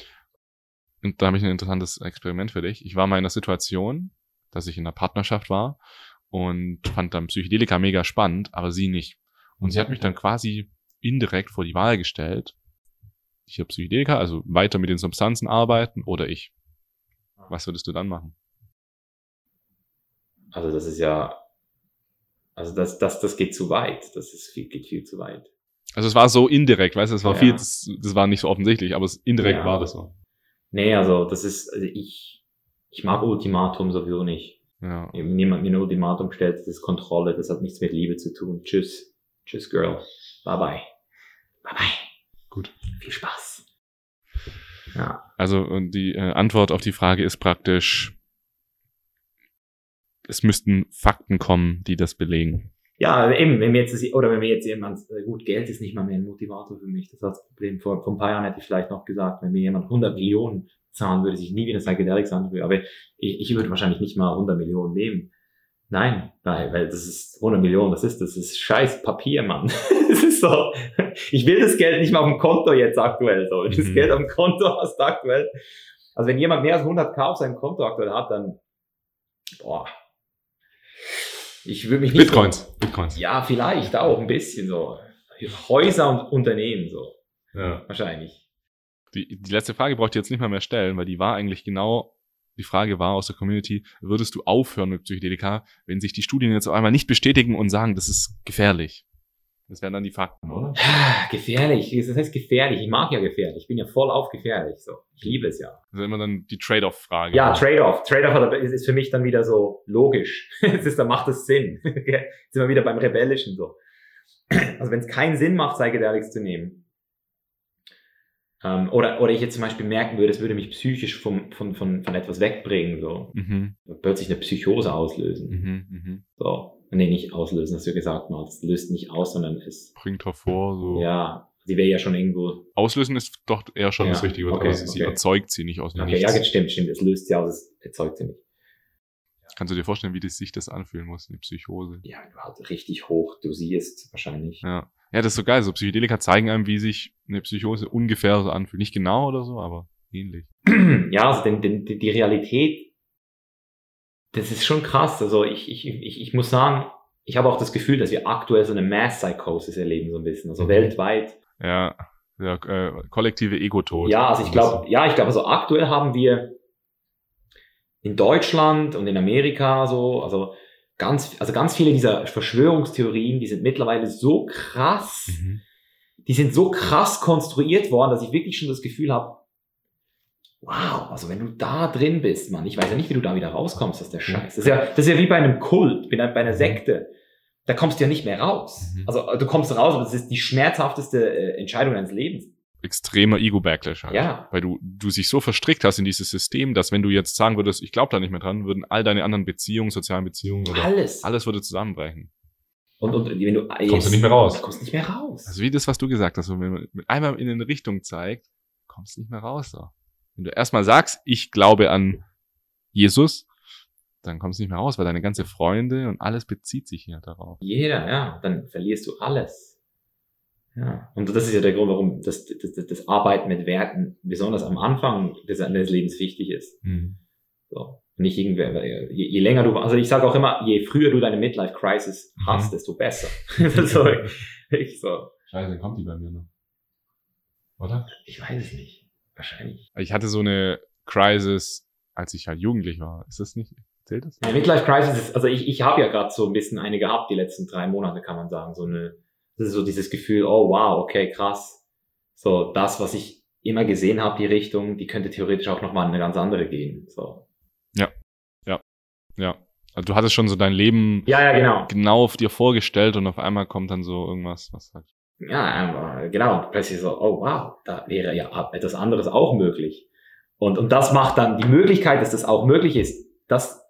Und da habe ich ein interessantes Experiment für dich. Ich war mal in einer Situation, dass ich in einer Partnerschaft war und fand dann Psychedelika mega spannend, aber sie nicht. Und sie hat mich dann quasi indirekt vor die Wahl gestellt. Ich habe Psychedelika, also weiter mit den Substanzen arbeiten oder ich. Was würdest du dann machen? Also das ist ja, also das, das, das geht zu weit. Das ist viel, geht viel zu weit. Also es war so indirekt, weißt du, es war Ja. viel, das, das war nicht so offensichtlich, aber es, indirekt Ja. war das so. Nee, also das ist, also ich, ich mag Ultimatum sowieso nicht. Ja. Wenn jemand mir ein Ultimatum stellt, das ist Kontrolle, das hat nichts mit Liebe zu tun. Tschüss. Tschüss, Girl. Bye bye. Bye bye. Gut. Viel Spaß. Ja. Also und die äh, Antwort auf die Frage ist praktisch, es müssten Fakten kommen, die das belegen. Ja, eben, wenn wir jetzt, oder wenn wir jetzt jemand, äh, gut, Geld ist nicht mal mehr ein Motivator für mich. Das ist das Problem. Vor, vor ein paar Jahren hätte ich vielleicht noch gesagt, wenn mir jemand 100 Millionen zahlen würde, sich nie wieder Psychedelics anrühren. Aber ich, ich würde wahrscheinlich nicht mal 100 Millionen nehmen. Nein, weil, weil das ist 100 Millionen, was ist das? Das ist scheiß Papier, Mann. Das ist so, ich will das Geld nicht mal auf dem Konto jetzt aktuell so. Das Mhm. Geld auf dem Konto hast aktuell. Also wenn jemand mehr als 100k auf seinem Konto aktuell hat, dann, boah. Ich würde mich nicht Bitcoins. Bitcoins. ja, vielleicht auch ein bisschen so. Häuser und Unternehmen so, Ja. wahrscheinlich. Die, die letzte Frage brauche ich dir jetzt nicht mal mehr stellen, weil die war eigentlich genau, die Frage war aus der Community, würdest du aufhören mit Psychedelika, wenn sich die Studien jetzt auf einmal nicht bestätigen und sagen, das ist gefährlich? Das wären dann die Fakten, oder? Gefährlich, das heißt gefährlich. Ich mag ja gefährlich. Ich bin ja voll auf gefährlich. So, ich liebe es ja. Das ist immer dann die Trade-off-Frage. Ja, Trade-off. Trade-off ist, für mich dann wieder so logisch. Es ist, dann macht es Sinn. Jetzt sind wir wieder beim Rebellischen so. Also wenn es keinen Sinn macht, Psychedelics zu nehmen, ähm, oder, oder ich jetzt zum Beispiel merken würde, es würde mich psychisch vom, von, von, von etwas wegbringen, so Mhm, plötzlich eine Psychose auslösen. mhm, mhm. So. Nee, nicht auslösen, hast du ja gesagt mal. Es löst nicht aus, sondern es, Bringt hervor, so. ja, Die wäre ja schon irgendwo. Auslösen ist doch eher schon Ja, das richtige okay, also sie okay. erzeugt sie nicht aus dem Okay, ja, Nichts. jetzt stimmt, stimmt. Es löst sie aus, es erzeugt sie nicht. Kannst du dir vorstellen, wie das sich das anfühlen muss, eine Psychose? Ja, wenn du halt richtig hoch dosierst, wahrscheinlich. Ja. Ja, das ist so geil. So Psychedelika zeigen einem, wie sich eine Psychose ungefähr so anfühlt. Nicht genau oder so, aber ähnlich. ja, also den, den, die Realität, das ist schon krass. Also ich, ich, ich, ich muss sagen, ich habe auch das Gefühl, dass wir aktuell so eine Mass Psychosis erleben, so ein bisschen. Also Mhm. weltweit. Ja, der äh, kollektive Ego-Tod. Ja, also ich glaube, ja, ich glaube, also aktuell haben wir in Deutschland und in Amerika so, also ganz, also ganz viele dieser Verschwörungstheorien, die sind mittlerweile so krass, Mhm. die sind so krass konstruiert worden, dass ich wirklich schon das Gefühl habe, wow, also wenn du da drin bist, Mann, ich weiß ja nicht, wie du da wieder rauskommst aus der Scheiße. Das ist ja, das ist ja wie bei einem Kult, bei einer, einer Sekte. Da kommst du ja nicht mehr raus. Mhm. Also du kommst raus, aber das ist die schmerzhafteste äh, Entscheidung deines Lebens. Extremer Ego-Backlash halt. Ja. Weil du, du sich so verstrickt hast in dieses System, dass wenn du jetzt sagen würdest, ich glaube da nicht mehr dran, würden all deine anderen Beziehungen, sozialen Beziehungen oder Alles. alles würde zusammenbrechen. Und, und wenn du Kommst du nicht mehr raus. Du kommst nicht mehr raus. Also wie das, was du gesagt hast, wenn man mit einmal in eine Richtung zeigt, kommst du nicht mehr raus. So. Wenn du erstmal sagst, ich glaube an Jesus, dann kommst du nicht mehr raus, weil deine ganze Freunde und alles bezieht sich hier darauf. Jeder, ja. Dann verlierst du alles. Ja. Und das ist ja der Grund, warum das, das, das, Arbeiten mit Werten besonders am Anfang des, des Lebens wichtig ist. So. Nicht irgendwer, je, je länger du, also ich sage auch immer, je früher du deine Midlife Crisis hast, Mhm. desto besser. so, ich so. Scheiße, kommt die bei mir noch. Oder? Ich weiß es nicht. Wahrscheinlich. Ich hatte so eine Crisis, als ich halt jugendlich war. Ist das nicht? Zählt das? Ja, Midlife Crisis ist, also ich, ich habe ja gerade so ein bisschen eine gehabt, die letzten drei Monate, kann man sagen. So eine, das ist so dieses Gefühl, oh wow, okay, krass. So, das, was ich immer gesehen habe, die Richtung, die könnte theoretisch auch nochmal in eine ganz andere gehen. So. Ja. Also du hattest schon so dein Leben Ja, ja, genau. genau auf dir vorgestellt und auf einmal kommt dann so irgendwas, was sagt. Ja, genau. Plötzlich so, oh wow, da wäre ja etwas anderes auch möglich. Und, und das macht dann die Möglichkeit, dass das auch möglich ist. Das,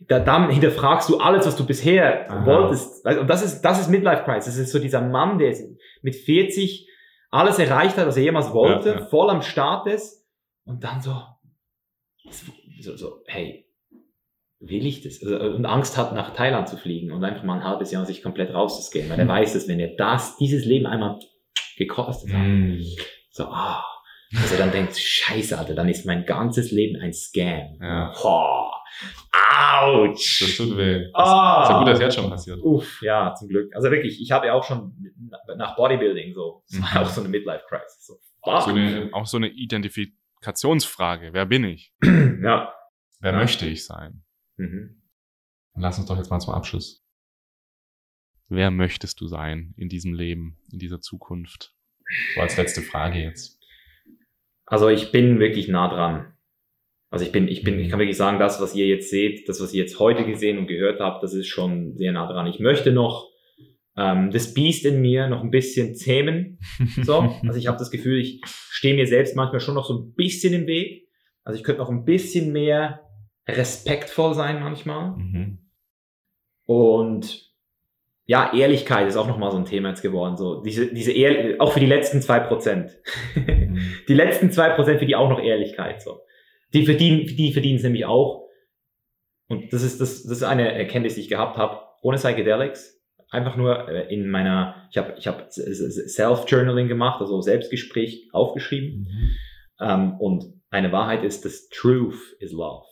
da, dann hinterfragst du alles, was du bisher Aha. wolltest. Und das ist, das ist Midlife Crisis. Das ist so dieser Mann, der mit 40 alles erreicht hat, was er jemals wollte, Ja, ja. voll am Start ist. Und dann so, so, so, hey, will ich das? Also, und Angst hat, nach Thailand zu fliegen und einfach mal ein halbes Jahr sich komplett rauszuscannen, weil er weiß, dass wenn er das, dieses Leben einmal gekostet hat, so, ah, dass er dann denkt, scheiße, Alter, dann ist mein ganzes Leben ein Scam. Ja. Boah, ouch. Das tut weh. Das Ah. ist ja gut, dass jetzt schon passiert. Uff, ja, zum Glück. Also wirklich, ich habe ja auch schon nach Bodybuilding so, das war Mhm. auch so eine Midlife-Crisis. So, fuck. So eine, auch so eine Identifikationsfrage. Wer bin ich? ja. Wer Ja. möchte ich sein? Mhm. Lass uns doch jetzt mal zum Abschluss. Wer möchtest du sein in diesem Leben, in dieser Zukunft? So als letzte Frage jetzt. Also ich bin wirklich nah dran. Also ich bin, ich bin, ich kann wirklich sagen, das, was ihr jetzt seht, das, was ihr jetzt heute gesehen und gehört habt, das ist schon sehr nah dran. Ich möchte noch ähm, das Biest in mir noch ein bisschen zähmen. So, also ich habe das Gefühl, ich stehe mir selbst manchmal schon noch so ein bisschen im Weg. Also ich könnte noch ein bisschen mehr respektvoll sein manchmal. Mhm. Und ja, Ehrlichkeit ist auch nochmal so ein Thema jetzt geworden. So diese, diese Ehr auch für die letzten zwei Prozent. die letzten zwei Prozent für die auch noch Ehrlichkeit. So, die verdienen, die verdienen es nämlich auch. Und das ist das, das ist eine Erkenntnis, die ich gehabt habe. Ohne Psychedelics, einfach nur äh, in meiner, ich habe, ich habe Self-Journaling gemacht, also Selbstgespräch aufgeschrieben. Mhm. Ähm, und eine Wahrheit ist, dass Truth is Love.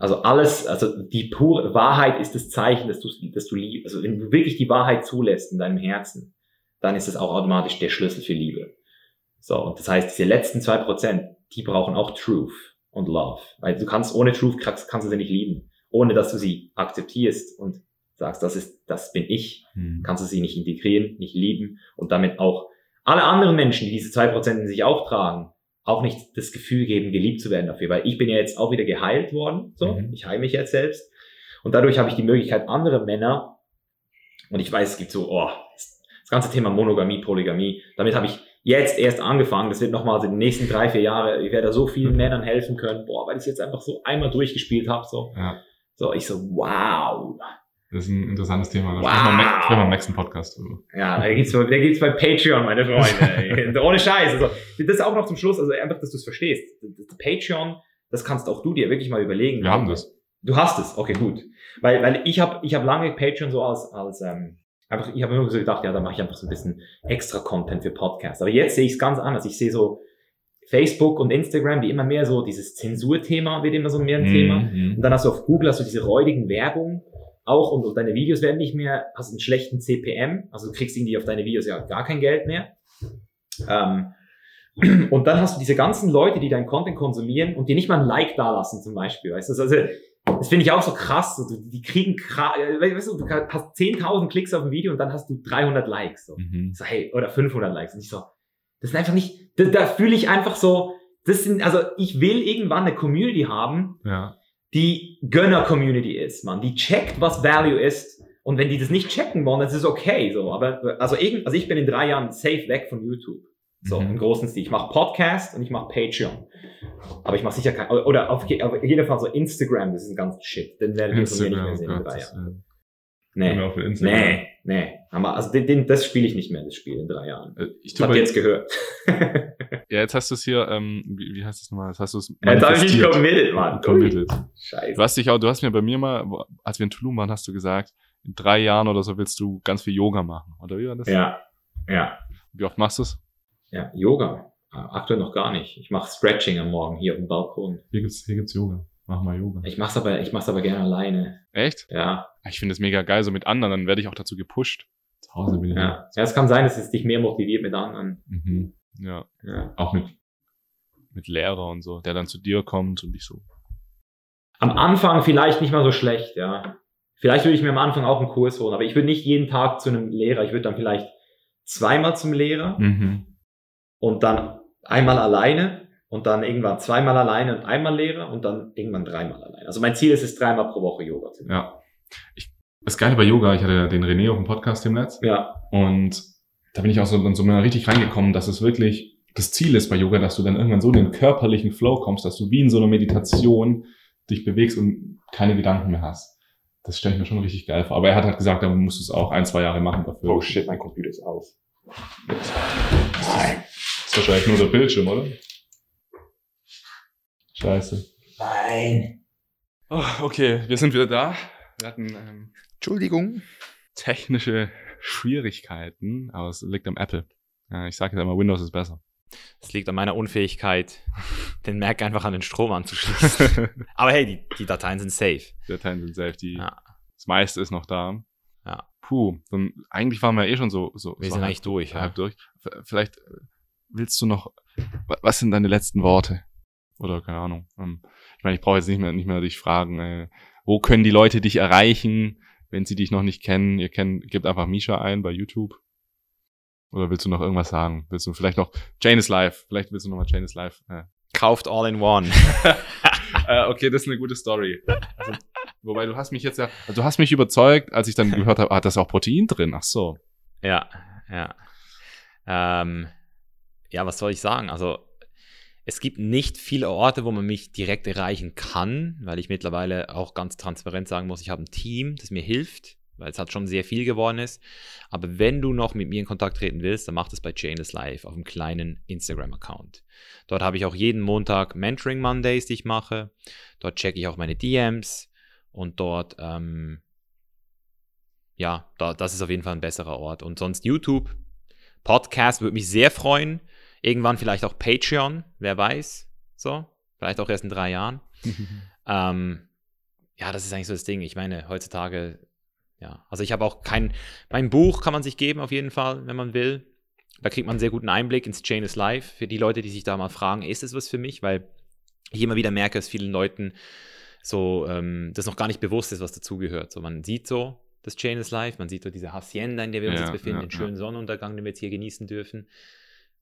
Also alles, also die pure Wahrheit ist das Zeichen, dass du, dass du lieb, also wenn du wirklich die Wahrheit zulässt in deinem Herzen, dann ist es auch automatisch der Schlüssel für Liebe. So, und das heißt, diese letzten zwei Prozent, die brauchen auch Truth und Love. Weil du kannst ohne Truth, kannst, kannst du sie nicht lieben. Ohne dass du sie akzeptierst und sagst, das ist, das bin ich, Mhm. kannst du sie nicht integrieren, nicht lieben und damit auch alle anderen Menschen, die diese zwei Prozent in sich auch tragen, auch nicht das Gefühl geben, geliebt zu werden dafür, weil ich bin ja jetzt auch wieder geheilt worden, so, Mhm. ich heile mich jetzt selbst und dadurch habe ich die Möglichkeit, andere Männer, und ich weiß, es gibt so, oh, das ganze Thema Monogamie, Polygamie, damit habe ich jetzt erst angefangen, das wird nochmal die nächsten drei, vier Jahre, ich werde da so vielen Männern helfen können, boah, weil ich es jetzt einfach so einmal durchgespielt habe, so, Ja. so, ich so, wow. Das ist ein interessantes Thema. Da Wow. sprechen wir sprechen wir im nächsten Podcast drüber. Ja, da gibt's, da gibt's bei Patreon, meine Freunde. Ohne Scheiß. Also, das auch noch zum Schluss, also einfach, dass du es verstehst. Patreon, das kannst auch du dir wirklich mal überlegen. Wir haben das. Du hast es, okay, gut. Weil, weil ich habe ich hab lange Patreon so als, als ähm, einfach, ich habe immer so gedacht, ja, da mache ich einfach so ein bisschen extra Content für Podcasts. Aber jetzt sehe ich es ganz anders. Ich sehe so Facebook und Instagram, die immer mehr so, dieses Zensurthema wird immer so mehr ein Thema. Mhm. Und dann hast du auf Google hast du diese räudigen Werbung auch und, und deine Videos werden nicht mehr, hast einen schlechten CPM, also du kriegst irgendwie auf deine Videos ja gar kein Geld mehr. Ähm, und dann hast du diese ganzen Leute, die deinen Content konsumieren und die nicht mal ein Like dalassen zum Beispiel. Weißt du? Also, das finde ich auch so krass. So, die kriegen, äh, weißt du, du hast 10.000 Klicks auf ein Video und dann hast du 300 Likes. So. Mhm. So, hey, oder 500 Likes. Und ich so, das sind einfach nicht, da, da fühle ich einfach so, das sind, also ich will irgendwann eine Community haben, Ja. Die Gönner-Community ist, man. Die checkt, was Value ist. Und wenn die das nicht checken wollen, dann ist es okay, so. Aber, also irgend, also ich bin in drei Jahren safe weg von YouTube. So, Mhm. im großen Stil. Ich mache Podcast und ich mache Patreon. Aber ich mache sicher kein, oder auf, auf jeden Fall so Instagram, das ist ein ganz Shit. Den werdet ihr von mir nicht mehr sehen oh in Gott. drei Jahren. Äh, haben wir Nee, nee, nee. Aber also den, den, das spiele ich nicht mehr, das Spiel in drei Jahren. Äh, Ich ihr jetzt gehört. ja, jetzt hast du es hier, ähm, wie, wie heißt es nochmal? Jetzt hast du es Jetzt habe ich mich manifestiert. committed, Mann. Committed. Scheiße. Du hast dich auch, du hast mir bei mir mal, als wir in Tulum waren, hast du gesagt, in drei Jahren oder so willst du ganz viel Yoga machen. Oder wie war das? Ja, ja. Wie oft machst du es? Ja, Yoga. Aktuell noch gar nicht. Ich mache Stretching am Morgen hier auf dem Balkon. Hier gibt's, hier gibt's Yoga. Mach mal Yoga. Ich mach's aber, ich mach's aber gerne alleine. Echt? Ja, Ich finde es mega geil, so mit anderen, dann werde ich auch dazu gepusht. Zu Hause bin ich. ja. Ja, es kann sein, dass es dich mehr motiviert mit anderen. Mhm. Ja. Ja. Auch mit, mit Lehrer und so, der dann zu dir kommt und dich so. Am Anfang vielleicht nicht mal so schlecht, ja. Vielleicht würde ich mir am Anfang auch einen Kurs holen, aber ich würde nicht jeden Tag zu einem Lehrer. Ich würde dann vielleicht zweimal zum Lehrer Mhm. und dann einmal alleine und dann irgendwann zweimal alleine und einmal Lehrer und dann irgendwann dreimal alleine. Also mein Ziel ist es, dreimal pro Woche Yoga zu machen. Ja. Ich, das Geile bei Yoga, ich hatte ja den René auf dem Podcast im Netz Ja, und da bin ich auch so, dann so mal richtig reingekommen, dass es wirklich das Ziel ist bei Yoga, dass du dann irgendwann so in den körperlichen Flow kommst, dass du wie in so einer Meditation dich bewegst und keine Gedanken mehr hast. Das stelle ich mir schon richtig geil vor. Aber er hat halt gesagt, da musst du es auch ein, zwei Jahre machen dafür. Oh shit, mein Computer ist aus. Das ist wahrscheinlich nur der Bildschirm, oder? Scheiße. Nein. Oh, okay, wir sind wieder da. Wir hatten ähm, Entschuldigung. technische Schwierigkeiten, aber es liegt am Apple. Ja, ich sage jetzt einmal, Windows ist besser. Es liegt an meiner Unfähigkeit, den Mac einfach an den Strom anzuschließen. Aber hey, die, die Dateien sind safe. Die Dateien sind safe, die, Ja. das meiste ist noch da. Ja. Puh, dann, eigentlich waren wir ja eh schon so, so Wir so sind halb, eigentlich durch. Ja. halb durch. V- Vielleicht äh, willst du noch, wa- was sind deine letzten Worte? Oder keine Ahnung. Ähm, Ich meine, ich brauche jetzt nicht mehr, nicht mehr dich fragen, äh, wo können die Leute dich erreichen, wenn sie dich noch nicht kennen? Ihr kennt, gebt einfach Misha ein bei YouTube. Oder willst du noch irgendwas sagen? Willst du vielleicht noch Jane is live? Vielleicht willst du noch mal Jane is live. Äh. Kauft all in one. äh, okay, das ist eine gute Story. Also, wobei du hast mich jetzt ja, also du hast mich überzeugt, als ich dann gehört habe, ah, da ist auch Protein drin. Ach so. Ja, ja. Ähm, ja, was soll ich sagen? Also, es gibt nicht viele Orte, wo man mich direkt erreichen kann, weil ich mittlerweile auch ganz transparent sagen muss, ich habe ein Team, das mir hilft, weil es halt schon sehr viel geworden ist. Aber wenn du noch mit mir in Kontakt treten willst, dann mach das bei Chainless Live auf einem kleinen Instagram-Account. Dort habe ich auch jeden Montag Mentoring Mondays, die ich mache. Dort checke ich auch meine DMs und dort ähm, ja, da, das ist auf jeden Fall ein besserer Ort. Und sonst YouTube, Podcast würde mich sehr freuen. Irgendwann vielleicht auch Patreon, wer weiß. So, vielleicht auch erst in drei Jahren. Ähm, ja, das ist eigentlich so das Ding. Ich meine, heutzutage, ja, also ich habe auch kein, mein Buch kann man sich geben auf jeden Fall, wenn man will. Da kriegt man einen sehr guten Einblick ins Chain is Life. Für die Leute, die sich da mal fragen, ist es was für mich? Weil ich immer wieder merke, dass vielen Leuten so ähm, das noch gar nicht bewusst ist, was dazugehört. So, man sieht so das Chain is Life, man sieht so diese Hacienda, in der wir uns Ja, jetzt befinden, ja, den schönen Sonnenuntergang, den wir jetzt hier genießen dürfen.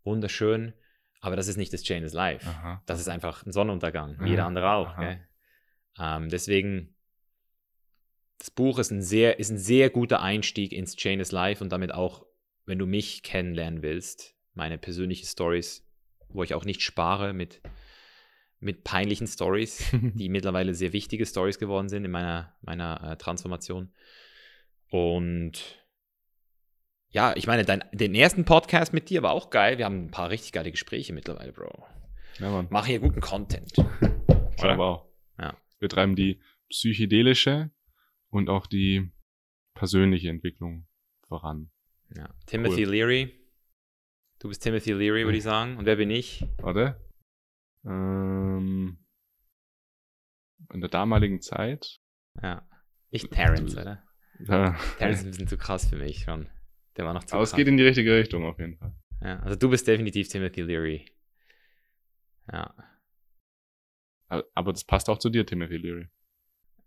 Wunderschön. Aber das ist nicht das Chain is Life. Aha. Das ist einfach ein Sonnenuntergang, wie Aha, jeder andere auch. Ähm, deswegen, das Buch ist ein, sehr, ist ein sehr guter Einstieg ins Chain is Life und damit auch, wenn du mich kennenlernen willst, meine persönlichen Stories, wo ich auch nicht spare mit, mit peinlichen Stories, die mittlerweile sehr wichtige Stories geworden sind in meiner, meiner äh, Transformation. Und ja, ich meine, dein, den ersten Podcast mit dir war auch geil. Wir haben ein paar richtig geile Gespräche mittlerweile, Bro. Ja, Mann. Machen hier guten Content. Glaube auch. Ja. Wir treiben die psychedelische und auch die persönliche Entwicklung voran. Ja. Timothy Leary. Du bist Timothy Leary, würde ich sagen. Und wer bin ich? Warte. Ähm, in der damaligen Zeit. Ja. Ich Terrence, oder? Da, Terrence ist ein bisschen zu krass für mich schon. Der war noch zu aber es krass. geht in die richtige Richtung auf jeden Fall. ja, also du bist definitiv Timothy Leary. Ja. Aber- das passt auch zu dir, Timothy Leary.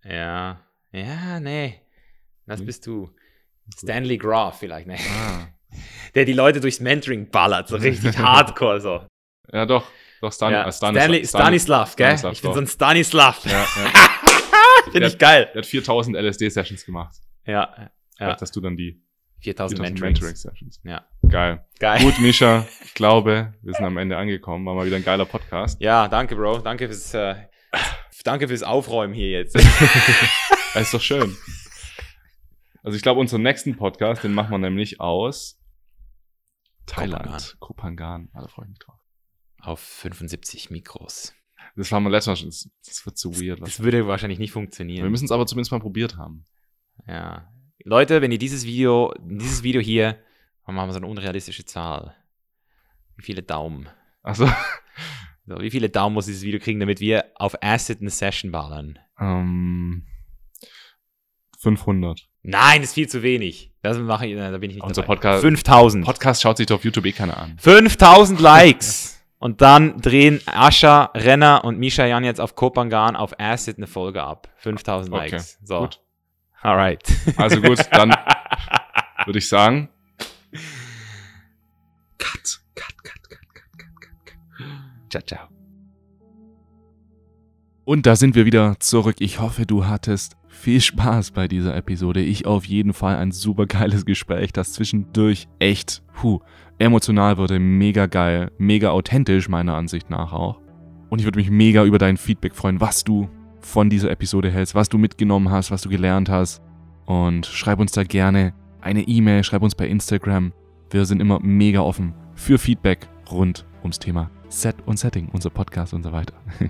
Ja. Ja, nee. Was Hm? bist du? Stanley Groff vielleicht, ne? Ah. Der die Leute durchs Mentoring ballert, so richtig hardcore so. Ja, doch. Doch, Stan ja. äh, Stanley, Stanis- Stanislav, gell? Stanislav, ich bin so ein Stanislav. Ja, ja. Finde ich geil. Der hat 4000 LSD-Sessions gemacht. Ja. ja. Vielleicht hast du dann die 4000 4000 Mentorings. Mentoring-Sessions. Ja. Geil. Geil. Gut, Misha, ich glaube, wir sind am Ende angekommen. War mal wieder ein geiler Podcast. Ja, danke, Bro. Danke fürs, äh, danke fürs Aufräumen hier jetzt. Das ist doch schön. Also ich glaube, unseren nächsten Podcast, den machen wir nämlich aus Thailand. Kopangan. Ah, da freue ich mich drauf. Auf 75 Mikros. Das haben wir letztes Mal schon. Das, das wird zu weird. Was. Das würde wahrscheinlich nicht Wir funktionieren. müssen es aber zumindest mal probiert haben. Ja. Leute, wenn ihr dieses Video, dieses Video hier, dann machen wir so eine unrealistische Zahl. Wie viele Daumen? Also, So, wie viele Daumen muss dieses Video kriegen, damit wir auf Acid eine Session ballern? ähm, 500. Nein, ist viel zu wenig. Das mache ich, da bin ich nicht Unser dabei. Podcast- 5000. Podcast schaut sich doch auf YouTube eh keiner an. 5000 Likes. Und dann drehen Ascha, Renner und Misha Jan jetzt auf Kopangan auf Acid eine Folge ab. 5000 Okay, Likes. So. gut. Alright. Also gut, dann würde ich sagen. Cut, cut, cut, cut, cut, cut, cut, cut. ciao, ciao. Und da sind wir wieder zurück. Ich hoffe, du hattest viel Spaß bei dieser Episode. Ich auf jeden Fall ein super geiles Gespräch, das zwischendurch echt puh, emotional wurde. Mega geil, mega authentisch meiner Ansicht nach auch. Und ich würde mich mega über dein Feedback freuen, was du von dieser Episode hältst, was du mitgenommen hast, was du gelernt hast. Und schreib uns da gerne eine E-Mail, schreib uns bei Instagram. Wir sind immer mega offen für Feedback rund ums Thema Set und Setting, unser Podcast und so weiter.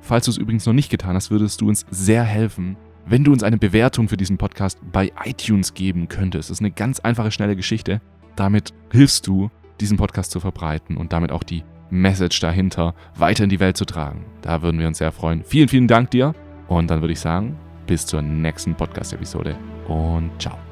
Falls du es übrigens noch nicht getan hast, würdest du uns sehr helfen, wenn du uns eine Bewertung für diesen Podcast bei iTunes geben könntest. Das ist eine ganz einfache, schnelle Geschichte. Damit hilfst du, diesen Podcast zu verbreiten und damit auch die Message dahinter weiter in die Welt zu tragen. Da würden wir uns sehr freuen. Vielen, vielen Dank dir. Und dann würde ich sagen, bis zur nächsten Podcast-Episode und ciao.